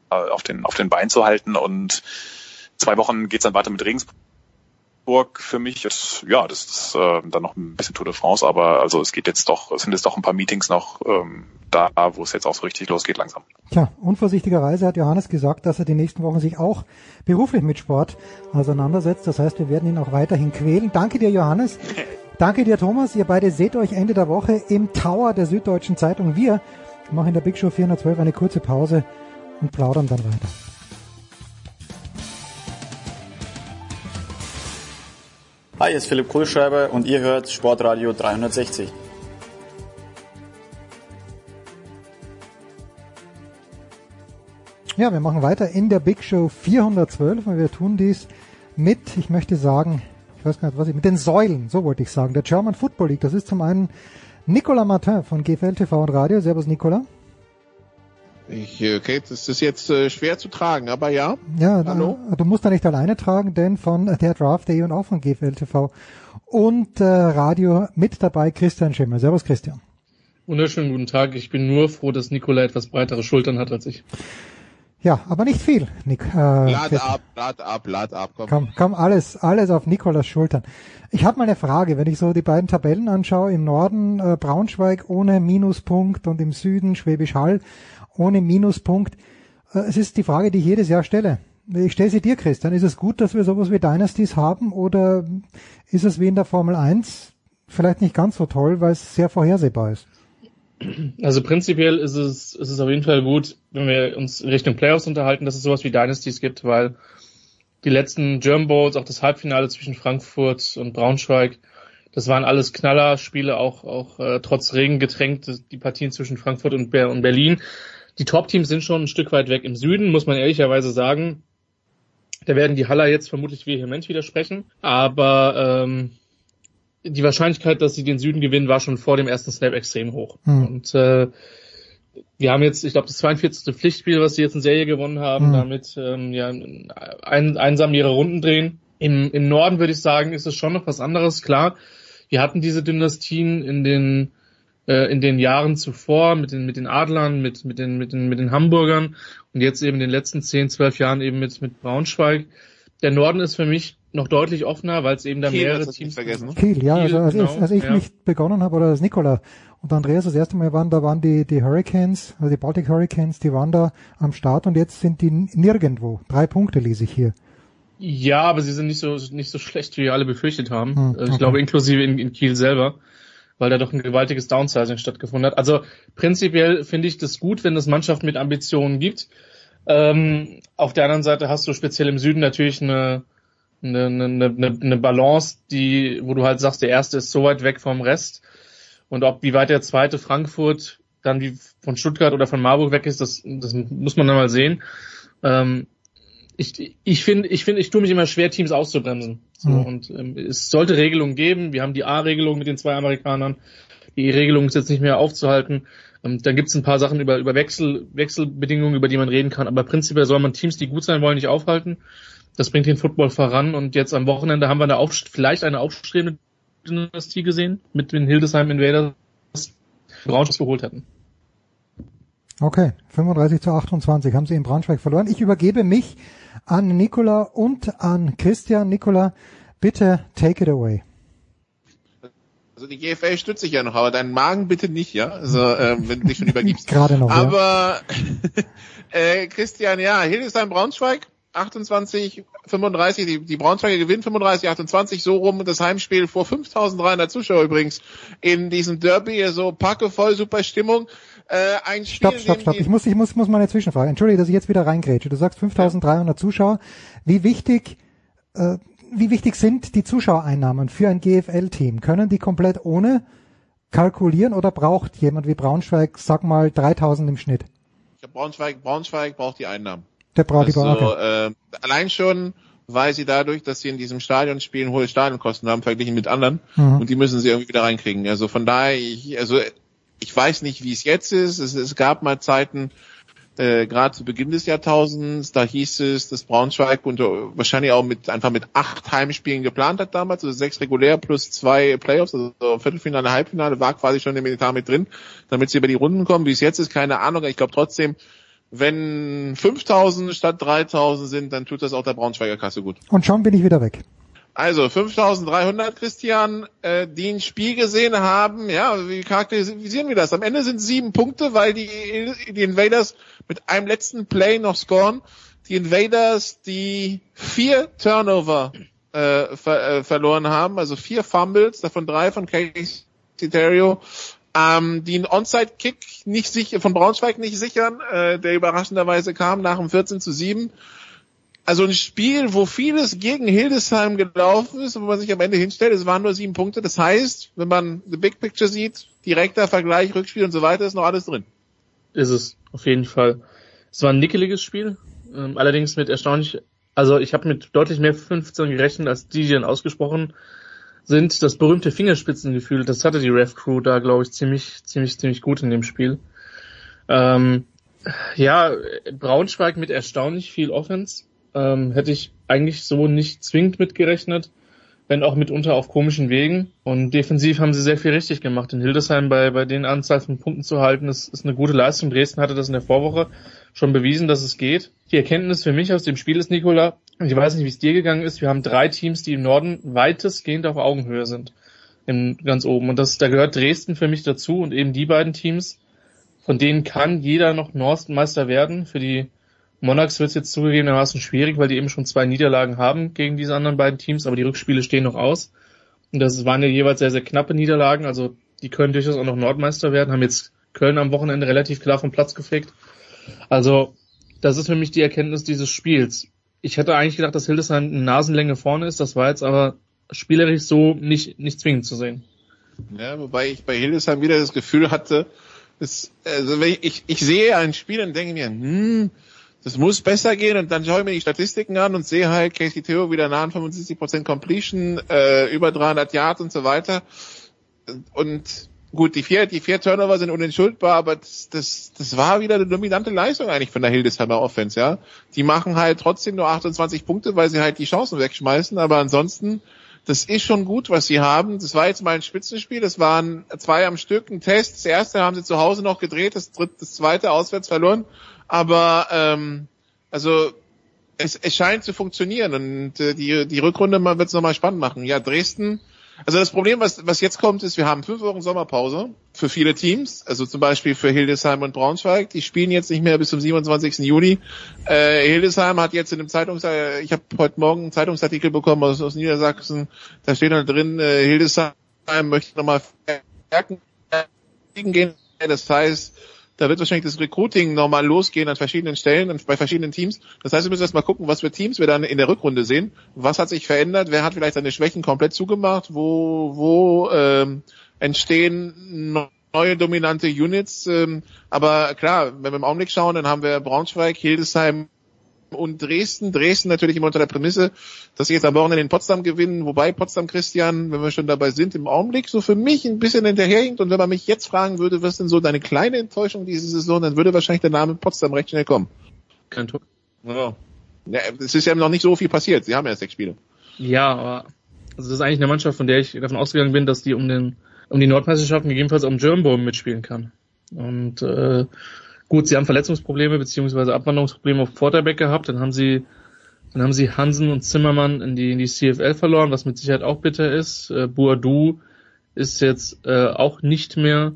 äh, auf den, auf den Bein zu halten. Und zwei Wochen geht's dann weiter mit Regensburg für mich. Ist, ja, das ist äh, dann noch ein bisschen Tour de France, aber also es geht jetzt doch, es sind jetzt doch ein paar Meetings noch ähm, da, wo es jetzt auch so richtig losgeht langsam. Tja, unvorsichtigerweise hat Johannes gesagt, dass er die nächsten Wochen sich auch beruflich mit Sport auseinandersetzt. Das heißt, wir werden ihn auch weiterhin quälen. Danke dir, Johannes. *laughs* Danke dir, Thomas. Ihr beide seht euch Ende der Woche im Tower der Süddeutschen Zeitung. Wir machen in der Big Show 412 eine kurze Pause und plaudern dann weiter. Hi, hier ist Philipp Kohlschreiber und ihr hört Sportradio 360. Ja, wir machen weiter in der Big Show 412 und wir tun dies mit, ich möchte sagen, ich weiß gar nicht, was ich, mit den Säulen, so wollte ich sagen, der German Football League. Das ist zum einen Nicolas Martin von GFL TV und Radio. Servus, Nicolas. Ich, äh, okay, das ist jetzt äh, schwer zu tragen, aber ja. Ja, Hallo? Du, du musst da nicht alleine tragen, denn von der Draft Day und auch von GFL TV und äh, Radio mit dabei Christian Schimmer. Servus, Christian. Wunderschönen guten Tag. Ich bin nur froh, dass Nikola etwas breitere Schultern hat als ich. Ja, aber nicht viel, Nick. Äh, lad ab, lad ab, lad ab. Komm. komm, komm, alles, alles auf Nikolas Schultern. Ich habe mal eine Frage, wenn ich so die beiden Tabellen anschaue, im Norden äh, Braunschweig ohne Minuspunkt und im Süden Schwäbisch Hall ohne Minuspunkt. Äh, es ist die Frage, die ich jedes Jahr stelle. Ich stelle sie dir, Christian. Ist es gut, dass wir sowas wie Dynasties haben oder ist es wie in der Formel 1 vielleicht nicht ganz so toll, weil es sehr vorhersehbar ist? Also prinzipiell ist es, ist es auf jeden Fall gut, wenn wir uns Richtung Playoffs unterhalten, dass es sowas wie Dynasties gibt, weil die letzten German Bowls, auch das Halbfinale zwischen Frankfurt und Braunschweig, das waren alles Knallerspiele, auch, auch äh, trotz Regen getränkt, die Partien zwischen Frankfurt und, Ber und Berlin. Die Top-Teams sind schon ein Stück weit weg im Süden, muss man ehrlicherweise sagen. Da werden die Haller jetzt vermutlich vehement widersprechen, aber ähm, die Wahrscheinlichkeit, dass sie den Süden gewinnen, war schon vor dem ersten Snap extrem hoch. Hm. Und äh, wir haben jetzt, ich glaube, das 42. Pflichtspiel, was sie jetzt in Serie gewonnen haben, hm. damit ähm, ja, ein, einsam ihre Runden drehen. Im, Im Norden würde ich sagen, ist es schon noch was anderes. Klar, wir hatten diese Dynastien in den äh, in den Jahren zuvor mit den mit den Adlern, mit mit den mit den mit den Hamburgern und jetzt eben in den letzten 10, 12 Jahren eben mit mit Braunschweig. Der Norden ist für mich noch deutlich offener, weil es eben da Kiel, mehrere Teams vergessen. Ne? Kiel, ja, Kiel, also als, genau, als ich ja. mich begonnen habe, oder als Nikola und Andreas das erste Mal waren, da waren die, die Hurricanes, also die Baltic Hurricanes, die waren da am Start und jetzt sind die nirgendwo. Drei Punkte lese ich hier. Ja, aber sie sind nicht so nicht so schlecht, wie wir alle befürchtet haben. Hm, okay. Ich glaube inklusive in, in Kiel selber. weil da doch ein gewaltiges Downsizing stattgefunden hat. Also prinzipiell finde ich das gut, wenn es Mannschaften mit Ambitionen gibt. Ähm, auf der anderen Seite hast du speziell im Süden natürlich eine, eine, eine, eine Balance, die, wo du halt sagst, der erste ist so weit weg vom Rest. Und ob wie weit der zweite Frankfurt dann wie von Stuttgart oder von Marburg weg ist, das, das muss man dann mal sehen. Ähm, ich ich finde, ich finde, ich tue mich immer schwer, Teams auszubremsen. So, mhm. Und ähm, es sollte Regelungen geben. Wir haben die A-Regelung mit den zwei Amerikanern. Die Regelung ist jetzt nicht mehr aufzuhalten. Ähm, dann gibt es ein paar Sachen über, über Wechsel, Wechselbedingungen, über die man reden kann. Aber prinzipiell soll man Teams, die gut sein wollen, nicht aufhalten. Das bringt den Football voran. Und jetzt am Wochenende haben wir eine auf, vielleicht eine aufstrebende Dynastie gesehen mit den Hildesheim Invaders, die Braunschweig geholt hätten. Okay, 35 zu 28 haben sie in Braunschweig verloren. Ich übergebe mich an Nicola und an Christian. Nicola, bitte take it away. Also die GFL stützt sich ja noch, aber deinen Magen bitte nicht, ja? Also äh, wenn du dich schon übergibst. *laughs* Gerade noch. Aber ja. *laughs* äh, Christian, ja, Hildesheim Braunschweig, 28, 35, die, die Braunschweiger gewinnen 35, 28, so rum das Heimspiel vor 5300 Zuschauer übrigens in diesem Derby, so packevoll, super Stimmung. Äh, ein Spiel, stopp, stopp, stopp. Ich muss, ich muss, muss mal eine Zwischenfrage. Entschuldige, dass ich jetzt wieder reingrätsche. Du sagst 5300 Zuschauer. Wie wichtig, äh, wie wichtig sind die Zuschauereinnahmen für ein GFL-Team? Können die komplett ohne kalkulieren oder braucht jemand wie Braunschweig, sag mal, 3000 im Schnitt? Braunschweig, Braunschweig braucht die Einnahmen. Der braucht also, äh, Allein schon, weil sie dadurch, dass sie in diesem Stadion spielen, hohe Stadionkosten haben, verglichen mit anderen. Mhm. Und die müssen sie irgendwie wieder reinkriegen. Also von daher, ich, also ich weiß nicht, wie es jetzt ist. Es, es gab mal Zeiten, äh, gerade zu Beginn des Jahrtausends, da hieß es, dass Braunschweig und wahrscheinlich auch mit einfach mit acht Heimspielen geplant hat damals, also sechs regulär plus zwei Playoffs, also Viertelfinale, Halbfinale war quasi schon im Militar mit drin, damit sie über die Runden kommen. Wie es jetzt ist, keine Ahnung. Ich glaube trotzdem, wenn 5000 statt 3000 sind, dann tut das auch der Braunschweiger Kasse gut. Und schon bin ich wieder weg. Also 5300 Christian, äh, die ein Spiel gesehen haben. Ja, wie charakterisieren wir das? Am Ende sind sieben Punkte, weil die, die Invaders mit einem letzten Play noch scoren. Die Invaders, die vier Turnover äh, ver äh, verloren haben, also vier Fumbles, davon drei von Casey Terrio, ähm, die einen Onside-Kick nicht sicher, von Braunschweig nicht sichern, äh, der überraschenderweise kam nach dem 14 zu 7 also ein Spiel, wo vieles gegen Hildesheim gelaufen ist, wo man sich am Ende hinstellt, es waren nur sieben Punkte. Das heißt, wenn man the big picture sieht, direkter Vergleich, Rückspiel und so weiter, ist noch alles drin. Ist es, auf jeden Fall. Es war ein nickeliges Spiel, ähm, allerdings mit erstaunlich, also ich habe mit deutlich mehr 15 gerechnet, als dann ausgesprochen sind. Das berühmte Fingerspitzengefühl, das hatte die Ref Crew da, glaube ich, ziemlich, ziemlich, ziemlich gut in dem Spiel. Ähm, ja, Braunschweig mit erstaunlich viel Offense ähm, hätte ich eigentlich so nicht zwingend mitgerechnet, wenn auch mitunter auf komischen Wegen. Und defensiv haben sie sehr viel richtig gemacht. In Hildesheim bei, bei den Anzahl von Punkten zu halten, ist, ist eine gute Leistung. Dresden hatte das in der Vorwoche schon bewiesen, dass es geht. Die Erkenntnis für mich aus dem Spiel ist, Nikola, ich weiß nicht, wie es dir gegangen ist, wir haben drei Teams, die im Norden weitestgehend auf Augenhöhe sind. Im, ganz oben. Und das, da gehört Dresden für mich dazu und eben die beiden Teams, von denen kann jeder noch Norstenmeister werden. Für die Monarchs wird es jetzt zugegebenermaßen schwierig, weil die eben schon zwei Niederlagen haben gegen diese anderen beiden Teams, aber die Rückspiele stehen noch aus. Und das waren ja jeweils sehr, sehr knappe Niederlagen, also die können durchaus auch noch Nordmeister werden, haben jetzt Köln am Wochenende relativ klar vom Platz gefegt. Also, das ist für mich die Erkenntnis dieses Spiels. Ich hätte eigentlich gedacht, dass Hildesheim eine Nasenlänge vorne ist, das war jetzt aber spielerisch so nicht, nicht zwingend zu sehen. Ja, wobei ich bei Hildesheim wieder das Gefühl hatte, dass, also wenn ich, ich, ich sehe ein Spiel und denke mir, hm, das muss besser gehen und dann schaue ich mir die Statistiken an und sehe halt Casey Theo wieder nah an 75% Completion, äh, über 300 Yards und so weiter. Und gut, die vier, die vier Turnover sind unentschuldbar, aber das, das, das war wieder eine dominante Leistung eigentlich von der Hildesheimer Offense, ja. Die machen halt trotzdem nur 28 Punkte, weil sie halt die Chancen wegschmeißen, aber ansonsten, das ist schon gut, was sie haben. Das war jetzt mal ein Spitzenspiel, das waren zwei am Stück, ein Test. Das erste haben sie zu Hause noch gedreht, das dritte, das zweite auswärts verloren. Aber ähm, also es, es scheint zu funktionieren und äh, die, die Rückrunde wird es nochmal spannend machen. Ja, Dresden, also das Problem, was, was jetzt kommt, ist, wir haben fünf Wochen Sommerpause für viele Teams, also zum Beispiel für Hildesheim und Braunschweig. Die spielen jetzt nicht mehr bis zum 27. Juni. Äh, Hildesheim hat jetzt in einem Zeitungs, ich habe heute Morgen einen Zeitungsartikel bekommen aus, aus Niedersachsen, da steht dann drin, äh, Hildesheim möchte nochmal Stärken gehen. Das heißt, da wird wahrscheinlich das Recruiting nochmal losgehen an verschiedenen Stellen bei verschiedenen Teams. Das heißt, wir müssen erst mal gucken, was für Teams wir dann in der Rückrunde sehen. Was hat sich verändert? Wer hat vielleicht seine Schwächen komplett zugemacht? Wo, wo ähm, entstehen neue dominante Units? Ähm, aber klar, wenn wir im Augenblick schauen, dann haben wir Braunschweig, Hildesheim, und Dresden. Dresden natürlich immer unter der Prämisse, dass sie jetzt am Wochenende in Potsdam gewinnen, wobei Potsdam Christian, wenn wir schon dabei sind, im Augenblick so für mich ein bisschen hinterherhinkt. Und wenn man mich jetzt fragen würde, was denn so deine kleine Enttäuschung diese Saison, dann würde wahrscheinlich der Name Potsdam recht schnell kommen. Kein Tor. Ja. ja. Es ist ja noch nicht so viel passiert. Sie haben ja sechs Spiele. Ja, aber also das ist eigentlich eine Mannschaft, von der ich davon ausgegangen bin, dass die um den um die Nordmeisterschaften gegebenenfalls um German Bowl mitspielen kann. Und äh, Gut, sie haben Verletzungsprobleme beziehungsweise Abwanderungsprobleme auf Quarterback gehabt. Dann haben sie, dann haben sie Hansen und Zimmermann in die, in die CFL verloren, was mit Sicherheit auch bitter ist. Äh, Boadu ist jetzt äh, auch nicht mehr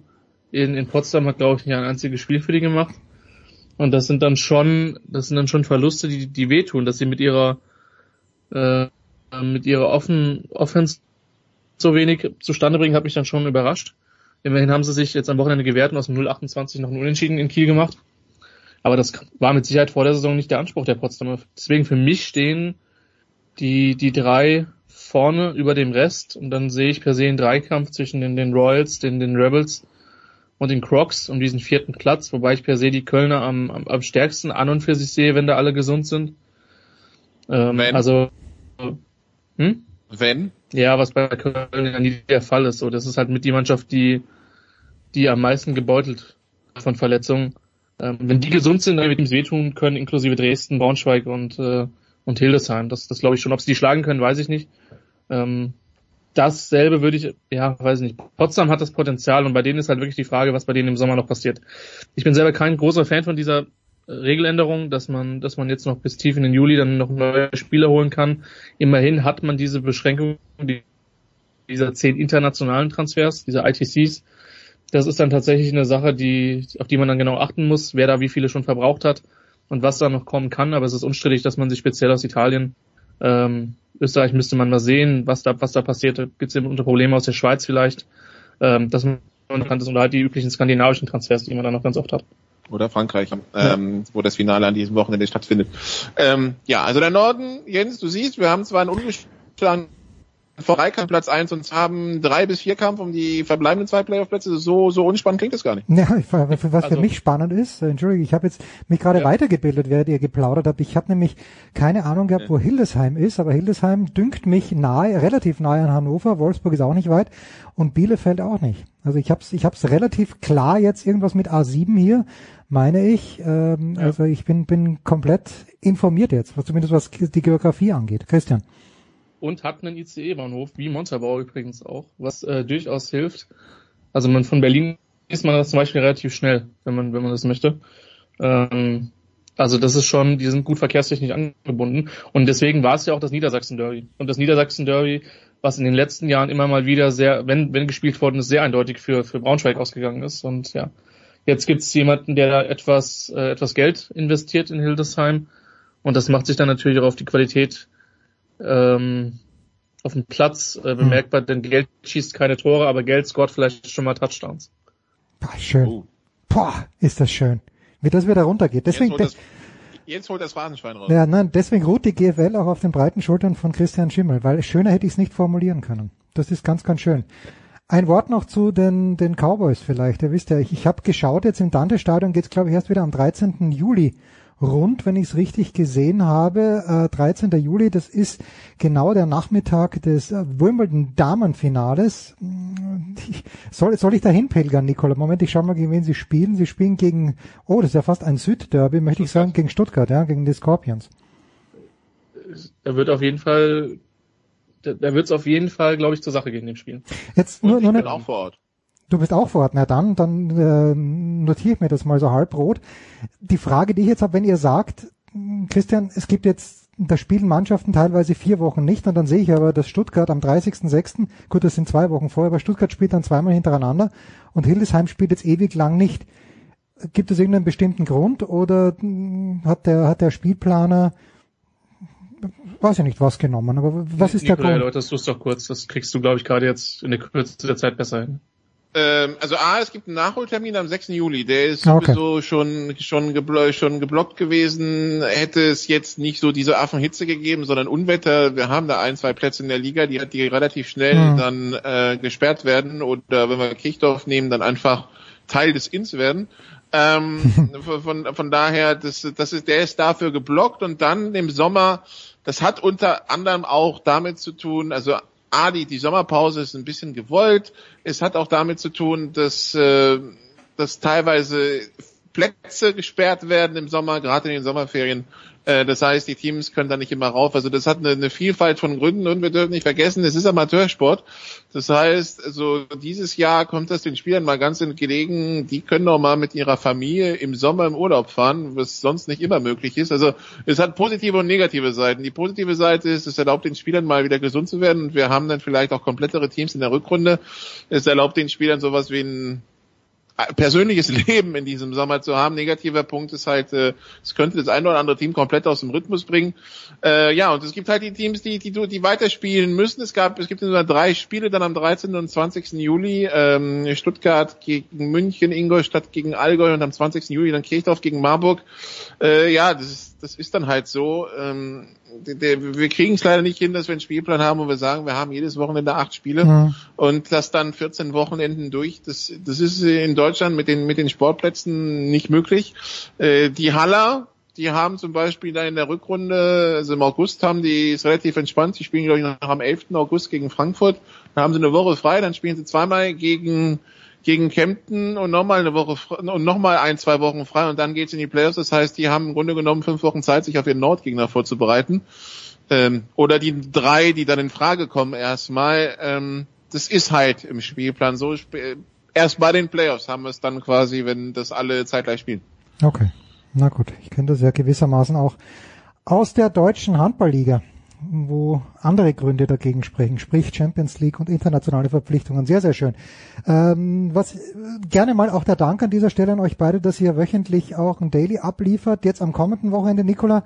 in, in Potsdam, hat glaube ich nicht ein einziges Spiel für die gemacht. Und das sind dann schon, das sind dann schon Verluste, die, die wehtun, dass sie mit ihrer, äh, mit ihrer Offen, Offense so wenig zustande bringen, hat mich dann schon überrascht. Immerhin haben sie sich jetzt am Wochenende gewehrt und aus dem 028 noch einen Unentschieden in Kiel gemacht. Aber das war mit Sicherheit vor der Saison nicht der Anspruch der Potsdamer. Deswegen für mich stehen die, die drei vorne über dem Rest und dann sehe ich per se einen Dreikampf zwischen den, den Royals, den, den Rebels und den Crocs um diesen vierten Platz, wobei ich per se die Kölner am, am, am stärksten an und für sich sehe, wenn da alle gesund sind. Ähm? Also, hm? Wenn? Ja, was bei Köln ja nie der Fall ist. So, das ist halt mit die Mannschaft, die, die am meisten gebeutelt von Verletzungen. Ähm, wenn die gesund sind, dann wird ihm wehtun können, inklusive Dresden, Braunschweig und, äh, und Hildesheim. Das, das glaube ich schon. Ob sie die schlagen können, weiß ich nicht. Ähm, dasselbe würde ich, ja, weiß ich nicht. Potsdam hat das Potenzial und bei denen ist halt wirklich die Frage, was bei denen im Sommer noch passiert. Ich bin selber kein großer Fan von dieser Regeländerung, dass man, dass man jetzt noch bis tief in den Juli dann noch neue Spieler holen kann. Immerhin hat man diese Beschränkung dieser zehn internationalen Transfers, dieser ITCs. Das ist dann tatsächlich eine Sache, die, auf die man dann genau achten muss, wer da wie viele schon verbraucht hat und was da noch kommen kann. Aber es ist unstrittig, dass man sich speziell aus Italien, ähm, Österreich müsste man mal sehen, was da, was da passiert. Gibt es unter Probleme aus der Schweiz vielleicht, ähm, dass man kann das und halt die üblichen skandinavischen Transfers, die man dann noch ganz oft hat oder Frankreich, ähm, wo das Finale an diesem Wochenende stattfindet. Ähm, ja, also der Norden, Jens, du siehst, wir haben zwar einen ungeschlagenen Vorreikampf Platz 1 und haben drei bis vier Kampf um die verbleibenden zwei Playoff-Plätze. So, so unspannend klingt das gar nicht. *laughs* Ja, was für also, mich spannend ist, äh, Entschuldigung, ich habe jetzt mich gerade ja. weitergebildet, während ihr geplaudert habt. Ich habe nämlich keine Ahnung gehabt, ja. wo Hildesheim ist, aber Hildesheim dünkt mich nahe, relativ nahe an Hannover. Wolfsburg ist auch nicht weit und Bielefeld auch nicht. Also ich habe es ich hab's relativ klar jetzt irgendwas mit A7 hier, meine ich. Ähm, ja. Also ich bin, bin komplett informiert jetzt, was zumindest was die Geografie angeht. Christian und hat einen ICE-Bahnhof, wie Montabaur übrigens auch, was äh, durchaus hilft. Also man von Berlin ist man das zum Beispiel relativ schnell, wenn man, wenn man das möchte. Ähm, also das ist schon, die sind gut verkehrstechnisch angebunden. Und deswegen war es ja auch das Niedersachsen-Derby. Und das Niedersachsen-Derby, was in den letzten Jahren immer mal wieder sehr, wenn, wenn gespielt worden ist, sehr eindeutig für, für Braunschweig ausgegangen ist. Und ja, jetzt gibt es jemanden, der da etwas, äh, etwas Geld investiert in Hildesheim. Und das macht sich dann natürlich auch auf die Qualität ähm, auf dem Platz äh, bemerkbar, denn Geld schießt keine Tore, aber Geld scoret vielleicht schon mal Touchdowns. Boah, schön. Oh. Boah, ist das schön. Wie das wieder runtergeht. Deswegen, jetzt holt das, jetzt holt das Phrasenschwein raus. Ja, nein, deswegen ruht die GFL auch auf den breiten Schultern von Christian Schimmel, weil schöner hätte ich es nicht formulieren können. Das ist ganz, ganz schön. Ein Wort noch zu den, den Cowboys vielleicht. Ihr wisst ja, ich, ich habe geschaut, jetzt im Dante-Stadion geht's glaube ich erst wieder am 13. Juli rund, wenn ich es richtig gesehen habe. Äh, 13. Juli, das ist genau der Nachmittag des äh, Wimbledon Damenfinales. Soll, soll ich da hinpilgern, Nicola? Moment, ich schau mal, gegen wen sie spielen. Sie spielen gegen, oh, das ist ja fast ein Südderby, möchte ich sagen, gegen Stuttgart, ja, gegen die Scorpions. Er wird auf jeden Fall, da wird es auf jeden Fall, glaube ich, zur Sache gehen, dem Spiel. Jetzt nur, nur ich bin auch vor Ort. Du bist auch vor Ort. Na dann, dann äh, notiere ich mir das mal so halbrot. Die Frage, die ich jetzt habe, wenn ihr sagt, Christian, es gibt jetzt, da spielen Mannschaften teilweise vier Wochen nicht und dann sehe ich aber, dass Stuttgart am 30.06., gut, das sind zwei Wochen vorher, aber Stuttgart spielt dann zweimal hintereinander und Hildesheim spielt jetzt ewig lang nicht. Gibt es irgendeinen bestimmten Grund oder hat der, hat der Spielplaner weiß ich nicht, was genommen, aber was ist Nikolai, der Grund? Leute, das doch kurz, das kriegst du, glaube ich, gerade jetzt in der Kürze der Zeit besser hin. Ähm, also A, es gibt einen Nachholtermin am 6. Juli, der ist okay. sowieso schon, schon, geblo schon geblockt gewesen. Hätte es jetzt nicht so diese Affenhitze gegeben, sondern Unwetter. Wir haben da ein, zwei Plätze in der Liga, die, die relativ schnell mhm. dann äh, gesperrt werden oder wenn wir Kirchdorf nehmen, dann einfach Teil des Inns werden. Ähm, *laughs* von, von daher, das, das ist, der ist dafür geblockt und dann im Sommer, das hat unter anderem auch damit zu tun, also A, die, die Sommerpause ist ein bisschen gewollt. Es hat auch damit zu tun, dass, äh, dass teilweise Plätze gesperrt werden im Sommer, gerade in den Sommerferien. Äh, das heißt, die Teams können da nicht immer rauf. Also das hat eine, eine Vielfalt von Gründen und wir dürfen nicht vergessen, es ist Amateursport. Das heißt, also dieses Jahr kommt das den Spielern mal ganz entgelegen. Die können auch mal mit ihrer Familie im Sommer im Urlaub fahren, was sonst nicht immer möglich ist. Also es hat positive und negative Seiten. Die positive Seite ist, es erlaubt den Spielern mal wieder gesund zu werden und wir haben dann vielleicht auch komplettere Teams in der Rückrunde. Es erlaubt den Spielern sowas wie ein persönliches *laughs* Leben in diesem Sommer zu haben. Negativer Punkt ist halt, äh, es könnte das eine oder andere Team komplett aus dem Rhythmus bringen. Äh, ja, und es gibt halt die Teams, die, die, die weiterspielen müssen. Es gab, es gibt nur drei Spiele dann am 13. und 20. Juli. Ähm, Stuttgart gegen München, Ingolstadt gegen Allgäu und am 20. Juli dann Kirchdorf gegen Marburg. Äh, ja, das ist, das ist dann halt so. Ähm, wir kriegen es leider nicht hin, dass wir einen Spielplan haben und wir sagen, wir haben jedes Wochenende acht Spiele ja. und das dann 14 Wochenenden durch. Das, das ist in Deutschland mit den, mit den Sportplätzen nicht möglich. Äh, die Haller, die haben zum Beispiel da in der Rückrunde, also im August haben die, ist relativ entspannt, die spielen glaube ich noch am 11. August gegen Frankfurt. Da haben sie eine Woche frei, dann spielen sie zweimal gegen gegen Kempten und nochmal eine Woche und nochmal ein, zwei Wochen frei und dann geht's in die Playoffs. Das heißt, die haben im Grunde genommen fünf Wochen Zeit, sich auf ihren Nordgegner vorzubereiten. Ähm, oder die drei, die dann in Frage kommen erstmal. Ähm, das ist halt im Spielplan so. Erst bei den Playoffs haben wir es dann quasi, wenn das alle zeitgleich spielen. Okay, na gut. Ich kenne das ja gewissermaßen auch aus der deutschen Handballliga wo andere Gründe dagegen sprechen, sprich Champions League und internationale Verpflichtungen. Sehr, sehr schön. Ähm, was gerne mal auch der Dank an dieser Stelle an euch beide, dass ihr wöchentlich auch ein Daily abliefert. Jetzt am kommenden Wochenende, Nicola,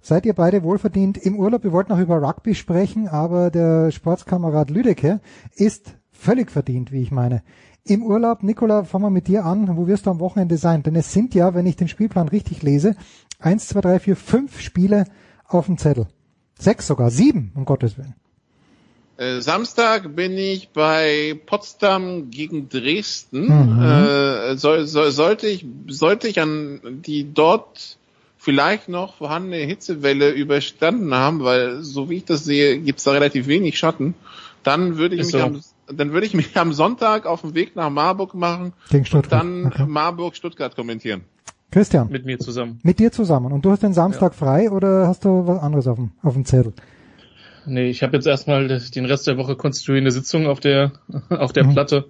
seid ihr beide wohlverdient im Urlaub. Wir wollten auch über Rugby sprechen, aber der Sportskamerad Lüdecke ist völlig verdient, wie ich meine. Im Urlaub, Nicola, fangen wir mit dir an. Wo wirst du am Wochenende sein? Denn es sind ja, wenn ich den Spielplan richtig lese, eins, zwei, drei, vier, fünf Spiele auf dem Zettel. Sechs sogar, sieben, um Gottes Willen. Äh, Samstag bin ich bei Potsdam gegen Dresden. Mhm. Äh, soll, soll, sollte ich sollte ich an die dort vielleicht noch vorhandene Hitzewelle überstanden haben, weil so wie ich das sehe, gibt's da relativ wenig Schatten. Dann würde ich Ist mich so. am dann würde ich mich am Sonntag auf den Weg nach Marburg machen und dann okay. Marburg-Stuttgart kommentieren. Christian. Mit mir zusammen. Mit dir zusammen. Und du hast den Samstag ja. frei oder hast du was anderes auf dem, auf dem Zettel? Nee, ich habe jetzt erstmal den Rest der Woche konstituierende Sitzung auf der, *laughs* auf der mhm. Platte.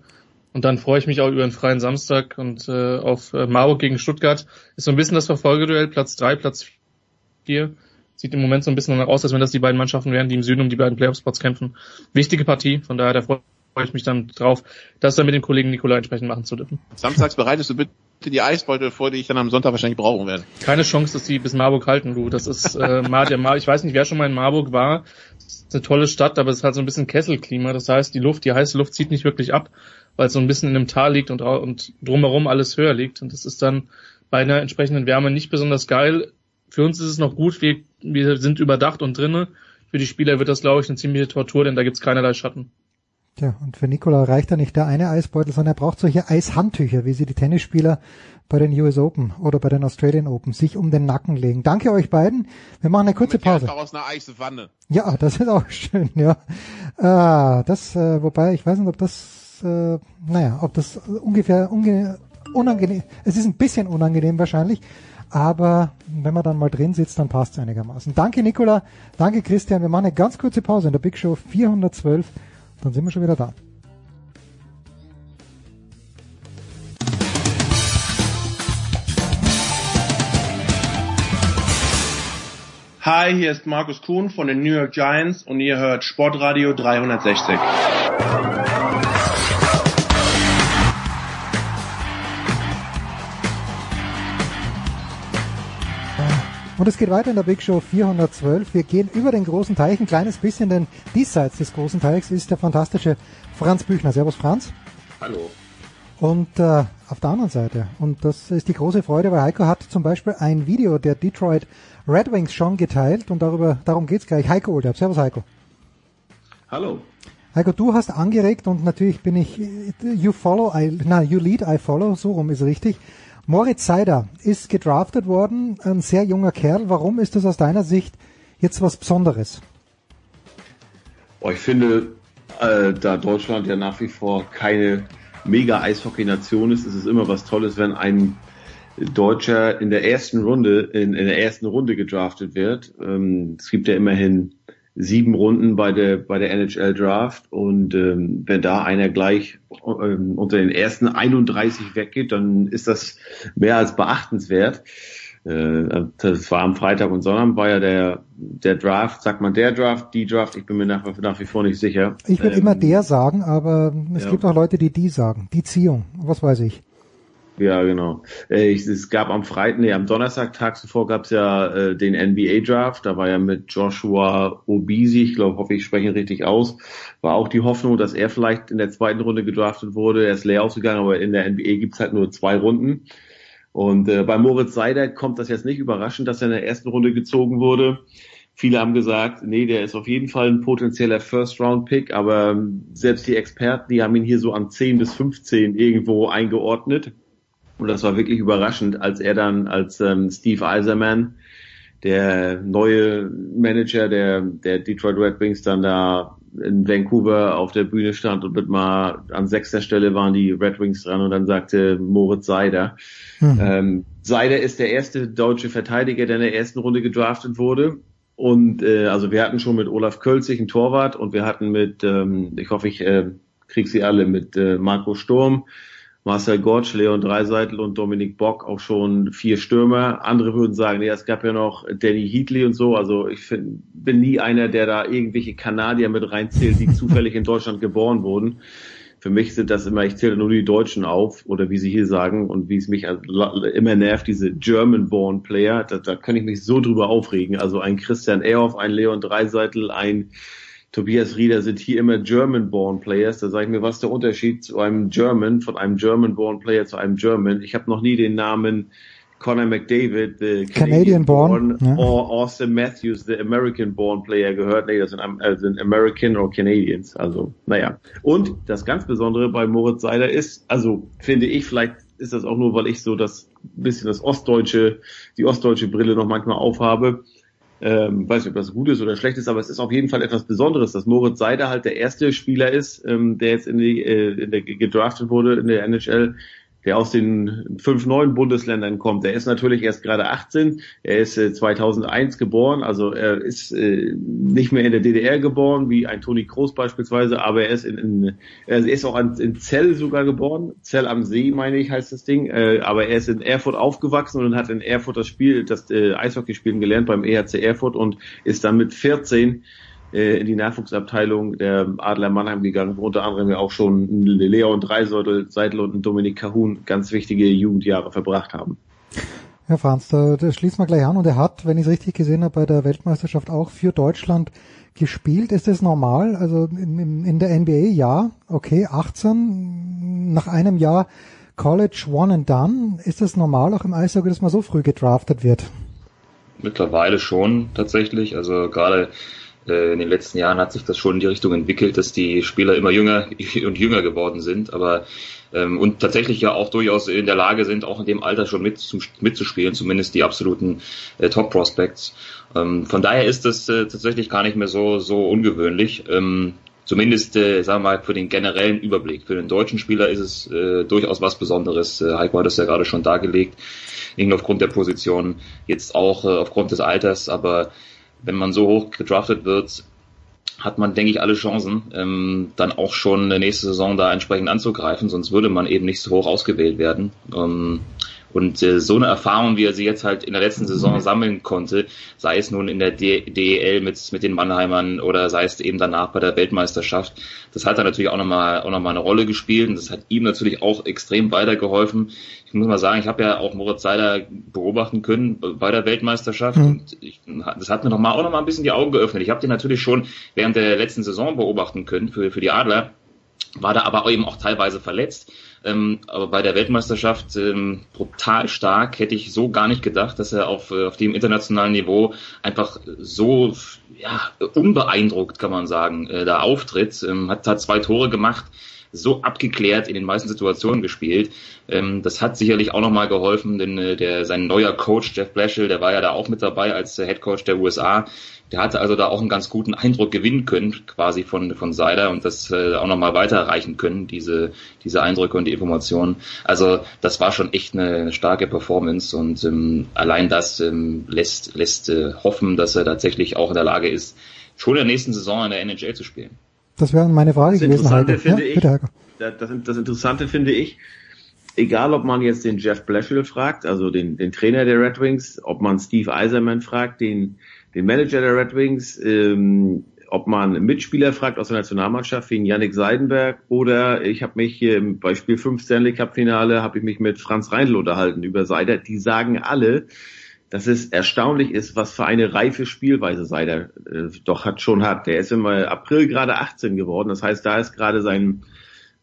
Und dann freue ich mich auch über einen freien Samstag und äh, auf äh, Marburg gegen Stuttgart. Ist so ein bisschen das Verfolgeduell, Platz drei, Platz vier. Sieht im Moment so ein bisschen danach aus, als wenn das die beiden Mannschaften wären, die im Süden um die beiden Playoff-Spots kämpfen. Wichtige Partie, von daher da freue ich mich dann drauf, das dann mit dem Kollegen Nikola entsprechend machen zu dürfen. Samstags bereitest du bitte die Eisbeutel vor, die ich dann am Sonntag wahrscheinlich brauchen werde. Keine Chance, dass die bis Marburg halten, du. Das ist äh, *laughs* Mar der Mar ich weiß nicht, wer schon mal in Marburg war. Das ist eine tolle Stadt, aber es halt so ein bisschen Kesselklima. Das heißt, die Luft, die heiße Luft zieht nicht wirklich ab, weil es so ein bisschen in einem Tal liegt und, und drumherum alles höher liegt. Und das ist dann bei einer entsprechenden Wärme nicht besonders geil. Für uns ist es noch gut, wir, wir sind überdacht und drinnen. Für die Spieler wird das, glaube ich, eine ziemliche Tortur, denn da gibt's keinerlei Schatten. Tja, und für Nikola reicht da nicht der eine Eisbeutel, sondern er braucht solche Eishandtücher, wie sie die Tennisspieler bei den US Open oder bei den Australian Open sich um den Nacken legen. Danke euch beiden. Wir machen eine kurze Pause. Aus einer Eiswanne. Ja, das ist auch *laughs* schön, ja. Ah, das, äh, wobei, ich weiß nicht, ob das, äh, naja, ob das ungefähr unge unangenehm, es ist ein bisschen unangenehm wahrscheinlich, aber wenn man dann mal drin sitzt, dann passt es einigermaßen. Danke Nikola, danke Christian. Wir machen eine ganz kurze Pause in der Big Show 412 dann sind wir schon wieder da. Hi, hier ist Markus Kuhn von den New York Giants und ihr hört Sportradio 360. Und es geht weiter in der Big Show 412. Wir gehen über den großen Teich ein kleines bisschen, denn diesseits des großen Teichs ist der fantastische Franz Büchner. Servus Franz. Hallo. Und äh, auf der anderen Seite, und das ist die große Freude, weil Heiko hat zum Beispiel ein Video der Detroit Red Wings schon geteilt und darüber, darum geht's gleich. Heiko Olderb. Servus Heiko. Hallo. Heiko, du hast angeregt und natürlich bin ich, you follow, I, na, you lead, I follow, so rum ist richtig. Moritz Seider ist gedraftet worden, ein sehr junger Kerl. Warum ist das aus deiner Sicht jetzt was Besonderes? Oh, ich finde, äh, da Deutschland ja nach wie vor keine mega Eishockey-Nation ist, ist es immer was Tolles, wenn ein Deutscher in der ersten Runde, in, in der ersten Runde gedraftet wird. Ähm, es gibt ja immerhin sieben Runden bei der bei der NHL Draft und ähm, wenn da einer gleich ähm, unter den ersten 31 weggeht, dann ist das mehr als beachtenswert. Äh, das war am Freitag und Sonntag war ja der der Draft, sagt man der Draft, die Draft, ich bin mir nach, nach wie vor nicht sicher. Ich würde ähm, immer der sagen, aber es ja. gibt auch Leute, die die sagen, die Ziehung, was weiß ich. Ja, genau. Äh, ich, es gab am Freitag, nee, am Donnerstag, tags zuvor gab es ja äh, den NBA-Draft. Da war ja mit Joshua Obisi, ich glaube, hoffe ich spreche ihn richtig aus, war auch die Hoffnung, dass er vielleicht in der zweiten Runde gedraftet wurde. Er ist leer ausgegangen, aber in der NBA gibt's halt nur zwei Runden. Und äh, bei Moritz Seider kommt das jetzt nicht überraschend, dass er in der ersten Runde gezogen wurde. Viele haben gesagt, nee, der ist auf jeden Fall ein potenzieller First-Round-Pick, aber selbst die Experten, die haben ihn hier so an 10 bis 15 irgendwo eingeordnet. Und das war wirklich überraschend, als er dann als ähm, Steve Eiserman, der neue Manager der, der Detroit Red Wings, dann da in Vancouver auf der Bühne stand und mit mal an sechster Stelle waren die Red Wings dran und dann sagte Moritz Seider. Mhm. Ähm, Seider ist der erste deutsche Verteidiger, der in der ersten Runde gedraftet wurde. Und äh, also wir hatten schon mit Olaf Kölzig einen Torwart und wir hatten mit, ähm, ich hoffe, ich äh, krieg sie alle, mit äh, Marco Sturm, Marcel Gottsch, Leon Dreiseitel und Dominik Bock auch schon vier Stürmer. Andere würden sagen, nee, es gab ja noch Danny Heatley und so. Also ich find, bin nie einer, der da irgendwelche Kanadier mit reinzählt, die *laughs* zufällig in Deutschland geboren wurden. Für mich sind das immer, ich zähle nur die Deutschen auf, oder wie sie hier sagen, und wie es mich immer nervt, diese German-born Player, da, da kann ich mich so drüber aufregen. Also ein Christian Ehrhoff, ein Leon Dreiseitel, ein Tobias Rieder sind hier immer German-born Players. Da sage ich mir, was ist der Unterschied zu einem German, von einem German-born Player zu einem German? Ich habe noch nie den Namen Conor McDavid, the Canadian-born, ja. or Austin Matthews, the American-born Player gehört. Nee, das sind, äh, sind American or Canadians. Also, naja. Und das ganz Besondere bei Moritz Seider ist, also finde ich, vielleicht ist das auch nur, weil ich so das bisschen das ostdeutsche, die ostdeutsche Brille noch manchmal aufhabe ähm, weiß nicht, ob das gut ist oder schlecht ist, aber es ist auf jeden Fall etwas Besonderes, dass Moritz Seider halt der erste Spieler ist, ähm, der jetzt in die, äh, in der gedraftet wurde in der NHL, der aus den fünf neuen Bundesländern kommt. Der ist natürlich erst gerade 18. Er ist äh, 2001 geboren, also er ist äh, nicht mehr in der DDR geboren, wie ein Toni Kroos beispielsweise, aber er ist in, in er ist auch in Zell sogar geboren. Zell am See, meine ich, heißt das Ding. Äh, aber er ist in Erfurt aufgewachsen und hat in Erfurt das Spiel, das äh, Eishockeyspielen gelernt beim EHC Erfurt und ist dann mit 14 äh, in die Nachwuchsabteilung der Adler Mannheim gegangen, wo unter anderem ja auch schon Leon Dreiseitel und Dominik Kahun ganz wichtige Jugendjahre verbracht haben. Ja, Franz, da, da schließen wir gleich an. Und er hat, wenn ich es richtig gesehen habe, bei der Weltmeisterschaft auch für Deutschland gespielt. Ist das normal? Also in, in der NBA ja, okay, 18 nach einem Jahr College One and Done. Ist das normal auch im Eishockey, dass man so früh gedraftet wird? Mittlerweile schon tatsächlich. Also gerade in den letzten Jahren hat sich das schon in die Richtung entwickelt, dass die Spieler immer jünger *laughs* und jünger geworden sind, aber ähm, und tatsächlich ja auch durchaus in der Lage sind, auch in dem Alter schon mit, mitzuspielen, zumindest die absoluten äh, Top Prospects. Ähm, von daher ist das äh, tatsächlich gar nicht mehr so so ungewöhnlich. Ähm, zumindest, äh, sagen wir mal, für den generellen Überblick. Für den deutschen Spieler ist es äh, durchaus was Besonderes. Äh, Heiko hat es ja gerade schon dargelegt, nicht nur aufgrund der Position, jetzt auch äh, aufgrund des Alters, aber wenn man so hoch gedraftet wird, hat man, denke ich, alle Chancen, ähm, dann auch schon nächste Saison da entsprechend anzugreifen, sonst würde man eben nicht so hoch ausgewählt werden. Ähm, und äh, so eine Erfahrung, wie er sie jetzt halt in der letzten Saison sammeln konnte, sei es nun in der DEL mit, mit den Mannheimern oder sei es eben danach bei der Weltmeisterschaft, das hat dann natürlich auch nochmal auch noch mal eine Rolle gespielt und das hat ihm natürlich auch extrem weitergeholfen. Ich muss mal sagen, ich habe ja auch Moritz Seider beobachten können bei der Weltmeisterschaft mhm. und ich, das hat mir noch mal, auch nochmal ein bisschen die Augen geöffnet. Ich habe den natürlich schon während der letzten Saison beobachten können für, für die Adler, war da aber eben auch teilweise verletzt Ähm, aber bei der Weltmeisterschaft ähm, brutal stark, hätte ich so gar nicht gedacht, dass er auf, äh, auf dem internationalen Niveau einfach so ja, unbeeindruckt, kann man sagen, äh, da auftritt. Ähm, hat, hat zwei Tore gemacht, so abgeklärt in den meisten Situationen gespielt. Ähm, das hat sicherlich auch nochmal geholfen, denn äh, der, sein neuer Coach, Jeff Blashill, der war ja da auch mit dabei als Head Coach der USA. Der hatte also da auch einen ganz guten Eindruck gewinnen können, quasi von, von Seider und das äh, auch nochmal weiterreichen können, diese, diese Eindrücke und die Informationen. Also das war schon echt eine, starke Performance und ähm, allein das ähm, lässt, lässt äh, hoffen, dass er tatsächlich auch in der Lage ist, schon in der nächsten Saison in der NHL zu spielen. Das wäre meine Frage Das gewesen. Interessante finde ja, ich, bitte, das, das Interessante finde ich, egal ob man jetzt den Jeff Blashill fragt, also den, den Trainer der Red Wings, ob man Steve Eiserman fragt, den, den Manager der Red Wings, ähm, ob man Mitspieler fragt aus der Nationalmannschaft wie Yannick Seidenberg oder ich habe mich hier im Beispiel 5 Stanley Cup Finale habe ich mich mit Franz Reindl unterhalten über Seider, die sagen alle, dass es erstaunlich ist, was für eine reife Spielweise Seider äh, doch hat schon hat. Der ist im April gerade 18 geworden, das heißt, da ist gerade sein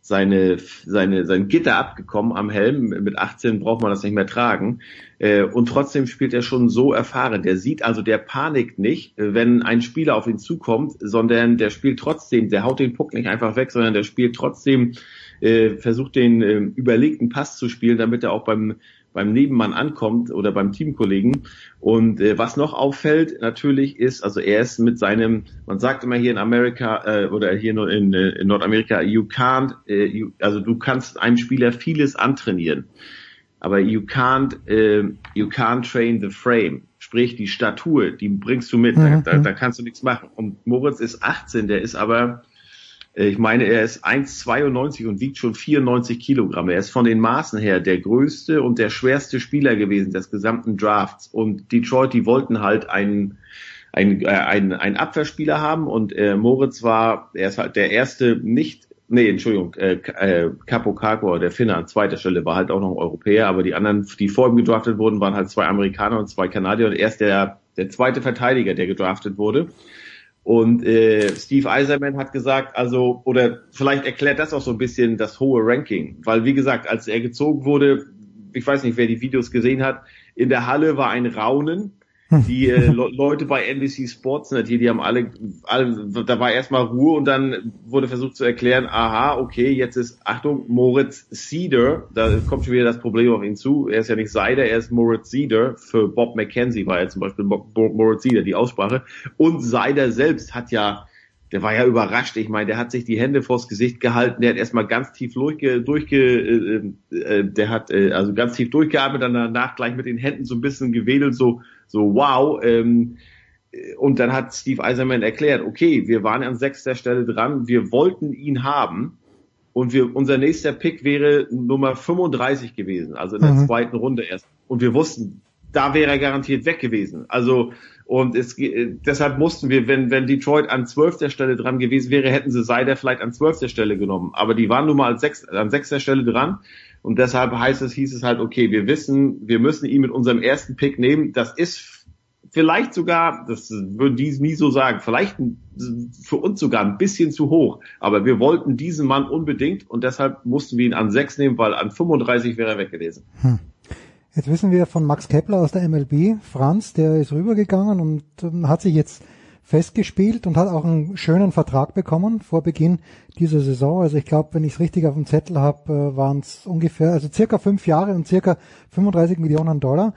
seine, seine, sein Gitter abgekommen am Helm. Mit 18 braucht man das nicht mehr tragen. Äh, und trotzdem spielt er schon so erfahren. Der sieht also, der panikt nicht, wenn ein Spieler auf ihn zukommt, sondern der spielt trotzdem, der haut den Puck nicht einfach weg, sondern der spielt trotzdem, äh, versucht den äh, überlegten Pass zu spielen, damit er auch beim beim Nebenmann ankommt oder beim Teamkollegen. Und äh, was noch auffällt natürlich ist, also er ist mit seinem, man sagt immer hier in Amerika äh, oder hier nur in, äh, in Nordamerika, you can't, äh, you, also du kannst einem Spieler vieles antrainieren, aber you can't, äh, you can't train the frame. Sprich, die Statur, die bringst du mit, Mhm. da, da kannst du nichts machen. Und Moritz ist 18, der ist aber ich meine, er ist 1,92 und wiegt schon 94 Kilogramm. Er ist von den Maßen her der größte und der schwerste Spieler gewesen des gesamten Drafts. Und Detroit, die wollten halt einen, einen, äh, einen, einen Abwehrspieler haben und äh, Moritz war, er ist halt der erste nicht, nee, Entschuldigung, äh, äh, Capo Kakor, der Finne an zweiter Stelle, war halt auch noch ein Europäer, aber die anderen, die vor ihm gedraftet wurden, waren halt zwei Amerikaner und zwei Kanadier und er ist der, der zweite Verteidiger, der gedraftet wurde. Und äh, Steve Eiserman hat gesagt, also, oder vielleicht erklärt das auch so ein bisschen das hohe Ranking, weil wie gesagt, als er gezogen wurde, ich weiß nicht, wer die Videos gesehen hat, in der Halle war ein Raunen. Die äh, Le Leute bei NBC Sportsnet hier, die haben alle, alle, da war erstmal Ruhe und dann wurde versucht zu erklären, aha, okay, jetzt ist, Achtung, Moritz Cedar, da kommt schon wieder das Problem auf ihn zu. Er ist ja nicht Seider, er ist Moritz Cedar. Für Bob McKenzie war er zum Beispiel Mo Mo Moritz Cedar, die Aussprache. Und Seider selbst hat ja, der war ja überrascht. Ich meine, der hat sich die Hände vors Gesicht gehalten, der hat erstmal ganz tief durchge, durchge äh, äh, der hat äh, also ganz tief durchgeatmet, dann danach gleich mit den Händen so ein bisschen gewedelt, so so wow. Ähm, und dann hat Steve Eiserman erklärt, okay, wir waren an sechster Stelle dran, wir wollten ihn haben und wir, unser nächster Pick wäre Nummer 35 gewesen, also in der Mhm. zweiten Runde erst. Und wir wussten, da wäre er garantiert weg gewesen. Also und es, ge- deshalb mussten wir, wenn, wenn Detroit an zwölfter Stelle dran gewesen wäre, hätten sie Seider vielleicht an zwölfter Stelle genommen. Aber die waren nun mal an sechster Stelle dran. Und deshalb heißt es, hieß es halt, okay, wir wissen, wir müssen ihn mit unserem ersten Pick nehmen. Das ist vielleicht sogar, das würden die nie so sagen, vielleicht für uns sogar ein bisschen zu hoch. Aber wir wollten diesen Mann unbedingt und deshalb mussten wir ihn an sechs nehmen, weil an 35 wäre er weg gewesen. Jetzt wissen wir von Max Kepler aus der MLB, Franz, der ist rübergegangen und ähm, hat sich jetzt festgespielt und hat auch einen schönen Vertrag bekommen vor Beginn dieser Saison. Also ich glaube, wenn ich es richtig auf dem Zettel habe, äh, waren es ungefähr, also circa fünf Jahre und circa 35 Millionen Dollar.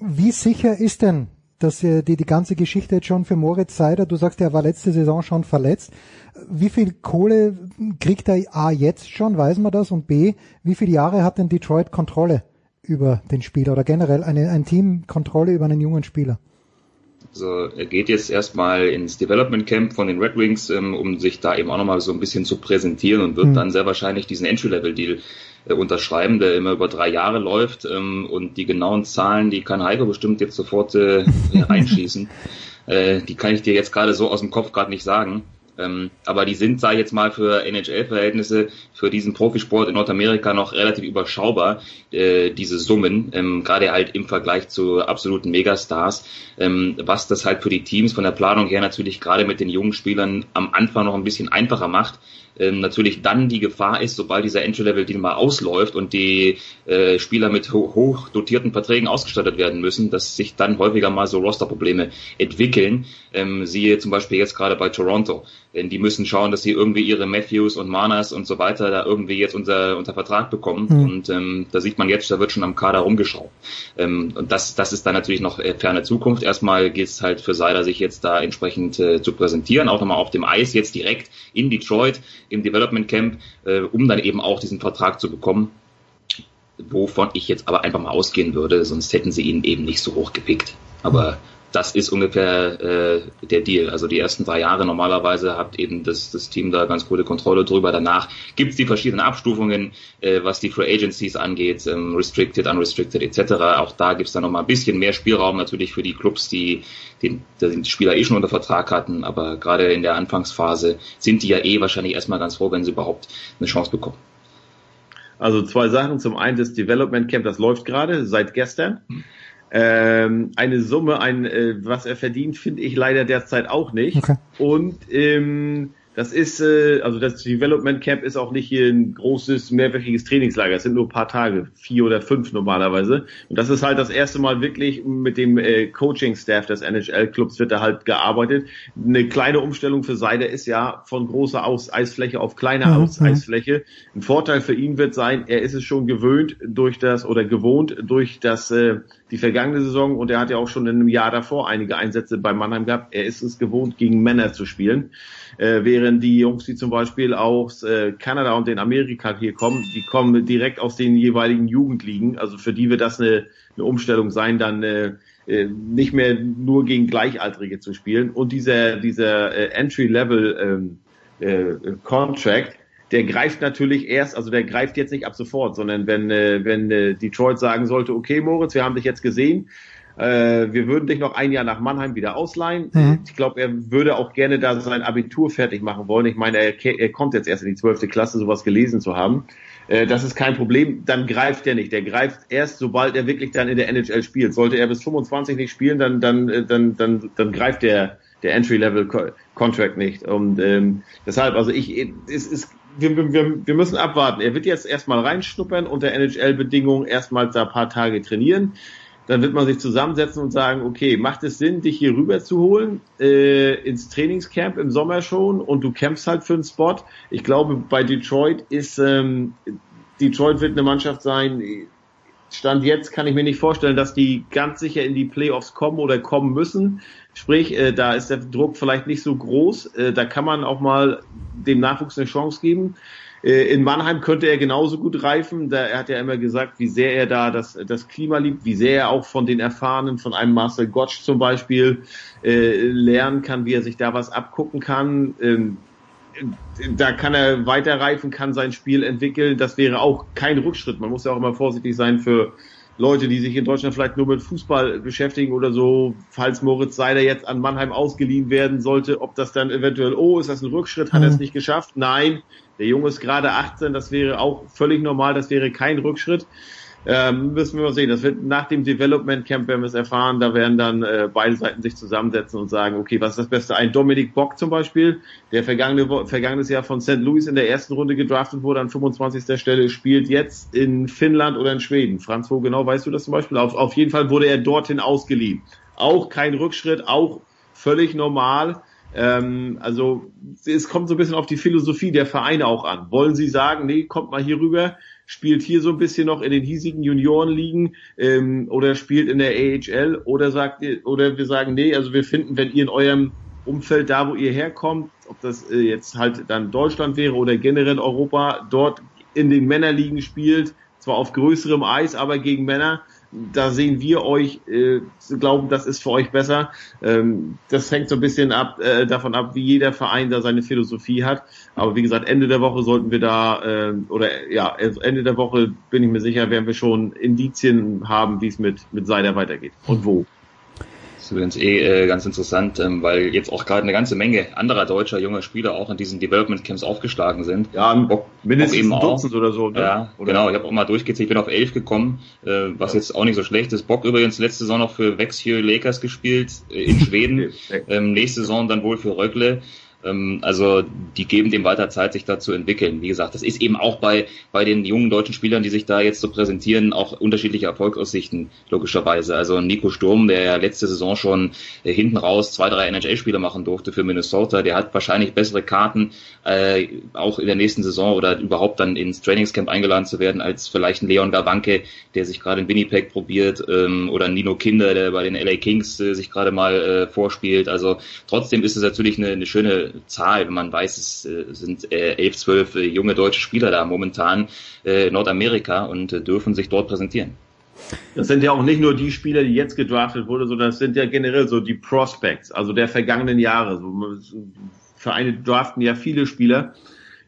Wie sicher ist denn dass äh, die, die ganze Geschichte jetzt schon für Moritz Seider, du sagst, er war letzte Saison schon verletzt. Wie viel Kohle kriegt er A jetzt schon, weiß man das? Und B, wie viele Jahre hat denn Detroit Kontrolle über den Spieler oder generell eine, ein Team Kontrolle über einen jungen Spieler? Also er geht jetzt erstmal ins Development Camp von den Red Wings, ähm, um sich da eben auch nochmal so ein bisschen zu präsentieren und wird Hm. dann sehr wahrscheinlich diesen Entry-Level-Deal äh, unterschreiben, der immer über drei Jahre läuft. Ähm, und die genauen Zahlen, die kann Heiko bestimmt jetzt sofort äh, *laughs* einschießen. Äh, die kann ich dir jetzt gerade so aus dem Kopf gerade nicht sagen. Ähm, aber die sind, sage ich jetzt mal, für NHL-Verhältnisse, für diesen Profisport in Nordamerika noch relativ überschaubar, äh, diese Summen, ähm, gerade halt im Vergleich zu absoluten Megastars, ähm, was das halt für die Teams von der Planung her natürlich gerade mit den jungen Spielern am Anfang noch ein bisschen einfacher macht, ähm, natürlich dann die Gefahr ist, sobald dieser Entry-Level-Deal mal ausläuft und die äh, Spieler mit ho hoch dotierten Verträgen ausgestattet werden müssen, dass sich dann häufiger mal so Roster-Probleme entwickeln. Ähm, siehe zum Beispiel jetzt gerade bei Toronto. Denn die müssen schauen, dass sie irgendwie ihre Matthews und Manas und so weiter da irgendwie jetzt unter, unter Vertrag bekommen. Mhm. Und ähm, da sieht man jetzt, da wird schon am Kader rumgeschraubt. Ähm, und das, das ist dann natürlich noch äh, ferne Zukunft. Erstmal geht es halt für Seider, sich jetzt da entsprechend äh, zu präsentieren, auch nochmal auf dem Eis jetzt direkt in Detroit im Development Camp, äh, um dann eben auch diesen Vertrag zu bekommen wovon ich jetzt aber einfach mal ausgehen würde, sonst hätten sie ihn eben nicht so hoch gepickt. Aber das ist ungefähr äh, der Deal. Also die ersten drei Jahre normalerweise hat eben das, das Team da ganz gute Kontrolle drüber. Danach gibt es die verschiedenen Abstufungen, äh, was die Free Agencies angeht, ähm, Restricted, Unrestricted etc. Auch da gibt es dann nochmal ein bisschen mehr Spielraum natürlich für die Clubs, die den, den Spieler eh schon unter Vertrag hatten. Aber gerade in der Anfangsphase sind die ja eh wahrscheinlich erstmal ganz froh, wenn sie überhaupt eine Chance bekommen. Also zwei Sachen. Zum einen das Development Camp, das läuft gerade seit gestern. Ähm, eine Summe, ein, äh, was er verdient, finde ich leider derzeit auch nicht. Okay. Und ähm, das ist, äh, also das Development Camp ist auch nicht hier ein großes, mehrwöchiges Trainingslager. Es sind nur ein paar Tage, vier oder fünf normalerweise. Und das ist halt das erste Mal wirklich mit dem äh, Coaching-Staff des NHL-Clubs wird da halt gearbeitet. Eine kleine Umstellung für Seide ist ja von großer Aus Eisfläche auf kleine mhm. Aus Eisfläche. Ein Vorteil für ihn wird sein, er ist es schon gewöhnt durch das oder gewohnt durch das äh, die vergangene Saison und er hat ja auch schon in einem Jahr davor einige Einsätze bei Mannheim gehabt. Er ist es gewohnt, gegen Männer zu spielen. Äh, während die Jungs, die zum Beispiel aus äh, Kanada und den Amerika hier kommen, die kommen direkt aus den jeweiligen Jugendligen. Also für die wird das eine, eine Umstellung sein, dann äh, äh nicht mehr nur gegen Gleichaltrige zu spielen. Und dieser, dieser äh, Entry-Level ähm, äh, der greift natürlich erst, also der greift jetzt nicht ab sofort, sondern wenn, wenn Detroit sagen sollte, okay Moritz, wir haben dich jetzt gesehen, äh, wir würden dich noch ein Jahr nach Mannheim wieder ausleihen. Mhm. Ich glaube, er würde auch gerne da sein Abitur fertig machen wollen. Ich meine, er, er kommt jetzt erst in die zwölfte Klasse, sowas gelesen zu haben. Äh, das ist kein Problem. Dann greift er nicht. Der greift erst, sobald er wirklich dann in der NHL spielt. Sollte er bis 25 nicht spielen, dann, dann, äh, dann, dann, dann greift der, der Entry-Level-Contract nicht. Und ähm, deshalb, also ich, es ist wir, wir, wir müssen abwarten. Er wird jetzt erstmal reinschnuppern unter NHL-Bedingungen, erstmal da ein paar Tage trainieren dann wird man sich zusammensetzen und sagen, okay, macht es Sinn, dich hier rüber zu holen, äh, ins Trainingscamp im Sommer schon und du kämpfst halt für einen Spot. Ich glaube, bei Detroit ist, ähm, Detroit wird eine Mannschaft sein, Stand jetzt kann ich mir nicht vorstellen, dass die ganz sicher in die Playoffs kommen oder kommen müssen. Sprich, äh, da ist der Druck vielleicht nicht so groß. Äh, da kann man auch mal dem Nachwuchs eine Chance geben. Äh, in Mannheim könnte er genauso gut reifen. Da, er hat ja immer gesagt, wie sehr er da das, das Klima liebt, wie sehr er auch von den Erfahrenen, von einem Marcel Gottsch zum Beispiel, äh, lernen kann, wie er sich da was abgucken kann. Ähm, da kann er weiterreifen, kann sein Spiel entwickeln. Das wäre auch kein Rückschritt. Man muss ja auch immer vorsichtig sein für Leute, die sich in Deutschland vielleicht nur mit Fußball beschäftigen oder so, falls Moritz Seider jetzt an Mannheim ausgeliehen werden sollte, ob das dann eventuell, oh, ist das ein Rückschritt, hat er es mhm. nicht geschafft? Nein, der Junge ist gerade 18, das wäre auch völlig normal, das wäre kein Rückschritt. Ähm, müssen wir mal sehen. Das wird nach dem Development Camp, werden wir es erfahren, da werden dann äh, beide Seiten sich zusammensetzen und sagen, okay, was ist das Beste? Ein Dominik Bock zum Beispiel, der vergangene, vergangenes Jahr von St. Louis in der ersten Runde gedraftet wurde, an 25. Stelle, spielt jetzt in Finnland oder in Schweden. Franz, wo genau weißt du das zum Beispiel? Auf, auf jeden Fall wurde er dorthin ausgeliehen. Auch kein Rückschritt, auch völlig normal. Ähm, also es kommt so ein bisschen auf die Philosophie der Vereine auch an. Wollen sie sagen, nee, kommt mal hier rüber, spielt hier so ein bisschen noch in den hiesigen Juniorenligen ähm, oder spielt in der AHL oder sagt oder wir sagen, nee, also wir finden, wenn ihr in eurem Umfeld da, wo ihr herkommt, ob das äh, jetzt halt dann Deutschland wäre oder generell Europa, dort in den Männerligen spielt, zwar auf größerem Eis, aber gegen Männer, da sehen wir euch, äh, glauben, das ist für euch besser. Ähm, das hängt so ein bisschen ab, äh, davon ab, wie jeder Verein da seine Philosophie hat. Aber wie gesagt, Ende der Woche sollten wir da, äh, oder ja, Ende der Woche bin ich mir sicher, werden wir schon Indizien haben, wie es mit, mit Seider weitergeht und wo. Das ist übrigens eh äh, ganz interessant, ähm, weil jetzt auch gerade eine ganze Menge anderer deutscher junger Spieler auch in diesen Development Camps aufgeschlagen sind. Ja, Bock, mindestens eben ein Dutzend oder so. Ne? Ja, oder? genau. Ich habe auch mal durchgezählt, ich bin auf elf gekommen, äh, was ja. jetzt auch nicht so schlecht ist. Bock übrigens letzte Saison noch für Vexio Lakers gespielt äh, in *laughs* Schweden. ähm, nächste Saison dann wohl für Röckle. Ähm, also die geben dem weiter Zeit, sich da zu entwickeln. Wie gesagt, das ist eben auch bei, bei den jungen deutschen Spielern, die sich da jetzt so präsentieren, auch unterschiedliche Erfolgsaussichten, logischerweise. Also Nico Sturm, der ja letzte Saison schon äh, hinten raus zwei, drei NHL-Spieler machen durfte für Minnesota, der hat wahrscheinlich bessere Karten, äh, auch in der nächsten Saison oder überhaupt dann ins Trainingscamp eingeladen zu werden, als vielleicht ein Leon Gawanke, der sich gerade in Winnipeg probiert, ähm, oder Nino Kinder, der bei den LA Kings äh, sich gerade mal äh, vorspielt. Also trotzdem ist es natürlich eine, eine schöne Zahl, wenn man weiß, es äh, sind äh, elf, zwölf äh, junge deutsche Spieler da momentan in Nordamerika und dürfen sich dort präsentieren. Das sind ja auch nicht nur die Spieler, die jetzt gedraftet wurden, sondern das sind ja generell so die Prospects, also der vergangenen Jahre. Vereine draften ja viele Spieler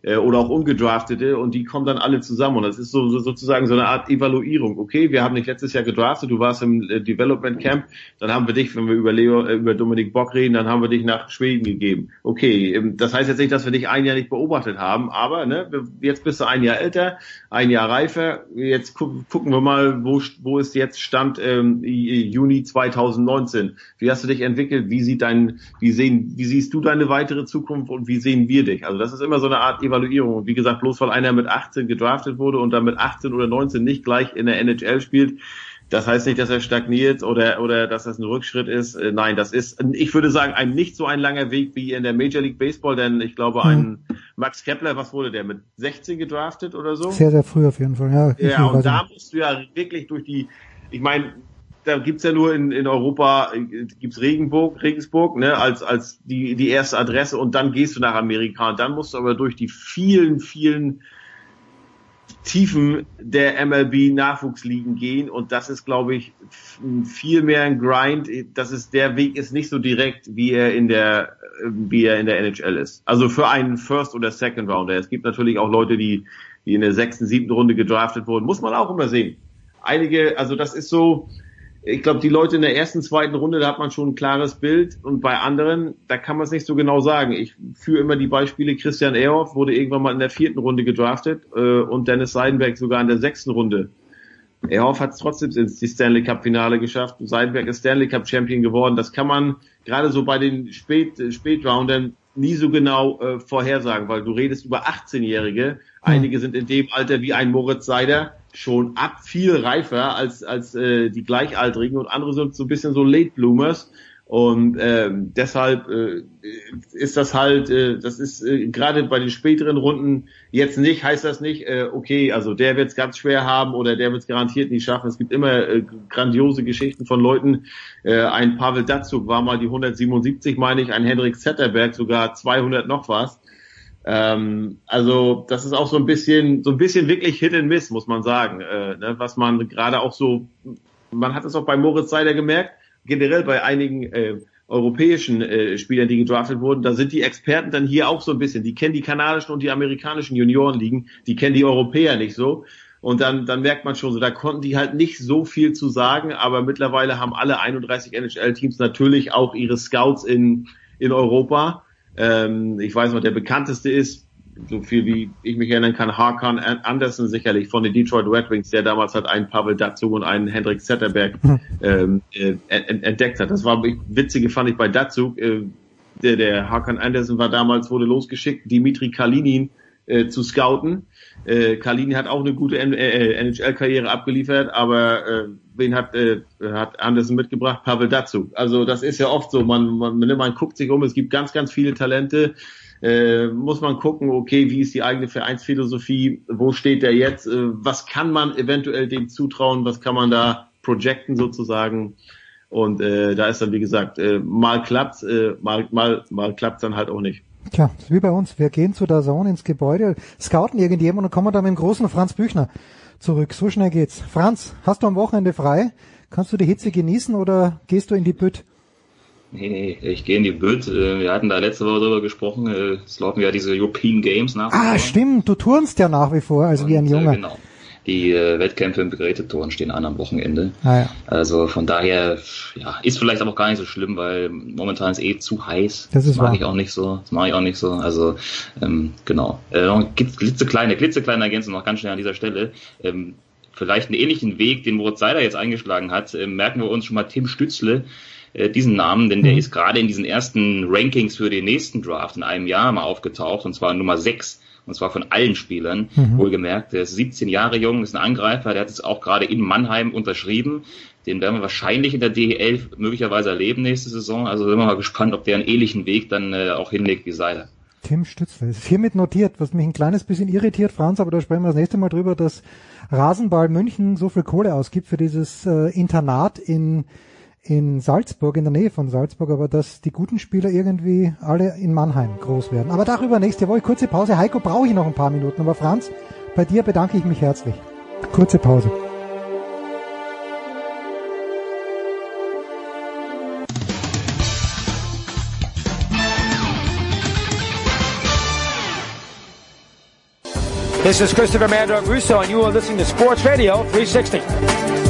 äh, oder auch ungedraftete und die kommen dann alle zusammen und das ist so, so sozusagen so eine Art Evaluierung. Okay, wir haben dich letztes Jahr gedraftet, du warst im äh, Development Camp, dann haben wir dich, wenn wir über Leo, äh, über Dominik Bock reden, dann haben wir dich nach Schweden gegeben. Okay, ähm, das heißt jetzt nicht, dass wir dich ein Jahr nicht beobachtet haben, aber ne, jetzt bist du ein Jahr älter, ein Jahr reifer. Jetzt gu gucken wir mal, wo, wo ist jetzt Stand ähm, Juni 2019. Wie hast du dich entwickelt? Wie sieht dein, wie sehen, wie siehst du deine weitere Zukunft und wie sehen wir dich? Also das ist immer so eine Art Evaluierung. Und wie gesagt, bloß weil einer mit 18 gedraftet wurde und dann mit 18 oder 19 nicht gleich in der NHL spielt, das heißt nicht, dass er stagniert oder, oder dass das ein Rückschritt ist. Äh, nein, das ist, ich würde sagen, ein nicht so ein langer Weg wie in der Major League Baseball, denn ich glaube, ein. Max Kepler, was wurde der, mit 16 gedraftet oder so? Sehr, sehr früh auf jeden Fall, ja. Ja, und da musst du ja wirklich durch die, ich meine, da gibt's ja nur in, in Europa, gibt's Regenburg, Regensburg, ne, als, als die, die erste Adresse und dann gehst du nach Amerika und dann musst du aber durch die vielen, vielen Tiefen der MLB Nachwuchsligen gehen und das ist, glaube ich, viel mehr ein Grind. Das ist der Weg ist nicht so direkt, wie er in der wie er in der NHL ist. Also für einen First oder Second Rounder. Es gibt natürlich auch Leute, die die in der sechsten, siebten Runde gedraftet wurden. Muss man auch immer sehen. Einige, also das ist so, ich glaube, die Leute in der ersten, zweiten Runde, da hat man schon ein klares Bild und bei anderen, da kann man es nicht so genau sagen. Ich führe immer die Beispiele, Christian Ehrhoff wurde irgendwann mal in der vierten Runde gedraftet äh, und Dennis Seidenberg sogar in der sechsten Runde. Ehrhoff hat es trotzdem ins Stanley Cup Finale geschafft. Seidenberg ist Stanley Cup Champion geworden. Das kann man gerade so bei den Spät, äh, Spätroundern nie so genau äh, vorhersagen, weil du redest über 18-Jährige. Einige sind in dem Alter wie ein Moritz Seider schon ab viel reifer als als äh, die Gleichaltrigen und andere sind so ein bisschen so Late Bloomers und ähm, deshalb äh, ist das halt, äh, das ist äh, gerade bei den späteren Runden jetzt nicht, heißt das nicht, äh, okay, also der wird es ganz schwer haben oder der wird es garantiert nicht schaffen. Es gibt immer äh, grandiose Geschichten von Leuten. Äh, ein Pavel Datsuk war mal die 177, meine ich, ein Henrik Zetterberg sogar 200 noch was. Ähm, also das ist auch so ein bisschen, so ein bisschen wirklich Hit and Miss, muss man sagen. Äh, ne, was man gerade auch so, man hat es auch bei Moritz Seider gemerkt, generell bei einigen äh, europäischen äh, Spielern, die gedraftet wurden, da sind die Experten dann hier auch so ein bisschen. Die kennen die kanadischen und die amerikanischen Juniorenligen, die kennen die Europäer nicht so. Und dann, dann merkt man schon so, da konnten die halt nicht so viel zu sagen, aber mittlerweile haben alle 31 NHL-Teams natürlich auch ihre Scouts in, in Europa. Ähm, ich weiß noch, der bekannteste ist, so viel wie ich mich erinnern kann, Harkan Anderson sicherlich von den Detroit Red Wings, der damals hat einen Pavel Datsuk und einen Hendrik Zetterberg hm. ähm, äh, entdeckt hat. Das war witzige fand ich bei Datsuk. Äh, der, der Hakan Anderson war damals, wurde losgeschickt, Dimitri Kalinin äh, zu scouten. Äh, Kalinin hat auch eine gute äh, NHL-Karriere abgeliefert, aber äh, wen hat, äh, hat Anderson mitgebracht? Pavel Datsuk. Also das ist ja oft so, man, man, man guckt sich um, es gibt ganz, ganz viele Talente, äh, muss man gucken, okay, wie ist die eigene Vereinsphilosophie, wo steht der jetzt, äh, was kann man eventuell dem zutrauen, was kann man da projecten sozusagen. Und äh, da ist dann, wie gesagt, äh, mal klappt's, äh, mal, mal, mal klappt's dann halt auch nicht. Tja, wie bei uns. Wir gehen zu der Zone ins Gebäude, scouten irgendjemand und kommen dann mit dem großen Franz Büchner zurück. So schnell geht's. Franz, hast du am Wochenende frei? Kannst du die Hitze genießen oder gehst du in die Bütt? Nee, nee, ich gehe in die Bütt. Äh, wir hatten da letzte Woche drüber gesprochen. Äh, es laufen ja diese European Games nach. Ah, stimmt. Du turnst ja nach wie vor, also und, wie ein Junge. Genau. Die äh, Wettkämpfe im Begrätetouren stehen an am Wochenende. Ah, ja. Also von daher, ja, ist vielleicht aber auch gar nicht so schlimm, weil momentan ist eh zu heiß. Das ist mag wahr. ich auch nicht so. Das mache ich auch nicht so. Also ähm, genau. Äh, noch eine klitzekleine, klitzekleine Ergänzung noch ganz schnell an dieser Stelle. Ähm, vielleicht einen ähnlichen Weg, den Moritz Seider jetzt eingeschlagen hat, äh, merken wir uns schon mal Tim Stützle, äh, diesen Namen, denn der Mhm. ist gerade in diesen ersten Rankings für den nächsten Draft in einem Jahr mal aufgetaucht, und zwar Nummer 6, und zwar von allen Spielern, Mhm. wohlgemerkt. Der ist 17 Jahre jung, ist ein Angreifer, der hat es auch gerade in Mannheim unterschrieben. Den werden wir wahrscheinlich in der DEL möglicherweise erleben nächste Saison. Also sind wir mal gespannt, ob der einen ähnlichen Weg dann äh, auch hinlegt wie Seiler. Tim Stützle. Ist hiermit notiert, was mich ein kleines bisschen irritiert, Franz, aber da sprechen wir das nächste Mal drüber, dass Rasenball München so viel Kohle ausgibt für dieses äh, Internat in, in Salzburg, in der Nähe von Salzburg, aber dass die guten Spieler irgendwie alle in Mannheim groß werden. Aber darüber nächste Woche. Kurze Pause. Heiko brauche ich noch ein paar Minuten, aber Franz, bei dir bedanke ich mich herzlich. Kurze Pause. This is Christopher Mandog Russo, and you are listening to Sports Radio 360.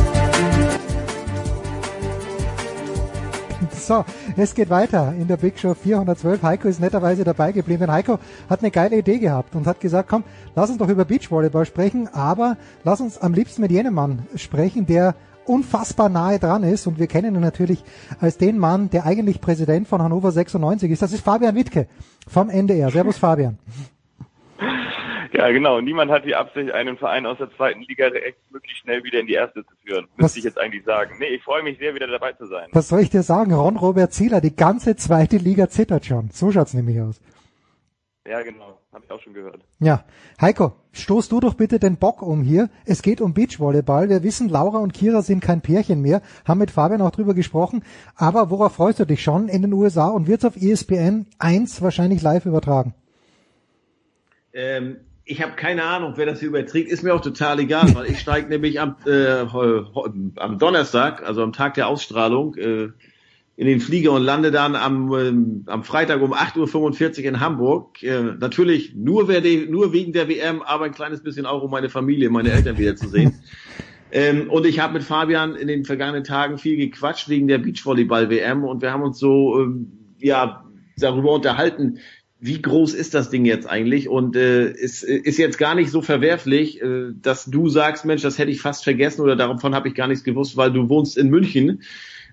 So, es geht weiter in der Big Show 412. Heiko ist netterweise dabei geblieben. Heiko hat eine geile Idee gehabt und hat gesagt, komm, lass uns doch über Beachvolleyball sprechen, aber lass uns am liebsten mit jenem Mann sprechen, der unfassbar nahe dran ist und wir kennen ihn natürlich als den Mann, der eigentlich Präsident von Hannover 96 ist. Das ist Fabian Wittke vom NDR. Servus Fabian. Ja, genau. Niemand hat die Absicht, einen Verein aus der zweiten Liga recht möglichst schnell wieder in die erste zu führen. Was- Müsste ich jetzt eigentlich sagen. Nee, ich freue mich sehr, wieder dabei zu sein. Was soll ich dir sagen? Ron Robert Zieler, die ganze zweite Liga zittert schon. So schaut's nämlich aus. Ja, genau. Habe ich auch schon gehört. Ja, Heiko, stoß du doch bitte den Bock um hier. Es geht um Beachvolleyball. Wir wissen, Laura und Kira sind kein Pärchen mehr, haben mit Fabian auch drüber gesprochen. Aber worauf freust du dich schon in den USA und wird's auf ESPN 1 wahrscheinlich live übertragen? Ähm, ich habe keine Ahnung, wer das hier überträgt. Ist mir auch total egal, weil ich steige *laughs* nämlich am, äh, am Donnerstag, also am Tag der Ausstrahlung, äh, in den Flieger und lande dann am, ähm, am Freitag um 8.45 Uhr in Hamburg. Äh, natürlich nur, wer die, nur wegen der WM, aber ein kleines bisschen auch, um meine Familie, meine Eltern wieder zu sehen. *laughs* Ähm, und ich habe mit Fabian in den vergangenen Tagen viel gequatscht wegen der Beachvolleyball-WM und wir haben uns so ähm, ja darüber unterhalten, wie groß ist das Ding jetzt eigentlich? Und äh, es ist jetzt gar nicht so verwerflich, äh, dass du sagst, Mensch, das hätte ich fast vergessen oder davon habe ich gar nichts gewusst, weil du wohnst in München.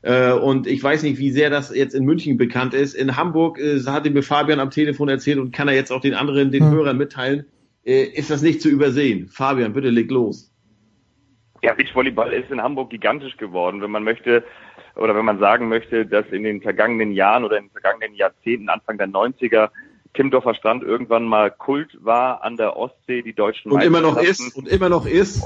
Äh, und ich weiß nicht, wie sehr das jetzt in München bekannt ist. In Hamburg äh, hatte mir Fabian am Telefon erzählt und kann er jetzt auch den anderen, den Hm. Hörern mitteilen, äh, ist das nicht zu übersehen. Fabian, bitte leg los. Ja, Beachvolleyball ist in Hamburg gigantisch geworden. Wenn man möchte, oder wenn man sagen möchte, dass in den vergangenen Jahren oder in den vergangenen Jahrzehnten, Anfang der 90er, Timmendorfer Strand irgendwann mal Kult war an der Ostsee, die deutschen Und immer noch ist, und immer noch ist.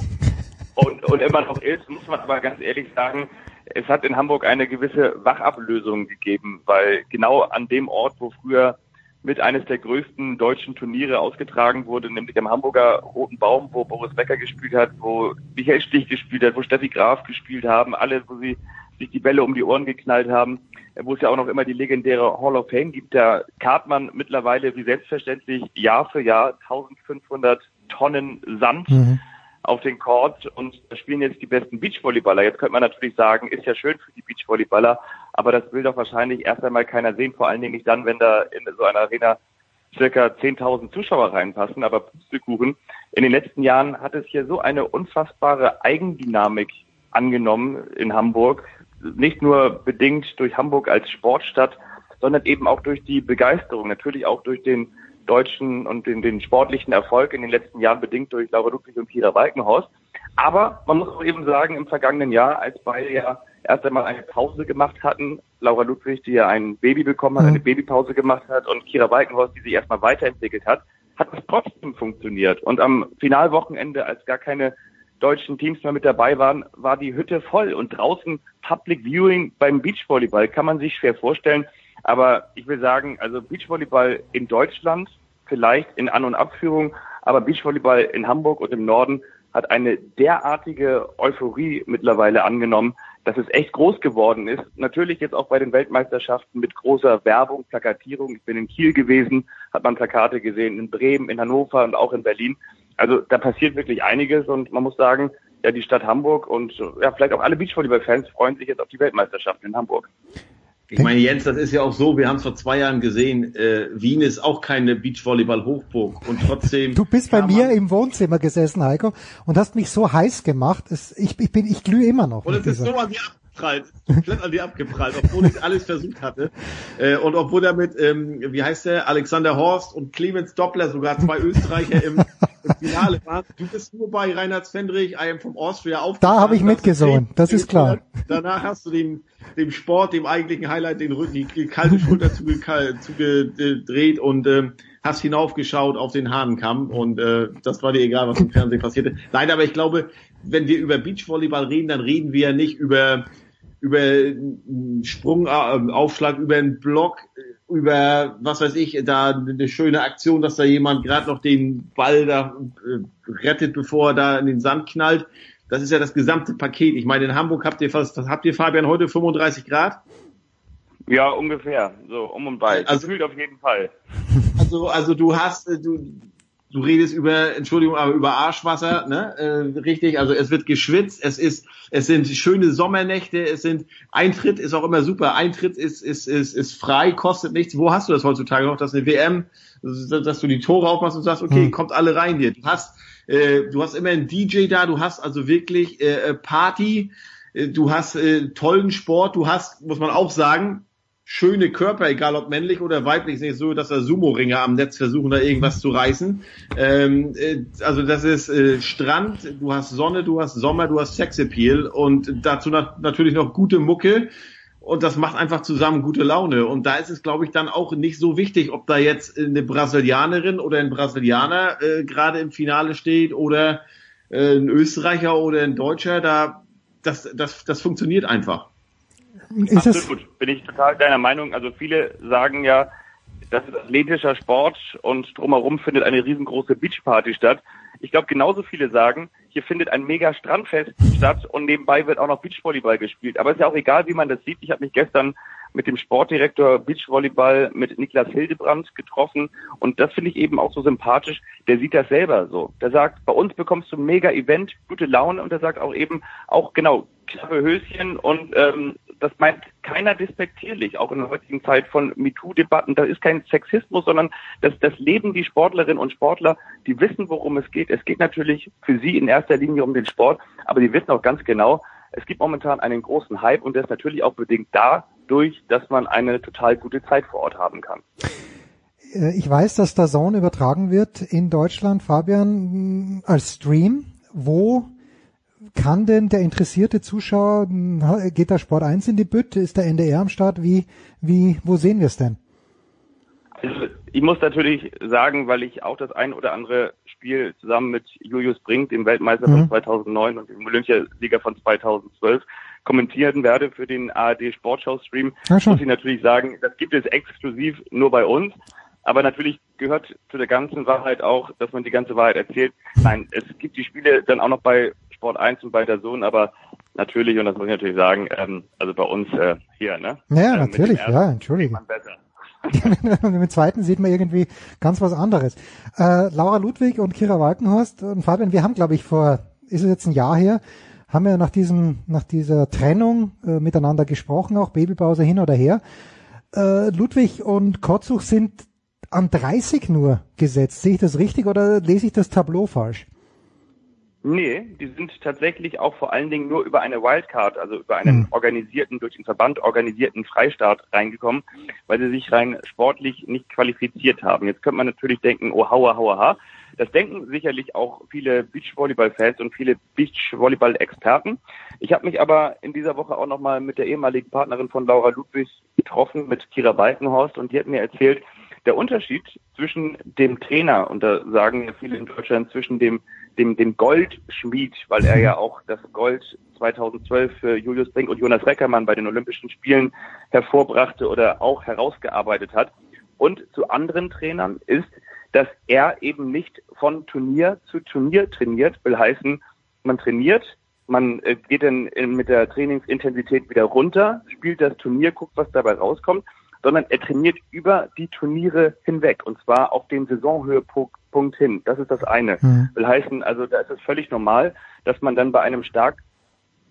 und, und immer noch ist, muss man aber ganz ehrlich sagen, es hat in Hamburg eine gewisse Wachablösung gegeben, weil genau an dem Ort, wo früher mit eines der größten deutschen Turniere ausgetragen wurde, nämlich am Hamburger Roten Baum, wo Boris Becker gespielt hat, wo Michael Stich gespielt hat, wo Steffi Graf gespielt haben, alle, wo sie sich die Bälle um die Ohren geknallt haben, äh, wo es ja auch noch immer die legendäre Hall of Fame gibt, da karrt man mittlerweile wie selbstverständlich Jahr für Jahr 1500 Tonnen Sand auf den Court und da spielen jetzt die besten Beachvolleyballer. Jetzt könnte man natürlich sagen, ist ja schön für die Beachvolleyballer, aber das will doch wahrscheinlich erst einmal keiner sehen, vor allen Dingen nicht dann, wenn da in so einer Arena circa 10.000 Zuschauer reinpassen, aber Pustekuchen. In den letzten Jahren hat es hier so eine unfassbare Eigendynamik angenommen in Hamburg, nicht nur bedingt durch Hamburg als Sportstadt, sondern eben auch durch die Begeisterung, natürlich auch durch den deutschen und den, den sportlichen Erfolg in den letzten Jahren bedingt durch Laura Ludwig und Kira Walkenhorst. Aber man muss auch eben sagen, im vergangenen Jahr, als beide ja erst einmal eine Pause gemacht hatten, Laura Ludwig, die ja ein Baby bekommen hat, eine Babypause gemacht hat und Kira Walkenhorst, die sich erstmal weiterentwickelt hat, hat es trotzdem funktioniert. Und am Finalwochenende, als gar keine deutschen Teams mehr mit dabei waren, war die Hütte voll und draußen Public Viewing beim Beachvolleyball kann man sich schwer vorstellen. Aber ich will sagen, also Beachvolleyball in Deutschland, vielleicht in An- und Abführung, aber Beachvolleyball in Hamburg und im Norden hat eine derartige Euphorie mittlerweile angenommen, dass es echt groß geworden ist. Natürlich jetzt auch bei den Weltmeisterschaften mit großer Werbung, Plakatierung. Ich bin in Kiel gewesen, hat man Plakate gesehen, in Bremen, in Hannover und auch in Berlin. Also da passiert wirklich einiges und man muss sagen, ja, die Stadt Hamburg und ja, vielleicht auch alle Beachvolleyball-Fans freuen sich jetzt auf die Weltmeisterschaften in Hamburg. Ich meine, Jens, das ist ja auch so, wir haben es vor zwei Jahren gesehen, äh, Wien ist auch keine Beachvolleyball-Hochburg und trotzdem... *laughs* Du bist bei mir im Wohnzimmer gesessen, Heiko, und hast mich so heiß gemacht, es, ich, ich, bin, ich glühe immer noch. Und es ist so an dir abgeprallt, komplett an dir abgeprallt, obwohl ich alles versucht hatte. Äh, und obwohl er mit, ähm, wie heißt der, Alexander Horst und Clemens Doppler, sogar zwei Österreicher im, im Finale waren. Du bist nur bei Reinhard Svendrich, I am from Austria auf. Da habe ich mitgesungen, das ist klar. Danach hast du den dem Sport, dem eigentlichen Highlight, den Rücken, die kalte Schulter zugedreht und äh, hast hinaufgeschaut auf den Hahnenkamm und äh, das war dir egal, was im Fernsehen passierte. Nein, aber ich glaube, wenn wir über Beachvolleyball reden, dann reden wir ja nicht über über einen Sprungaufschlag, über einen Block, über was weiß ich, da eine schöne Aktion, dass da jemand gerade noch den Ball da äh, rettet, bevor er da in den Sand knallt. Das ist ja das gesamte Paket. Ich meine, in Hamburg habt ihr fast, habt ihr Fabian heute 35 Grad? Ja, ungefähr. So, um und bei. Also, Gefühlt auf jeden Fall. Also, also du hast, äh, du, du redest über, Entschuldigung, aber über Arschwasser, ne? Äh, richtig. Also es wird geschwitzt, es ist, es sind schöne Sommernächte, es sind, Eintritt ist auch immer super. Eintritt ist, ist, ist, ist frei, kostet nichts. Wo hast du das heutzutage noch? Das ist eine WM, dass du die Tore aufmachst und sagst, okay, hm. kommt alle rein hier. Du hast, äh, du hast immer einen DJ da, du hast also wirklich äh, Party, äh, du hast äh, tollen Sport, du hast, muss man auch sagen, schöne Körper, egal ob männlich oder weiblich, ist nicht so, dass da Sumo-Ringer am Netz versuchen, da irgendwas zu reißen. Ähm, äh, also das ist äh, Strand, du hast Sonne, du hast Sommer, du hast Sexappeal und dazu nat natürlich noch gute Mucke und das macht einfach zusammen gute Laune. Und da ist es, glaube ich, dann auch nicht so wichtig, ob da jetzt eine Brasilianerin oder ein Brasilianer äh, gerade im Finale steht oder äh, ein Österreicher oder ein Deutscher. Da das, das, das funktioniert einfach. Ist Absolut, bin ich total deiner Meinung. Also viele sagen ja, das ist athletischer Sport und drumherum findet eine riesengroße Beachparty statt. Ich glaube, genauso viele sagen, hier findet ein mega Strandfest statt und nebenbei wird auch noch Beachvolleyball gespielt. Aber es ist ja auch egal, wie man das sieht. Ich habe mich gestern mit dem Sportdirektor Beachvolleyball mit Niklas Hildebrand getroffen und das finde ich eben auch so sympathisch. Der sieht das selber so. Der sagt, bei uns bekommst du ein mega Event, gute Laune und der sagt auch eben auch genau knappe Höschen und ähm, das meint keiner despektierlich, auch in der heutigen Zeit von MeToo-Debatten. Da ist kein Sexismus, sondern das, das leben die Sportlerinnen und Sportler, die wissen, worum es geht. Es geht natürlich für sie in erster Linie um den Sport, aber die wissen auch ganz genau, es gibt momentan einen großen Hype und der ist natürlich auch bedingt dadurch, dass man eine total gute Zeit vor Ort haben kann. Äh, ich weiß, dass der Zone übertragen wird in Deutschland, Fabian, als Stream. Wo kann denn der interessierte Zuschauer, geht der Sport 1 in die Bütte, ist der NDR am Start, wie, wie, wo sehen wir es denn? Also ich muss natürlich sagen, weil ich auch das ein oder andere Spiel zusammen mit Julius Brink, dem Weltmeister mhm. von 2009 und dem Olympiasieger von 2012, kommentieren werde für den ARD Sportschau Stream, ja, muss ich natürlich sagen, das gibt es exklusiv nur bei uns. Aber natürlich gehört zu der ganzen Wahrheit auch, dass man die ganze Wahrheit erzählt. Nein, es gibt die Spiele dann auch noch bei Sport 1 und bei der Sohn, aber natürlich, und das muss ich natürlich sagen, ähm, also bei uns äh, hier, ne? Ja, äh, natürlich, ja, entschuldige. *laughs* Mit dem zweiten sieht man irgendwie ganz was anderes. Äh, Laura Ludwig und Kira Walkenhorst und Fabian, wir haben, glaube ich, vor, ist es jetzt ein Jahr her, haben wir nach diesem, nach dieser Trennung äh, miteinander gesprochen, auch Babypause hin oder her. Äh, Ludwig und Kotzuch sind an 30 nur gesetzt. Sehe ich das richtig oder lese ich das Tableau falsch? Nee, die sind tatsächlich auch vor allen Dingen nur über eine Wildcard, also über einen hm. organisierten, durch den Verband organisierten Freistart reingekommen, weil sie sich rein sportlich nicht qualifiziert haben. Jetzt könnte man natürlich denken, oh hauer, hauer, ha. Das denken sicherlich auch viele Beachvolleyball-Fans und viele Beachvolleyball-Experten. Ich habe mich aber in dieser Woche auch nochmal mit der ehemaligen Partnerin von Laura Ludwig getroffen, mit Kira Balkenhorst, und die hat mir erzählt, der Unterschied zwischen dem Trainer, und da sagen ja viele in Deutschland, zwischen dem dem, dem Goldschmied, weil er ja *laughs* auch das Gold 2012 für Julius Brink und Jonas Reckermann bei den Olympischen Spielen hervorbrachte oder auch herausgearbeitet hat. Und zu anderen Trainern ist, dass er eben nicht von Turnier zu Turnier trainiert, will heißen, man trainiert man äh, geht dann in, mit der Trainingsintensität wieder runter, spielt das Turnier, guckt, was dabei rauskommt, sondern er trainiert über die Turniere hinweg und zwar auf den Saisonhöhepunkt hin. Das ist das eine. Mhm. Will heißen, also da ist es völlig normal, dass man dann bei einem stark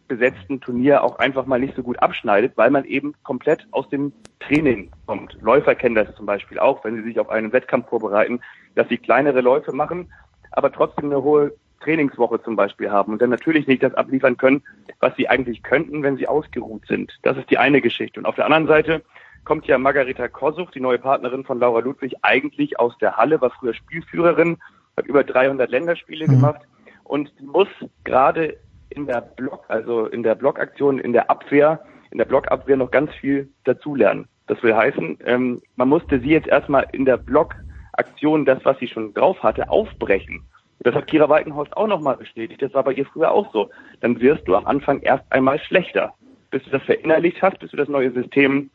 besetzten Turnier auch einfach mal nicht so gut abschneidet, weil man eben komplett aus dem Training kommt. Läufer kennen das zum Beispiel auch, wenn sie sich auf einen Wettkampf vorbereiten, dass sie kleinere Läufe machen, aber trotzdem eine hohe Trainingswoche zum Beispiel haben und dann natürlich nicht das abliefern können, was sie eigentlich könnten, wenn sie ausgeruht sind. Das ist die eine Geschichte. Und auf der anderen Seite kommt ja Margareta Kosuch, die neue Partnerin von Laura Ludwig, eigentlich aus der Halle, war früher Spielführerin, hat über 300 Länderspiele mhm. gemacht und muss gerade in der Block, also in der Blockaktion, in der Abwehr, in der Blockabwehr noch ganz viel dazulernen. Das will heißen, ähm, man musste sie jetzt erstmal in der Blockaktion das, was sie schon drauf hatte, aufbrechen. Das hat Kira Walkenhorst auch nochmal bestätigt. Das war bei ihr früher auch so. Dann wirst du am Anfang erst einmal schlechter, bis du das verinnerlicht hast, bis du das neue System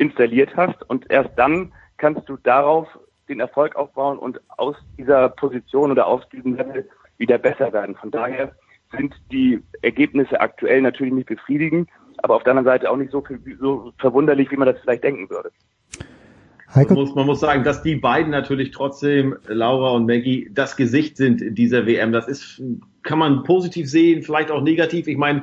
installiert hast und erst dann kannst du darauf den Erfolg aufbauen und aus dieser Position oder aus diesem Level wieder besser werden. Von daher sind die Ergebnisse aktuell natürlich nicht befriedigend, aber auf der anderen Seite auch nicht so, so verwunderlich, wie man das vielleicht denken würde. Man muss, man muss sagen, dass die beiden natürlich trotzdem, Laura und Maggie, das Gesicht sind dieser WM. Das ist, kann man positiv sehen, vielleicht auch negativ. Ich meine,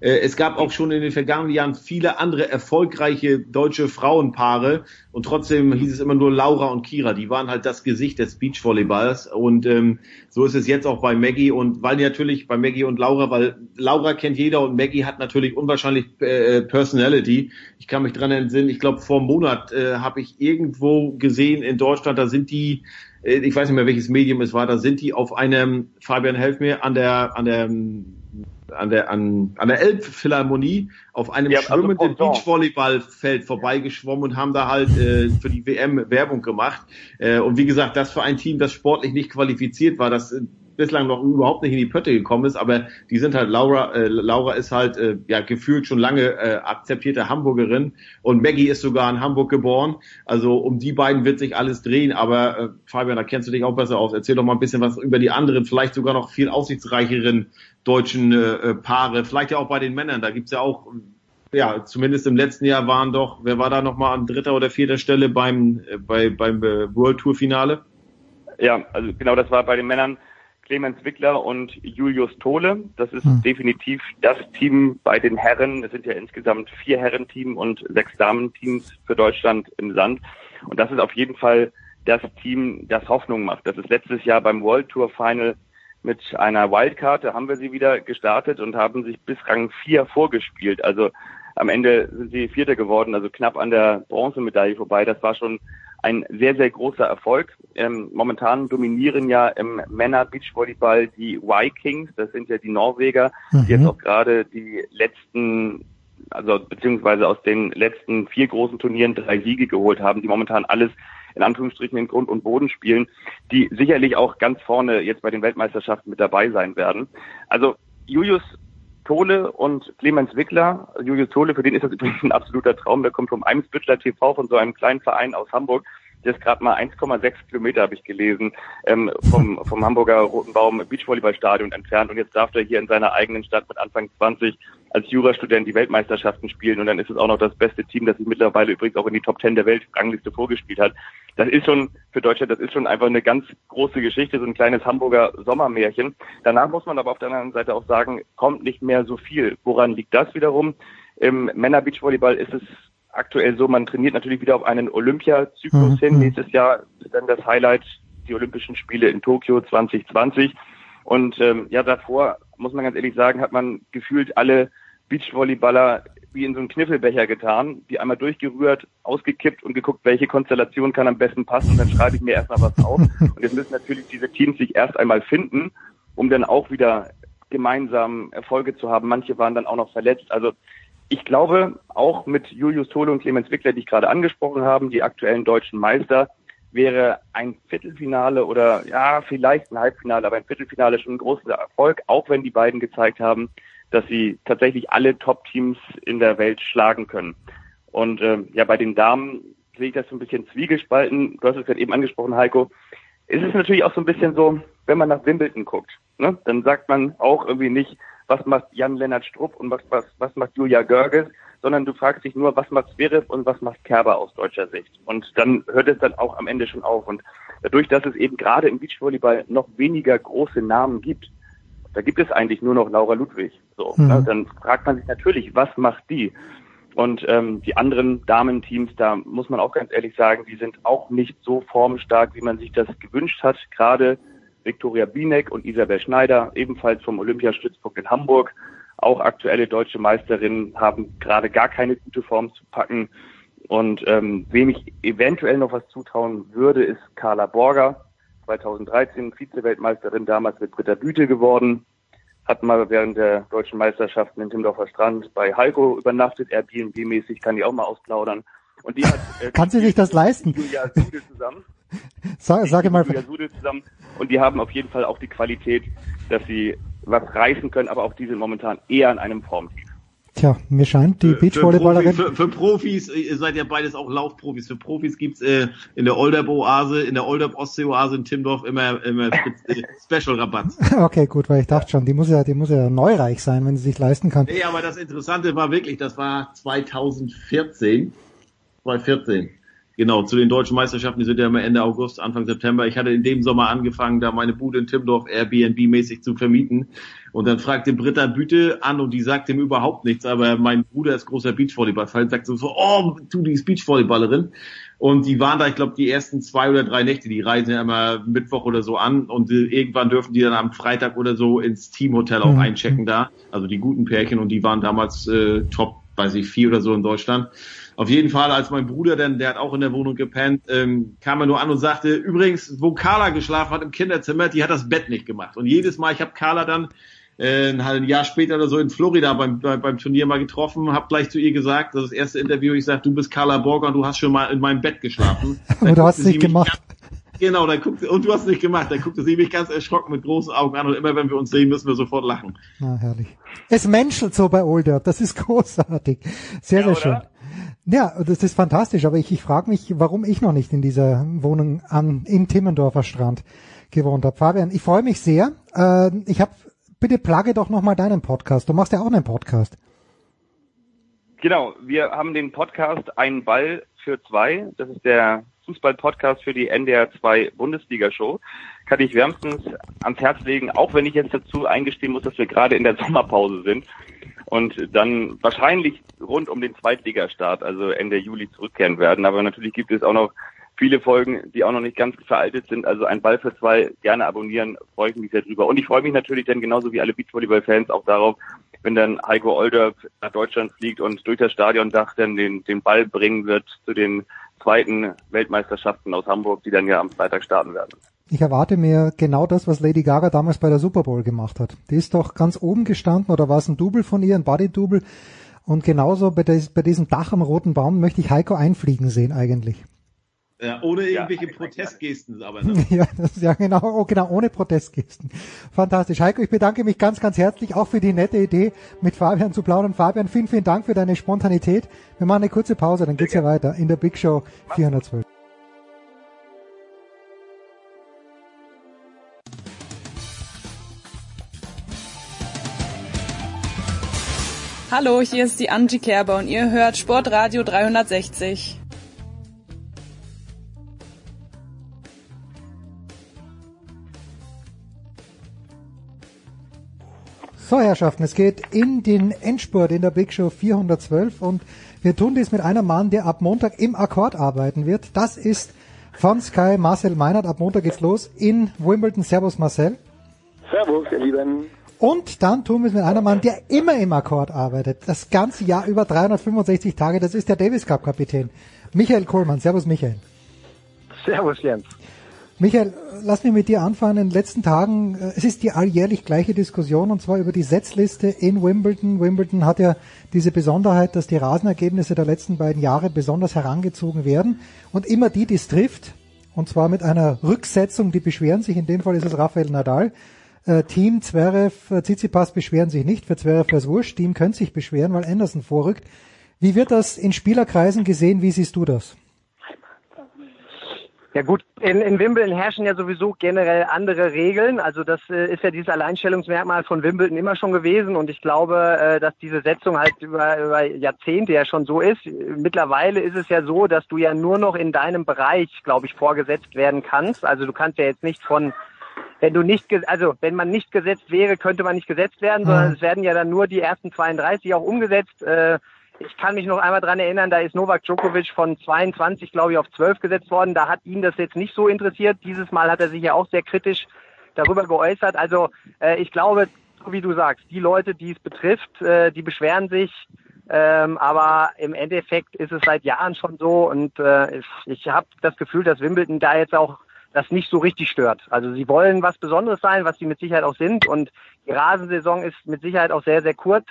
es gab auch schon in den vergangenen Jahren viele andere erfolgreiche deutsche Frauenpaare und trotzdem hieß es immer nur Laura und Kira. Die waren halt das Gesicht des Beachvolleyballs und ähm, so ist es jetzt auch bei Maggie und weil natürlich bei Maggie und Laura, weil Laura kennt jeder und Maggie hat natürlich unwahrscheinlich äh, Personality. Ich kann mich dran entsinnen, ich glaube vor einem Monat äh, habe ich irgendwo gesehen in Deutschland, da sind die äh, ich weiß nicht mehr welches Medium es war, da sind die auf einem, Fabian helf mir, an der, an der an der, an, an der Elbphilharmonie auf einem ja, also schwimmenden also Beachvolleyballfeld vorbeigeschwommen und haben da halt äh, für die WM Werbung gemacht. Äh, und wie gesagt, das für ein Team, das sportlich nicht qualifiziert war, das äh, bislang noch überhaupt nicht in die Pötte gekommen ist, aber die sind halt Laura, äh, Laura ist halt äh, ja gefühlt schon lange äh, akzeptierte Hamburgerin und Maggie ist sogar in Hamburg geboren. Also um die beiden wird sich alles drehen, aber äh, Fabian, da kennst du dich auch besser aus. Erzähl doch mal ein bisschen was über die anderen, vielleicht sogar noch viel aussichtsreicheren deutschen äh, äh Paare, vielleicht ja auch bei den Männern. Da gibt's ja auch ja, zumindest im letzten Jahr waren doch, wer war da nochmal an dritter oder vierter Stelle beim, äh, bei, beim äh, World Tour Finale? Ja, also genau, das war bei den Männern Clemens Wickler und Julius Tole. Das ist hm. definitiv das Team bei den Herren. Es sind ja insgesamt vier Herrenteam und sechs Damenteams für Deutschland im Sand. Und das ist auf jeden Fall das Team, das Hoffnung macht. Das ist letztes Jahr beim World Tour Final mit einer Wildcard, haben wir sie wieder gestartet und haben sich bis Rang 4 vorgespielt. Also am Ende sind sie Vierter geworden, also knapp an der Bronzemedaille vorbei. Das war schon ein sehr, sehr großer Erfolg. Ähm, momentan dominieren ja im Männer Beachvolleyball die Vikings, das sind ja die Norweger, mhm. die jetzt auch gerade die letzten, also beziehungsweise aus den letzten vier großen Turnieren drei Siege geholt haben, die momentan alles in Anführungsstrichen in Grund und Boden spielen, die sicherlich auch ganz vorne jetzt bei den Weltmeisterschaften mit dabei sein werden. Also Julius Tole und Clemens Wickler. Julius Tole, für den ist das übrigens ein absoluter Traum. Der kommt vom Eimsbüttler TV, von so einem kleinen Verein aus Hamburg. Der ist gerade mal 1,6 Kilometer, habe ich gelesen, ähm, vom, vom Hamburger Roten Baum Beachvolleyballstadion entfernt. Und jetzt darf er hier in seiner eigenen Stadt mit Anfang 20 als Jurastudent die Weltmeisterschaften spielen. Und dann ist es auch noch das beste Team, das sich mittlerweile übrigens auch in die Top 10 der Weltrangliste vorgespielt hat. Das ist schon für Deutschland, das ist schon einfach eine ganz große Geschichte, so ein kleines Hamburger Sommermärchen. Danach muss man aber auf der anderen Seite auch sagen, kommt nicht mehr so viel. Woran liegt das wiederum? Im Männer-Beachvolleyball ist es aktuell so, man trainiert natürlich wieder auf einen Olympiazyklus mhm. hin. Nächstes Jahr ist dann das Highlight die Olympischen Spiele in Tokio 2020. Und ähm, ja, davor, muss man ganz ehrlich sagen, hat man gefühlt alle Beachvolleyballer wie in so einen Kniffelbecher getan, die einmal durchgerührt, ausgekippt und geguckt, welche Konstellation kann am besten passen. Und dann schreibe ich mir erstmal was auf. *laughs* Und jetzt müssen natürlich diese Teams sich erst einmal finden, um dann auch wieder gemeinsam Erfolge zu haben. Manche waren dann auch noch verletzt. Also ich glaube, auch mit Julius Tole und Clemens Wickler, die ich gerade angesprochen habe, die aktuellen deutschen Meister, wäre ein Viertelfinale oder ja, vielleicht ein Halbfinale, aber ein Viertelfinale schon ein großer Erfolg, auch wenn die beiden gezeigt haben, dass sie tatsächlich alle Top-Teams in der Welt schlagen können. Und äh, ja, bei den Damen sehe ich das so ein bisschen zwiegespalten. Du hast es gerade eben angesprochen, Heiko. Es ist natürlich auch so ein bisschen so, wenn man nach Wimbledon guckt, ne, dann sagt man auch irgendwie nicht, was macht Jan-Lennart Strupp und was, was, was macht Julia Görges, sondern du fragst dich nur, was macht Zverev und was macht Kerber aus deutscher Sicht. Und dann hört es dann auch am Ende schon auf. Und dadurch, dass es eben gerade im Beachvolleyball noch weniger große Namen gibt, da gibt es eigentlich nur noch Laura Ludwig. So, mhm. ne? Dann fragt man sich natürlich, was macht die? Und ähm, die anderen Damenteams, da muss man auch ganz ehrlich sagen, die sind auch nicht so formstark, wie man sich das gewünscht hat. Gerade Viktoria Bienek und Isabel Schneider, ebenfalls vom Olympiastützpunkt in Hamburg, auch aktuelle deutsche Meisterinnen, haben gerade gar keine gute Form zu packen. Und ähm, wem ich eventuell noch was zutrauen würde, ist Carla Borger, 2013 Vize-Weltmeisterin, damals mit Britta Büte geworden. Hat mal während der deutschen Meisterschaften in Timmendorfer Strand bei Heiko übernachtet, Airbnb-mäßig, kann die auch mal ausplaudern. Und die hat, äh, Kann sie sich das leisten? Julia Sude zusammen. *laughs* Sag, sage mal. Julia Sude zusammen. Und die haben auf jeden Fall auch die Qualität, dass sie was reißen können, aber auch die sind momentan eher in einem Formtief. Tja, mir scheint die Beachvolleyballerin. Für, für, Profis, ihr seid ja beides auch Laufprofis. Für Profis gibt's äh, in der Olderb-Oase, in der Olderb-Ostsee-Oase in Timdorf immer, immer äh, *laughs* Special-Rabatt. Okay, gut, weil ich dachte schon, die muss ja, die muss ja neureich sein, wenn sie sich leisten kann. Nee, aber das Interessante war wirklich, das war 2014. 2014. Genau, zu den deutschen Meisterschaften, die sind ja immer Ende August, Anfang September. Ich hatte in dem Sommer angefangen, da meine Bude in Timdorf Airbnb-mäßig zu vermieten. Und dann fragte Britta Büte an und die sagte ihm überhaupt nichts, aber mein Bruder ist großer Beachvolleyball-Fan, sagte so, oh, du, die ist Beachvolleyballerin. Und die waren da, ich glaube, die ersten zwei oder drei Nächte, die reisen ja immer Mittwoch oder so an und äh, irgendwann dürfen die dann am Freitag oder so ins Teamhotel auch mhm. einchecken da. Also die guten Pärchen und die waren damals äh, Top, weiß ich, vier oder so in Deutschland. Auf jeden Fall, als mein Bruder, denn der hat auch in der Wohnung gepennt, ähm, kam er nur an und sagte, übrigens, wo Carla geschlafen hat im Kinderzimmer, die hat das Bett nicht gemacht. Und jedes Mal, ich habe Carla dann äh, ein Jahr später oder so in Florida beim, beim Turnier mal getroffen, habe gleich zu ihr gesagt, das ist das erste Interview, ich sage, du bist Carla Borger und du hast schon mal in meinem Bett geschlafen. *laughs* Aber du hast es nicht gemacht. Ganz, genau, dann guckte, und du hast nicht gemacht, dann guckte sie mich ganz erschrocken mit großen Augen an und immer wenn wir uns sehen, müssen wir sofort lachen. Na, herrlich. Es menschelt so bei Older, das ist *laughs* großartig. Sehr, ja, sehr schön. Ja, das ist fantastisch, aber ich, ich frage mich, warum ich noch nicht in dieser Wohnung an, in Timmendorfer Strand gewohnt habe. Fabian, ich freue mich sehr. Äh, ich habe, bitte plage doch nochmal deinen Podcast. Du machst ja auch einen Podcast. Genau, wir haben den Podcast Ein Ball für zwei. Das ist der Fußball-Podcast für die NDR 2 Bundesliga-Show. Kann ich wärmstens ans Herz legen, auch wenn ich jetzt dazu eingestehen muss, dass wir gerade in der Sommerpause sind und dann wahrscheinlich rund um den Zweitligastart, also Ende Juli zurückkehren werden. Aber natürlich gibt es auch noch viele Folgen, die auch noch nicht ganz veraltet sind. Also ein Ball für zwei, gerne abonnieren, freue ich mich sehr drüber. Und ich freue mich natürlich dann genauso wie alle Beachvolleyball-Fans auch darauf, wenn dann Heiko Olderb nach Deutschland fliegt und durch das Stadiondach dann den, den Ball bringen wird zu den zweiten Weltmeisterschaften aus Hamburg, die dann ja am Freitag starten werden. Ich erwarte mir genau das, was Lady Gaga damals bei der Super Bowl gemacht hat. Die ist doch ganz oben gestanden oder war es ein Double von ihr, ein Body-Double. Und genauso bei, des, bei diesem Dach am roten Baum möchte ich Heiko einfliegen sehen eigentlich. Ja, ohne irgendwelche ja, Protestgesten, aber. *laughs* Ne? ja, das, ja, genau, oh, genau, ohne Protestgesten. Fantastisch. Heiko, ich bedanke mich ganz, ganz herzlich auch für die nette Idee, mit Fabian zu plaudern. Fabian, vielen, vielen Dank für deine Spontanität. Wir machen eine kurze Pause, dann geht's ja weiter in der Big Show 412. Hallo, hier ist die Angie Kerber und ihr hört Sportradio 360. So, Herrschaften, es geht in den Endspurt in der Big Show 412 und wir tun dies mit einem Mann, der ab Montag im Akkord arbeiten wird. Das ist von Sky Marcel Meinert. Ab Montag geht's los in Wimbledon. Servus Marcel. Servus, ihr Lieben. Und dann tun wir es mit einem Mann, der immer im Akkord arbeitet. Das ganze Jahr über 365 Tage. Das ist der Davis Cup Kapitän. Michael Kohlmann. Servus Michael. Servus Jens. Michael, lass mich mit dir anfangen. In den letzten Tagen, äh, es ist die alljährlich gleiche Diskussion und zwar über die Setzliste in Wimbledon. Wimbledon hat ja diese Besonderheit, dass die Rasenergebnisse der letzten beiden Jahre besonders herangezogen werden und immer die, die es trifft, und zwar mit einer Rücksetzung, die beschweren sich, in dem Fall ist es Rafael Nadal, äh, Team Zverev, äh, Tsitsipas beschweren sich nicht, für Zverev wäre es wurscht, Team könnte sich beschweren, weil Anderson vorrückt. Wie wird das in Spielerkreisen gesehen, wie siehst du das? Ja gut, in, in Wimbledon herrschen ja sowieso generell andere Regeln. Also das äh, ist ja dieses Alleinstellungsmerkmal von Wimbledon immer schon gewesen und ich glaube, äh, dass diese Setzung halt über, über Jahrzehnte ja schon so ist. Mittlerweile ist es ja so, dass du ja nur noch in deinem Bereich, glaube ich, vorgesetzt werden kannst. Also du kannst ja jetzt nicht von wenn du nicht, also wenn man nicht gesetzt wäre, könnte man nicht gesetzt werden, sondern es werden ja dann nur die ersten 32 auch umgesetzt. Äh, ich kann mich noch einmal dran erinnern, da ist Novak Djokovic von 22, glaube ich, auf 12 gesetzt worden. Da hat ihn das jetzt nicht so interessiert. Dieses Mal hat er sich ja auch sehr kritisch darüber geäußert. Also äh, ich glaube, so wie du sagst, die Leute, die es betrifft, äh, die beschweren sich. Ähm, aber im Endeffekt ist es seit Jahren schon so und äh, ich, ich habe das Gefühl, dass Wimbledon da jetzt auch das nicht so richtig stört. Also sie wollen was Besonderes sein, was sie mit Sicherheit auch sind und die Rasensaison ist mit Sicherheit auch sehr, sehr kurz.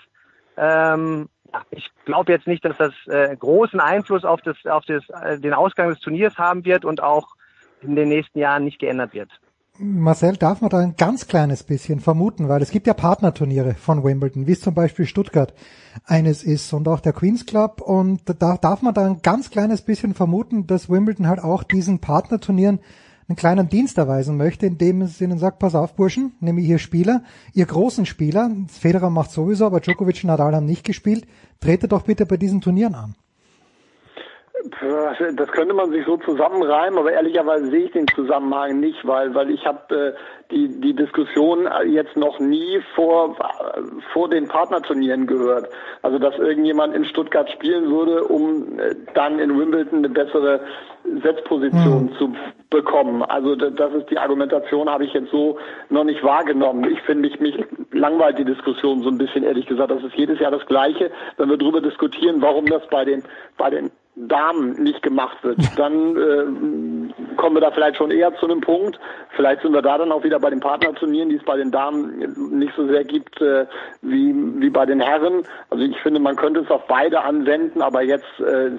Ähm, ich glaube jetzt nicht, dass das äh, großen Einfluss auf, das, auf das, äh, den Ausgang des Turniers haben wird und auch in den nächsten Jahren nicht geändert wird. Marcel, darf man da ein ganz kleines bisschen vermuten, weil es gibt ja Partnerturniere von Wimbledon, wie es zum Beispiel Stuttgart eines ist und auch der Queens Club und da darf man da ein ganz kleines bisschen vermuten, dass Wimbledon halt auch diesen Partnerturnieren einen kleinen Dienst erweisen möchte, indem es ihnen sagt, pass auf Burschen, nämlich ihr Spieler, ihr großen Spieler, Federer macht sowieso, aber Djokovic und Nadal haben nicht gespielt, trete doch bitte bei diesen Turnieren an. Das könnte man sich so zusammenreimen, aber ehrlicherweise sehe ich den Zusammenhang nicht, weil weil ich habe äh, die die Diskussion jetzt noch nie vor vor den Partnerturnieren gehört. Also dass irgendjemand in Stuttgart spielen würde, um äh, dann in Wimbledon eine bessere Setzposition mhm. zu bekommen. Also das ist die Argumentation, habe ich jetzt so noch nicht wahrgenommen. Ich finde, mich, mich langweilt die Diskussion so ein bisschen, ehrlich gesagt. Das ist jedes Jahr das Gleiche, wenn wir darüber diskutieren, warum das bei den, bei den Damen nicht gemacht wird. *laughs* Dann äh, kommen wir da vielleicht schon eher zu einem Punkt. Vielleicht sind wir da dann auch wieder bei den Partnerturnieren, die es bei den Damen nicht so sehr gibt äh, wie, wie bei den Herren. Also ich finde, man könnte es auf beide anwenden, aber jetzt äh,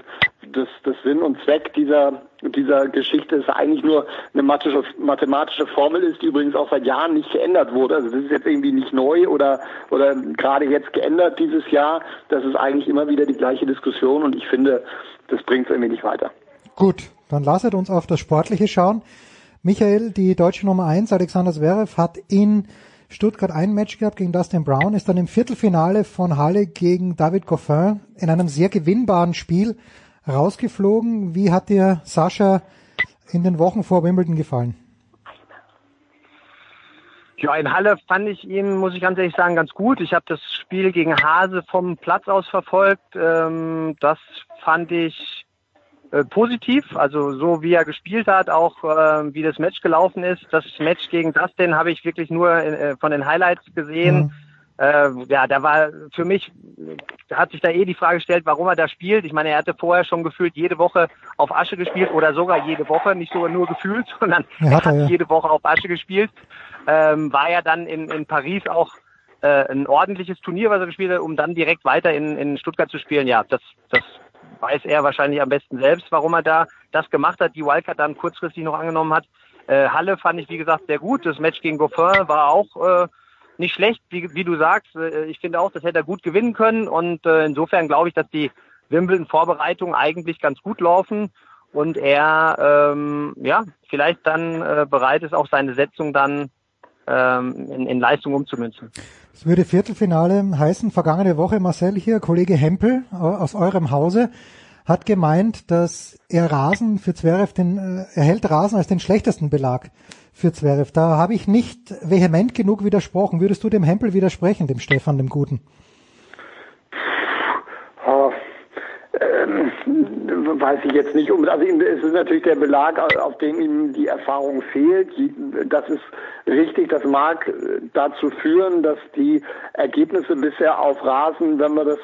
das, das Sinn und Zweck dieser, dieser Geschichte ist eigentlich nur eine mathematische, Formel ist, die übrigens auch seit Jahren nicht geändert wurde. Also das ist jetzt irgendwie nicht neu oder, oder gerade jetzt geändert dieses Jahr. Das ist eigentlich immer wieder die gleiche Diskussion und ich finde, das bringt es irgendwie nicht weiter. Gut, dann lasset uns auf das Sportliche schauen. Michael, die deutsche Nummer eins, Alexander Zverev, hat in Stuttgart ein Match gehabt gegen Dustin Brown, ist dann im Viertelfinale von Halle gegen David Goffin in einem sehr gewinnbaren Spiel rausgeflogen. Wie hat dir Sascha in den Wochen vor Wimbledon gefallen? Ja, in Halle fand ich ihn, muss ich ganz ehrlich sagen, ganz gut. Ich habe das Spiel gegen Hase vom Platz aus verfolgt. Ähm, das fand ich äh, positiv, also so wie er gespielt hat, auch äh, wie das Match gelaufen ist. Das Match gegen Dustin habe ich wirklich nur äh, von den Highlights gesehen. Mhm. Äh, ja, da war für mich, hat sich da eh die Frage gestellt, warum er da spielt. Ich meine, er hatte vorher schon gefühlt jede Woche auf Asche gespielt oder sogar jede Woche, nicht sogar nur gefühlt, *laughs* sondern ja, er hat ja. jede Woche auf Asche gespielt. Ähm, war ja dann in, in Paris auch äh, ein ordentliches Turnier, was er gespielt hat, um dann direkt weiter in, in Stuttgart zu spielen. Ja, das, das weiß er wahrscheinlich am besten selbst, warum er da das gemacht hat, die Wildcard dann kurzfristig noch angenommen hat. Äh, Halle fand ich, wie gesagt, sehr gut. Das Match gegen Goffin war auch äh, nicht schlecht, wie, wie du sagst. Äh, ich finde auch, das hätte er gut gewinnen können. Und äh, insofern glaube ich, dass die Wimbledon-Vorbereitungen eigentlich ganz gut laufen und er ähm, ja vielleicht dann äh, bereit ist, auch seine Setzung dann ähm, in, in Leistung umzumünzen. Es würde Viertelfinale heißen. Vergangene Woche Marcel hier, Kollege Hempel aus eurem Hause, hat gemeint, dass er Rasen für Zverev den, äh, er hält Rasen als den schlechtesten Belag für Zverev. Da habe ich nicht vehement genug widersprochen. Würdest du dem Hempel widersprechen, dem Stefan, dem Guten? Ähm, weiß ich jetzt nicht. Also es ist natürlich der Belag, auf dem ihm die Erfahrung fehlt. Das ist richtig. Das mag dazu führen, dass die Ergebnisse bisher auf Rasen, wenn wir das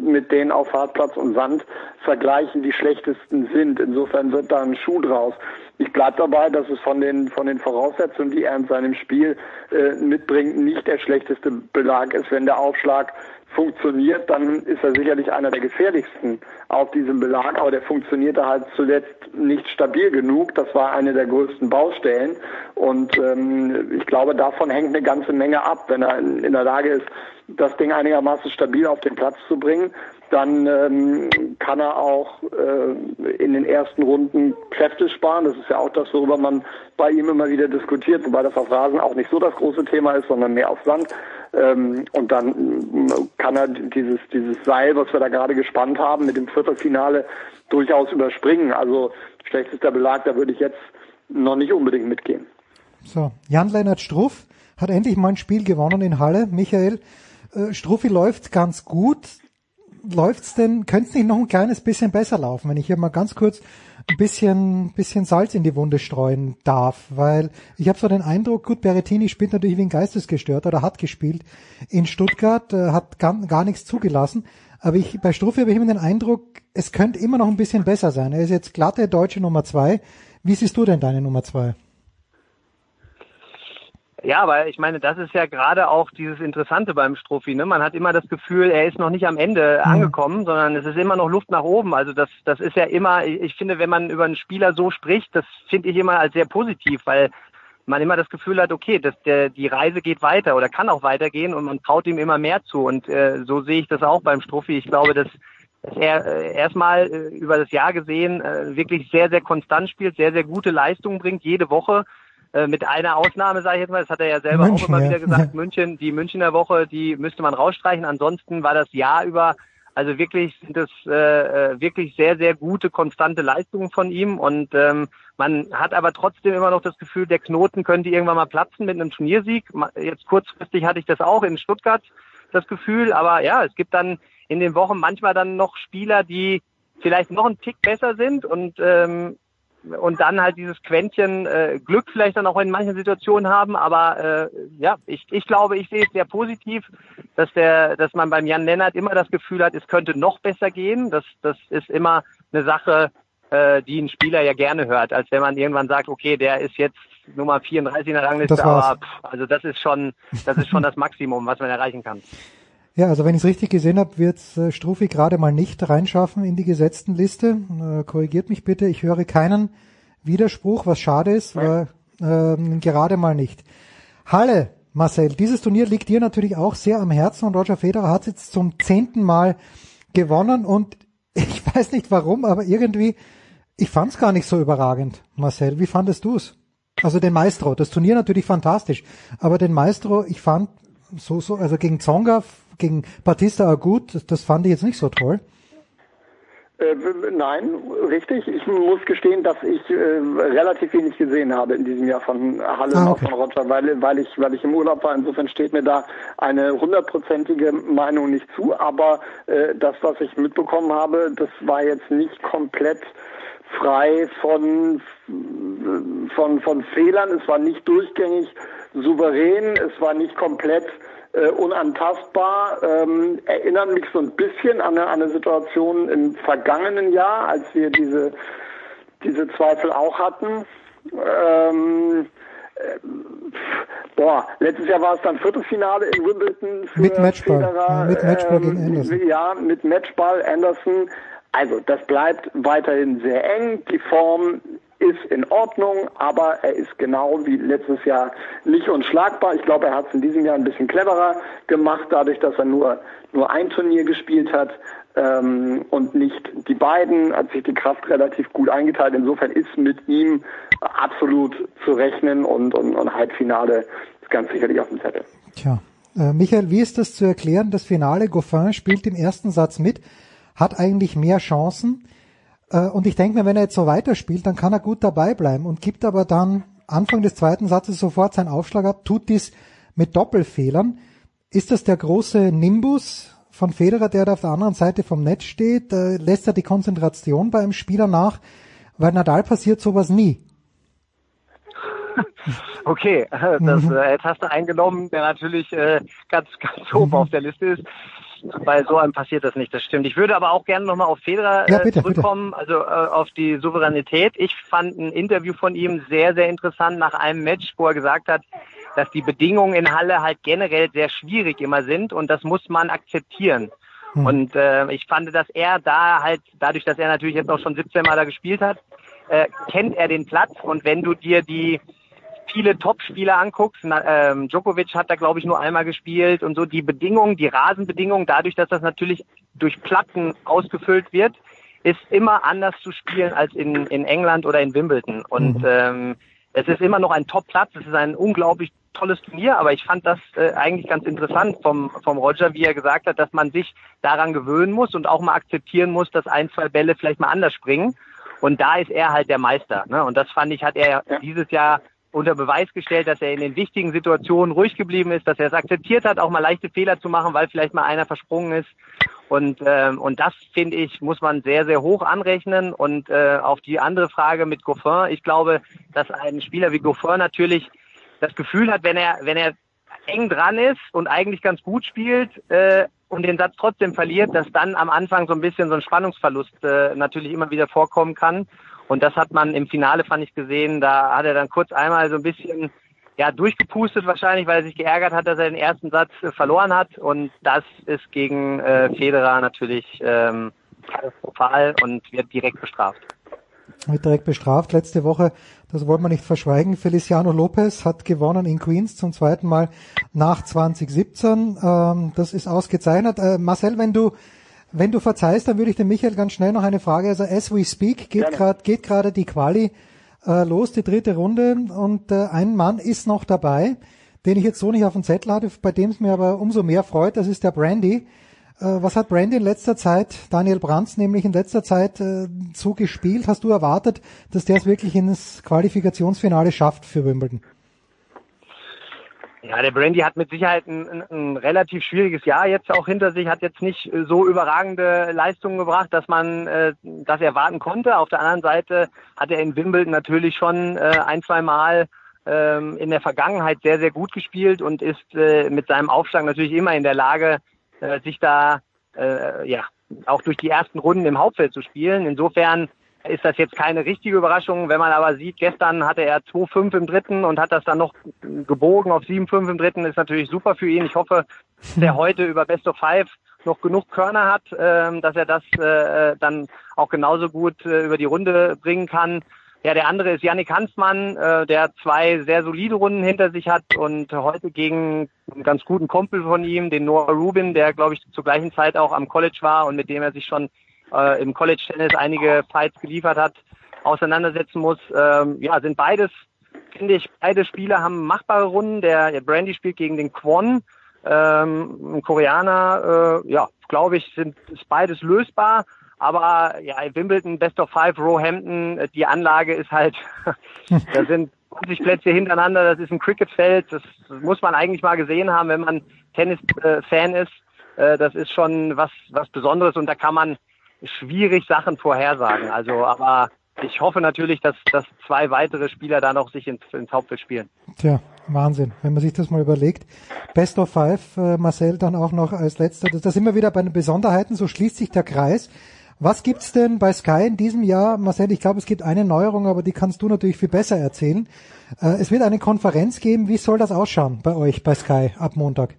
mit denen auf Hartplatz und Sand vergleichen, die schlechtesten sind. Insofern wird da ein Schuh draus. Ich bleibe dabei, dass es von den, von den Voraussetzungen, die er in seinem Spiel äh, mitbringt, nicht der schlechteste Belag ist. Wenn der Aufschlag funktioniert, dann ist er sicherlich einer der gefährlichsten auf diesem Belag, aber der funktionierte halt zuletzt nicht stabil genug. Das war eine der größten Baustellen und ähm, ich glaube, davon hängt eine ganze Menge ab. Wenn er in, in der Lage ist, das Ding einigermaßen stabil auf den Platz zu bringen, dann ähm, kann er auch äh, in den ersten Runden Kräfte sparen. Das ist ja auch das, worüber man bei ihm immer wieder diskutiert, wobei das auf Rasen auch nicht so das große Thema ist, sondern mehr auf Sand. Ähm, und dann äh, kann er dieses, dieses Seil, was wir da gerade gespannt haben, mit dem Viertelfinale durchaus überspringen. Also schlechtester Belag, da würde ich jetzt noch nicht unbedingt mitgehen. So, Jan-Lennart Struff hat endlich mal ein Spiel gewonnen in Halle. Michael, äh, Struffi läuft ganz gut läuft's denn, könnte es nicht noch ein kleines bisschen besser laufen, wenn ich hier mal ganz kurz ein bisschen, bisschen Salz in die Wunde streuen darf, weil ich habe so den Eindruck, gut, Berettini spielt natürlich wie ein Geistesgestört oder hat gespielt in Stuttgart, äh, hat gar, gar nichts zugelassen, aber ich, bei Struffi habe ich immer den Eindruck, es könnte immer noch ein bisschen besser sein. Er ist jetzt glatte deutsche Nummer zwei. Wie siehst du denn deine Nummer zwei? Ja, aber ich meine, das ist ja gerade auch dieses Interessante beim Strophi. Ne? Man hat immer das Gefühl, er ist noch nicht am Ende mhm. angekommen, sondern es ist immer noch Luft nach oben. Also das, das ist ja immer, ich finde, wenn man über einen Spieler so spricht, das finde ich immer als sehr positiv, weil man immer das Gefühl hat, okay, dass der, die Reise geht weiter oder kann auch weitergehen und man traut ihm immer mehr zu. Und äh, so sehe ich das auch beim Strophi. Ich glaube, dass, dass er äh, erstmal äh, über das Jahr gesehen äh, wirklich sehr, sehr konstant spielt, sehr, sehr gute Leistungen bringt, jede Woche äh, mit einer Ausnahme, sage ich jetzt mal, das hat er ja selber München, auch immer ja. wieder gesagt, *laughs* München, die Münchner Woche, die müsste man rausstreichen. Ansonsten war das Jahr über, also wirklich sind das äh, äh, wirklich sehr, sehr gute, konstante Leistungen von ihm. Und ähm, man hat aber trotzdem immer noch das Gefühl, der Knoten könnte irgendwann mal platzen mit einem Turniersieg. Jetzt kurzfristig hatte ich das auch in Stuttgart, das Gefühl. Aber ja, es gibt dann in den Wochen manchmal dann noch Spieler, die vielleicht noch einen Tick besser sind und ähm, und dann halt dieses Quäntchen äh, Glück vielleicht dann auch in manchen Situationen haben. Aber äh, ja, ich, ich glaube, ich sehe es sehr positiv, dass der, dass man beim Jan Lennart immer das Gefühl hat, es könnte noch besser gehen. Das, das ist immer eine Sache, äh, die ein Spieler ja gerne hört, als wenn man irgendwann sagt, okay, der ist jetzt Nummer 34 in der Rangliste, aber pff, also das ist schon, das ist schon das Maximum, was man erreichen kann. Ja, also wenn ich es richtig gesehen habe, wird äh, Strufi gerade mal nicht reinschaffen in die gesetzten Liste. Äh, korrigiert mich bitte, ich höre keinen Widerspruch, was schade ist, weil, äh, gerade mal nicht. Halle, Marcel, dieses Turnier liegt dir natürlich auch sehr am Herzen und Roger Federer hat jetzt zum zehnten Mal gewonnen und *laughs* ich weiß nicht warum, aber irgendwie, ich fand es gar nicht so überragend, Marcel. Wie fandest du es? Also den Maestro, das Turnier natürlich fantastisch, aber den Maestro, ich fand so, so, also gegen Zonga gegen Batista Agut, das, das fand ich jetzt nicht so toll. Äh, nein, richtig. Ich muss gestehen, dass ich äh, relativ wenig gesehen habe in diesem Jahr von Halle ah, okay. von Roger, weil, weil ich, weil ich im Urlaub war. Insofern steht mir da eine hundertprozentige Meinung nicht zu. Aber äh, das, was ich mitbekommen habe, das war jetzt nicht komplett frei von, von, von Fehlern. Es war nicht durchgängig souverän. Es war nicht komplett äh, unantastbar, ähm, erinnern mich so ein bisschen an eine, an eine Situation im vergangenen Jahr, als wir diese, diese Zweifel auch hatten. Ähm, äh, boah, letztes Jahr war es dann Viertelfinale in Wimbledon für mit Matchball, Federer, ja, mit Matchball ähm, gegen Anderson. Ja, mit Matchball Anderson. Also das bleibt weiterhin sehr eng. Die Form ist in Ordnung, aber er ist genau wie letztes Jahr nicht unschlagbar. Ich glaube, er hat es in diesem Jahr ein bisschen cleverer gemacht, dadurch, dass er nur, nur ein Turnier gespielt hat ähm, und nicht die beiden, hat sich die Kraft relativ gut eingeteilt. Insofern ist mit ihm absolut zu rechnen und, und, und Halbfinale ist ganz sicherlich auf dem Zettel. Tja. Äh, Michael, wie ist das zu erklären? Das Finale, Goffin spielt im ersten Satz mit, hat eigentlich mehr Chancen. Äh, und ich denke mir, wenn er jetzt so weiterspielt, dann kann er gut dabei bleiben und gibt aber dann Anfang des zweiten Satzes sofort seinen Aufschlag ab, tut dies mit Doppelfehlern. Ist das der große Nimbus von Federer, der da auf der anderen Seite vom Netz steht? Äh, lässt er die Konzentration bei einem Spieler nach? Weil Nadal passiert sowas nie. *laughs* Okay, *laughs* das mhm. äh, jetzt hast du eingenommen, der natürlich äh, ganz, ganz oben mhm. auf der Liste ist bei so einem passiert das nicht, das stimmt. Ich würde aber auch gerne nochmal auf Federer ja, bitte, zurückkommen, bitte. also äh, auf die Souveränität. Ich fand ein Interview von ihm sehr, sehr interessant nach einem Match, wo er gesagt hat, dass die Bedingungen in Halle halt generell sehr schwierig immer sind und das muss man akzeptieren. Hm. Und äh, ich fand, dass er da halt, dadurch, dass er natürlich jetzt auch schon 17 Mal da gespielt hat, äh, kennt er den Platz und wenn du dir die viele Top-Spieler anguckst, na, ähm, Djokovic hat da glaube ich nur einmal gespielt und so die Bedingungen, die Rasenbedingungen, dadurch, dass das natürlich durch Platten ausgefüllt wird, ist immer anders zu spielen als in, in England oder in Wimbledon. Und mhm. ähm, es ist immer noch ein Top-Platz, es ist ein unglaublich tolles Turnier, aber ich fand das äh, eigentlich ganz interessant vom, vom Roger, wie er gesagt hat, dass man sich daran gewöhnen muss und auch mal akzeptieren muss, dass ein, zwei Bälle vielleicht mal anders springen. Und da ist er halt der Meister. Ne? Und das fand ich, hat er ja. dieses Jahr unter Beweis gestellt, dass er in den wichtigen Situationen ruhig geblieben ist, dass er es akzeptiert hat, auch mal leichte Fehler zu machen, weil vielleicht mal einer versprungen ist. Und, ähm, und das, finde ich, muss man sehr, sehr hoch anrechnen. Und äh, auf die andere Frage mit Goffin, ich glaube, dass ein Spieler wie Goffin natürlich das Gefühl hat, wenn er, wenn er eng dran ist und eigentlich ganz gut spielt äh, und den Satz trotzdem verliert, dass dann am Anfang so ein bisschen so ein Spannungsverlust äh, natürlich immer wieder vorkommen kann. Und das hat man im Finale, fand ich, gesehen. Da hat er dann kurz einmal so ein bisschen ja, durchgepustet wahrscheinlich, weil er sich geärgert hat, dass er den ersten Satz äh, verloren hat. Und das ist gegen äh, Federer natürlich ähm, katastrophal und wird direkt bestraft. Wird direkt bestraft. Letzte Woche, das wollen wir nicht verschweigen, Feliciano Lopez hat gewonnen in Queens zum zweiten Mal nach 2017. Ähm, das ist ausgezeichnet. Äh, Marcel, wenn du wenn du verzeihst, dann würde ich dem Michael ganz schnell noch eine Frage. Also as we speak geht gerade geht gerade die Quali äh, los, die dritte Runde und äh, ein Mann ist noch dabei, den ich jetzt so nicht auf dem Zettel hatte, bei dem es mir aber umso mehr freut, das ist der Brandy. Äh, was hat Brandy in letzter Zeit, Daniel Brands nämlich in letzter Zeit äh, so gespielt? Hast du erwartet, dass der es wirklich ins Qualifikationsfinale schafft für Wimbledon? Ja, der Brandy hat mit Sicherheit ein, ein, relativ schwieriges Jahr jetzt auch hinter sich, hat jetzt nicht so überragende Leistungen gebracht, dass man äh, das erwarten konnte. Auf der anderen Seite hat er in Wimbledon natürlich schon äh, ein, zwei Mal ähm, in der Vergangenheit sehr, sehr gut gespielt und ist äh, mit seinem Aufschlag natürlich immer in der Lage, äh, sich da äh, ja auch durch die ersten Runden im Hauptfeld zu spielen. Insofern ist das jetzt keine richtige Überraschung. Wenn man aber sieht, gestern hatte er 2-5 im dritten und hat das dann noch gebogen auf 7-5 im dritten, ist natürlich super für ihn. Ich hoffe, *laughs* dass er heute über Best of Five noch genug Körner hat, äh, dass er das äh, dann auch genauso gut äh, über die Runde bringen kann. Ja, der andere ist Yannick Hansmann, äh, der zwei sehr solide Runden hinter sich hat und heute gegen einen ganz guten Kumpel von ihm, den Noah Rubin, der, glaube ich, zur gleichen Zeit auch am College war und mit dem er sich schon äh, im College Tennis einige Fights geliefert hat, auseinandersetzen muss. Ähm, ja, sind beides, finde ich, beide Spieler haben machbare Runden. Der, Brandy spielt gegen den Kwon, ähm, ein Koreaner. Äh, ja, glaube ich, sind ist beides lösbar. Aber ja, Wimbledon, Best of Five, Roehampton, äh, die Anlage ist halt, *laughs* da sind 20 Plätze hintereinander, das ist ein Cricketfeld, das muss man eigentlich mal gesehen haben, wenn man Tennis-Fan ist. Äh, das ist schon was, was Besonderes und da kann man schwierig Sachen vorhersagen. Also, aber ich hoffe natürlich, dass, dass zwei weitere Spieler da noch sich ins, ins Hauptfeld spielen. Tja, Wahnsinn, wenn man sich das mal überlegt. Best of Five, äh, Marcel dann auch noch als letzter. Das, das immer wieder bei den Besonderheiten, so schließt sich der Kreis. Was gibt's denn bei Sky in diesem Jahr? Marcel, ich glaube, es gibt eine Neuerung, aber die kannst du natürlich viel besser erzählen. Äh, es wird eine Konferenz geben. Wie soll das ausschauen bei euch bei Sky ab Montag?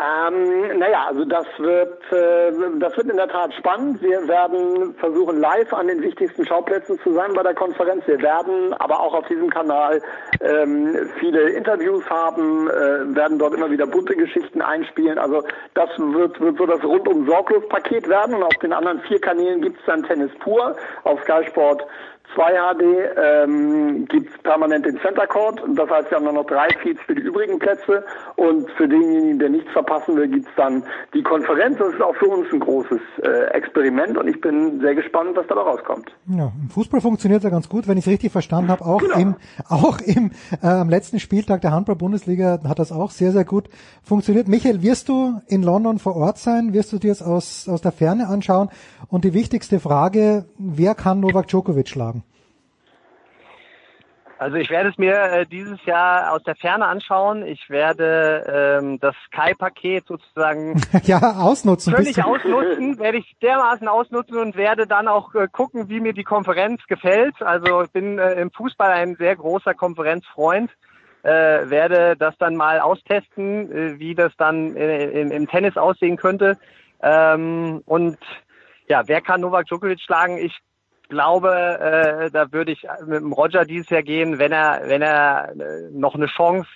Ähm, naja, also das wird, äh, das wird in der Tat spannend. Wir werden versuchen, live an den wichtigsten Schauplätzen zu sein bei der Konferenz. Wir werden aber auch auf diesem Kanal ähm, viele Interviews haben, äh, werden dort immer wieder bunte Geschichten einspielen. Also das wird, wird so das rundum sorglos Paket werden. Und auf den anderen vier Kanälen gibt es dann Tennis pur auf Sky Sport 2 HD ähm, gibt es permanent den Center Court. Das heißt, wir haben noch drei Feeds für die übrigen Plätze. Und für denjenigen, der nichts verpassen will, gibt es dann die Konferenz. Das ist auch für uns ein großes äh, Experiment und ich bin sehr gespannt, was dabei rauskommt. Ja, im Fußball funktioniert ja ganz gut, wenn ich es richtig verstanden habe. Auch genau. im, auch im äh, am letzten Spieltag der Handball-Bundesliga hat das auch sehr, sehr gut funktioniert. Michael, wirst du in London vor Ort sein? Wirst du dir es aus, aus der Ferne anschauen? Und die wichtigste Frage, wer kann Novak Djokovic schlagen? Also ich werde es mir äh, dieses Jahr aus der Ferne anschauen. Ich werde ähm, das Sky-Paket sozusagen *laughs* ja, ausnutzen. Völlig ausnutzen, *laughs* werde ich dermaßen ausnutzen und werde dann auch äh, gucken, wie mir die Konferenz gefällt. Also ich bin äh, im Fußball ein sehr großer Konferenzfreund. Äh, werde das dann mal austesten, äh, wie das dann äh, im, im Tennis aussehen könnte. Ähm, und ja, wer kann Novak Djokovic schlagen? Ich glaube, äh, da würde ich mit dem Roger dieses Jahr gehen, wenn er, wenn er äh, noch eine Chance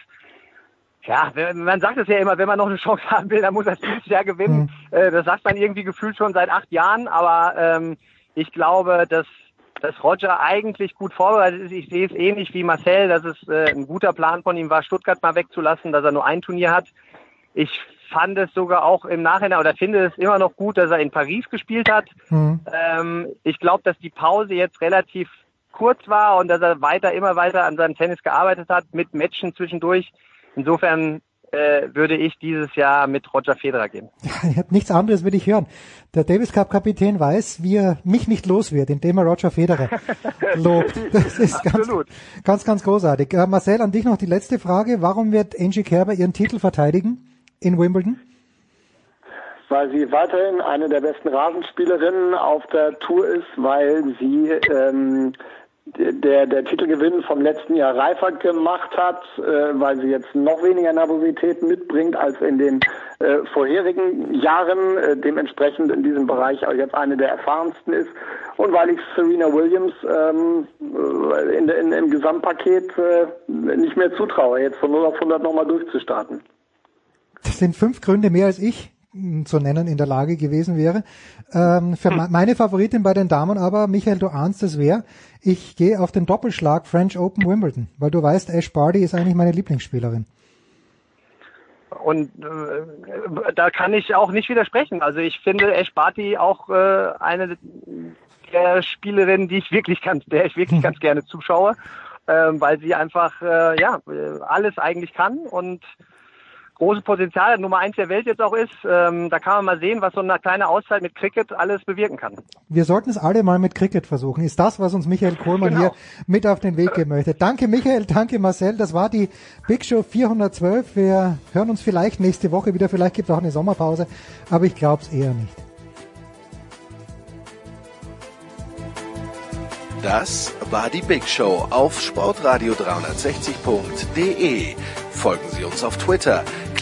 ja, man sagt es ja immer, wenn man noch eine Chance *laughs* haben will, dann muss er dieses Jahr gewinnen. Mhm. Äh, das sagt man irgendwie gefühlt schon seit acht Jahren, aber ähm, ich glaube, dass, dass Roger eigentlich gut vorbereitet ist. Ich sehe es ähnlich wie Marcel, dass es äh, ein guter Plan von ihm war, Stuttgart mal wegzulassen, dass er nur ein Turnier hat. Ich fand es sogar auch im Nachhinein oder finde es immer noch gut, dass er in Paris gespielt hat. Mhm. Ähm, ich glaube, dass die Pause jetzt relativ kurz war und dass er weiter, immer weiter an seinem Tennis gearbeitet hat, mit Matchen zwischendurch. Insofern äh, würde ich dieses Jahr mit Roger Federer gehen. *laughs* Nichts anderes will ich hören. Der Davis Cup Kapitän weiß, wie er mich nicht los wird, indem er Roger Federer *laughs* lobt. Das ist ganz, ganz, ganz großartig. Äh, Marcel, an dich noch die letzte Frage. Warum wird Angie Kerber ihren Titel verteidigen in Wimbledon? Weil sie weiterhin eine der besten Rasenspielerinnen auf der Tour ist, weil sie ähm, der, der Titelgewinn vom letzten Jahr reifer gemacht hat, äh, weil sie jetzt noch weniger Nervosität mitbringt als in den äh, vorherigen Jahren, äh, dementsprechend in diesem Bereich auch jetzt eine der erfahrensten ist und weil ich Serena Williams ähm, äh, in, in, im Gesamtpaket äh, nicht mehr zutraue, jetzt von 0 auf 100 nochmal durchzustarten. Das sind fünf Gründe mehr als ich zu nennen in der Lage gewesen wäre. Ähm, für hm. meine Favoritin bei den Damen aber, Michael, du ahnst es wer, ich gehe auf den Doppelschlag French Open Wimbledon, weil du weißt, Ash Barty ist eigentlich meine Lieblingsspielerin. Und äh, da kann ich auch nicht widersprechen. Also ich finde Ash Barty auch äh, eine der Spielerinnen, die ich wirklich ganz, der ich wirklich ganz gerne zuschaue, äh, weil sie einfach äh, ja alles eigentlich kann und großes Potenzial, Nummer eins der Welt jetzt auch ist. Ähm, da kann man mal sehen, was so eine kleine Auszeit mit Cricket alles bewirken kann. Wir sollten es alle mal mit Cricket versuchen. Ist das, was uns Michael Kohlmann genau. hier mit auf den Weg geben möchte. Danke Michael, danke Marcel. Das war die Big Show 412. Wir hören uns vielleicht nächste Woche wieder. Vielleicht gibt es auch eine Sommerpause, aber ich glaube es eher nicht. Das war die Big Show auf sportradio360.de. Folgen Sie uns auf Twitter,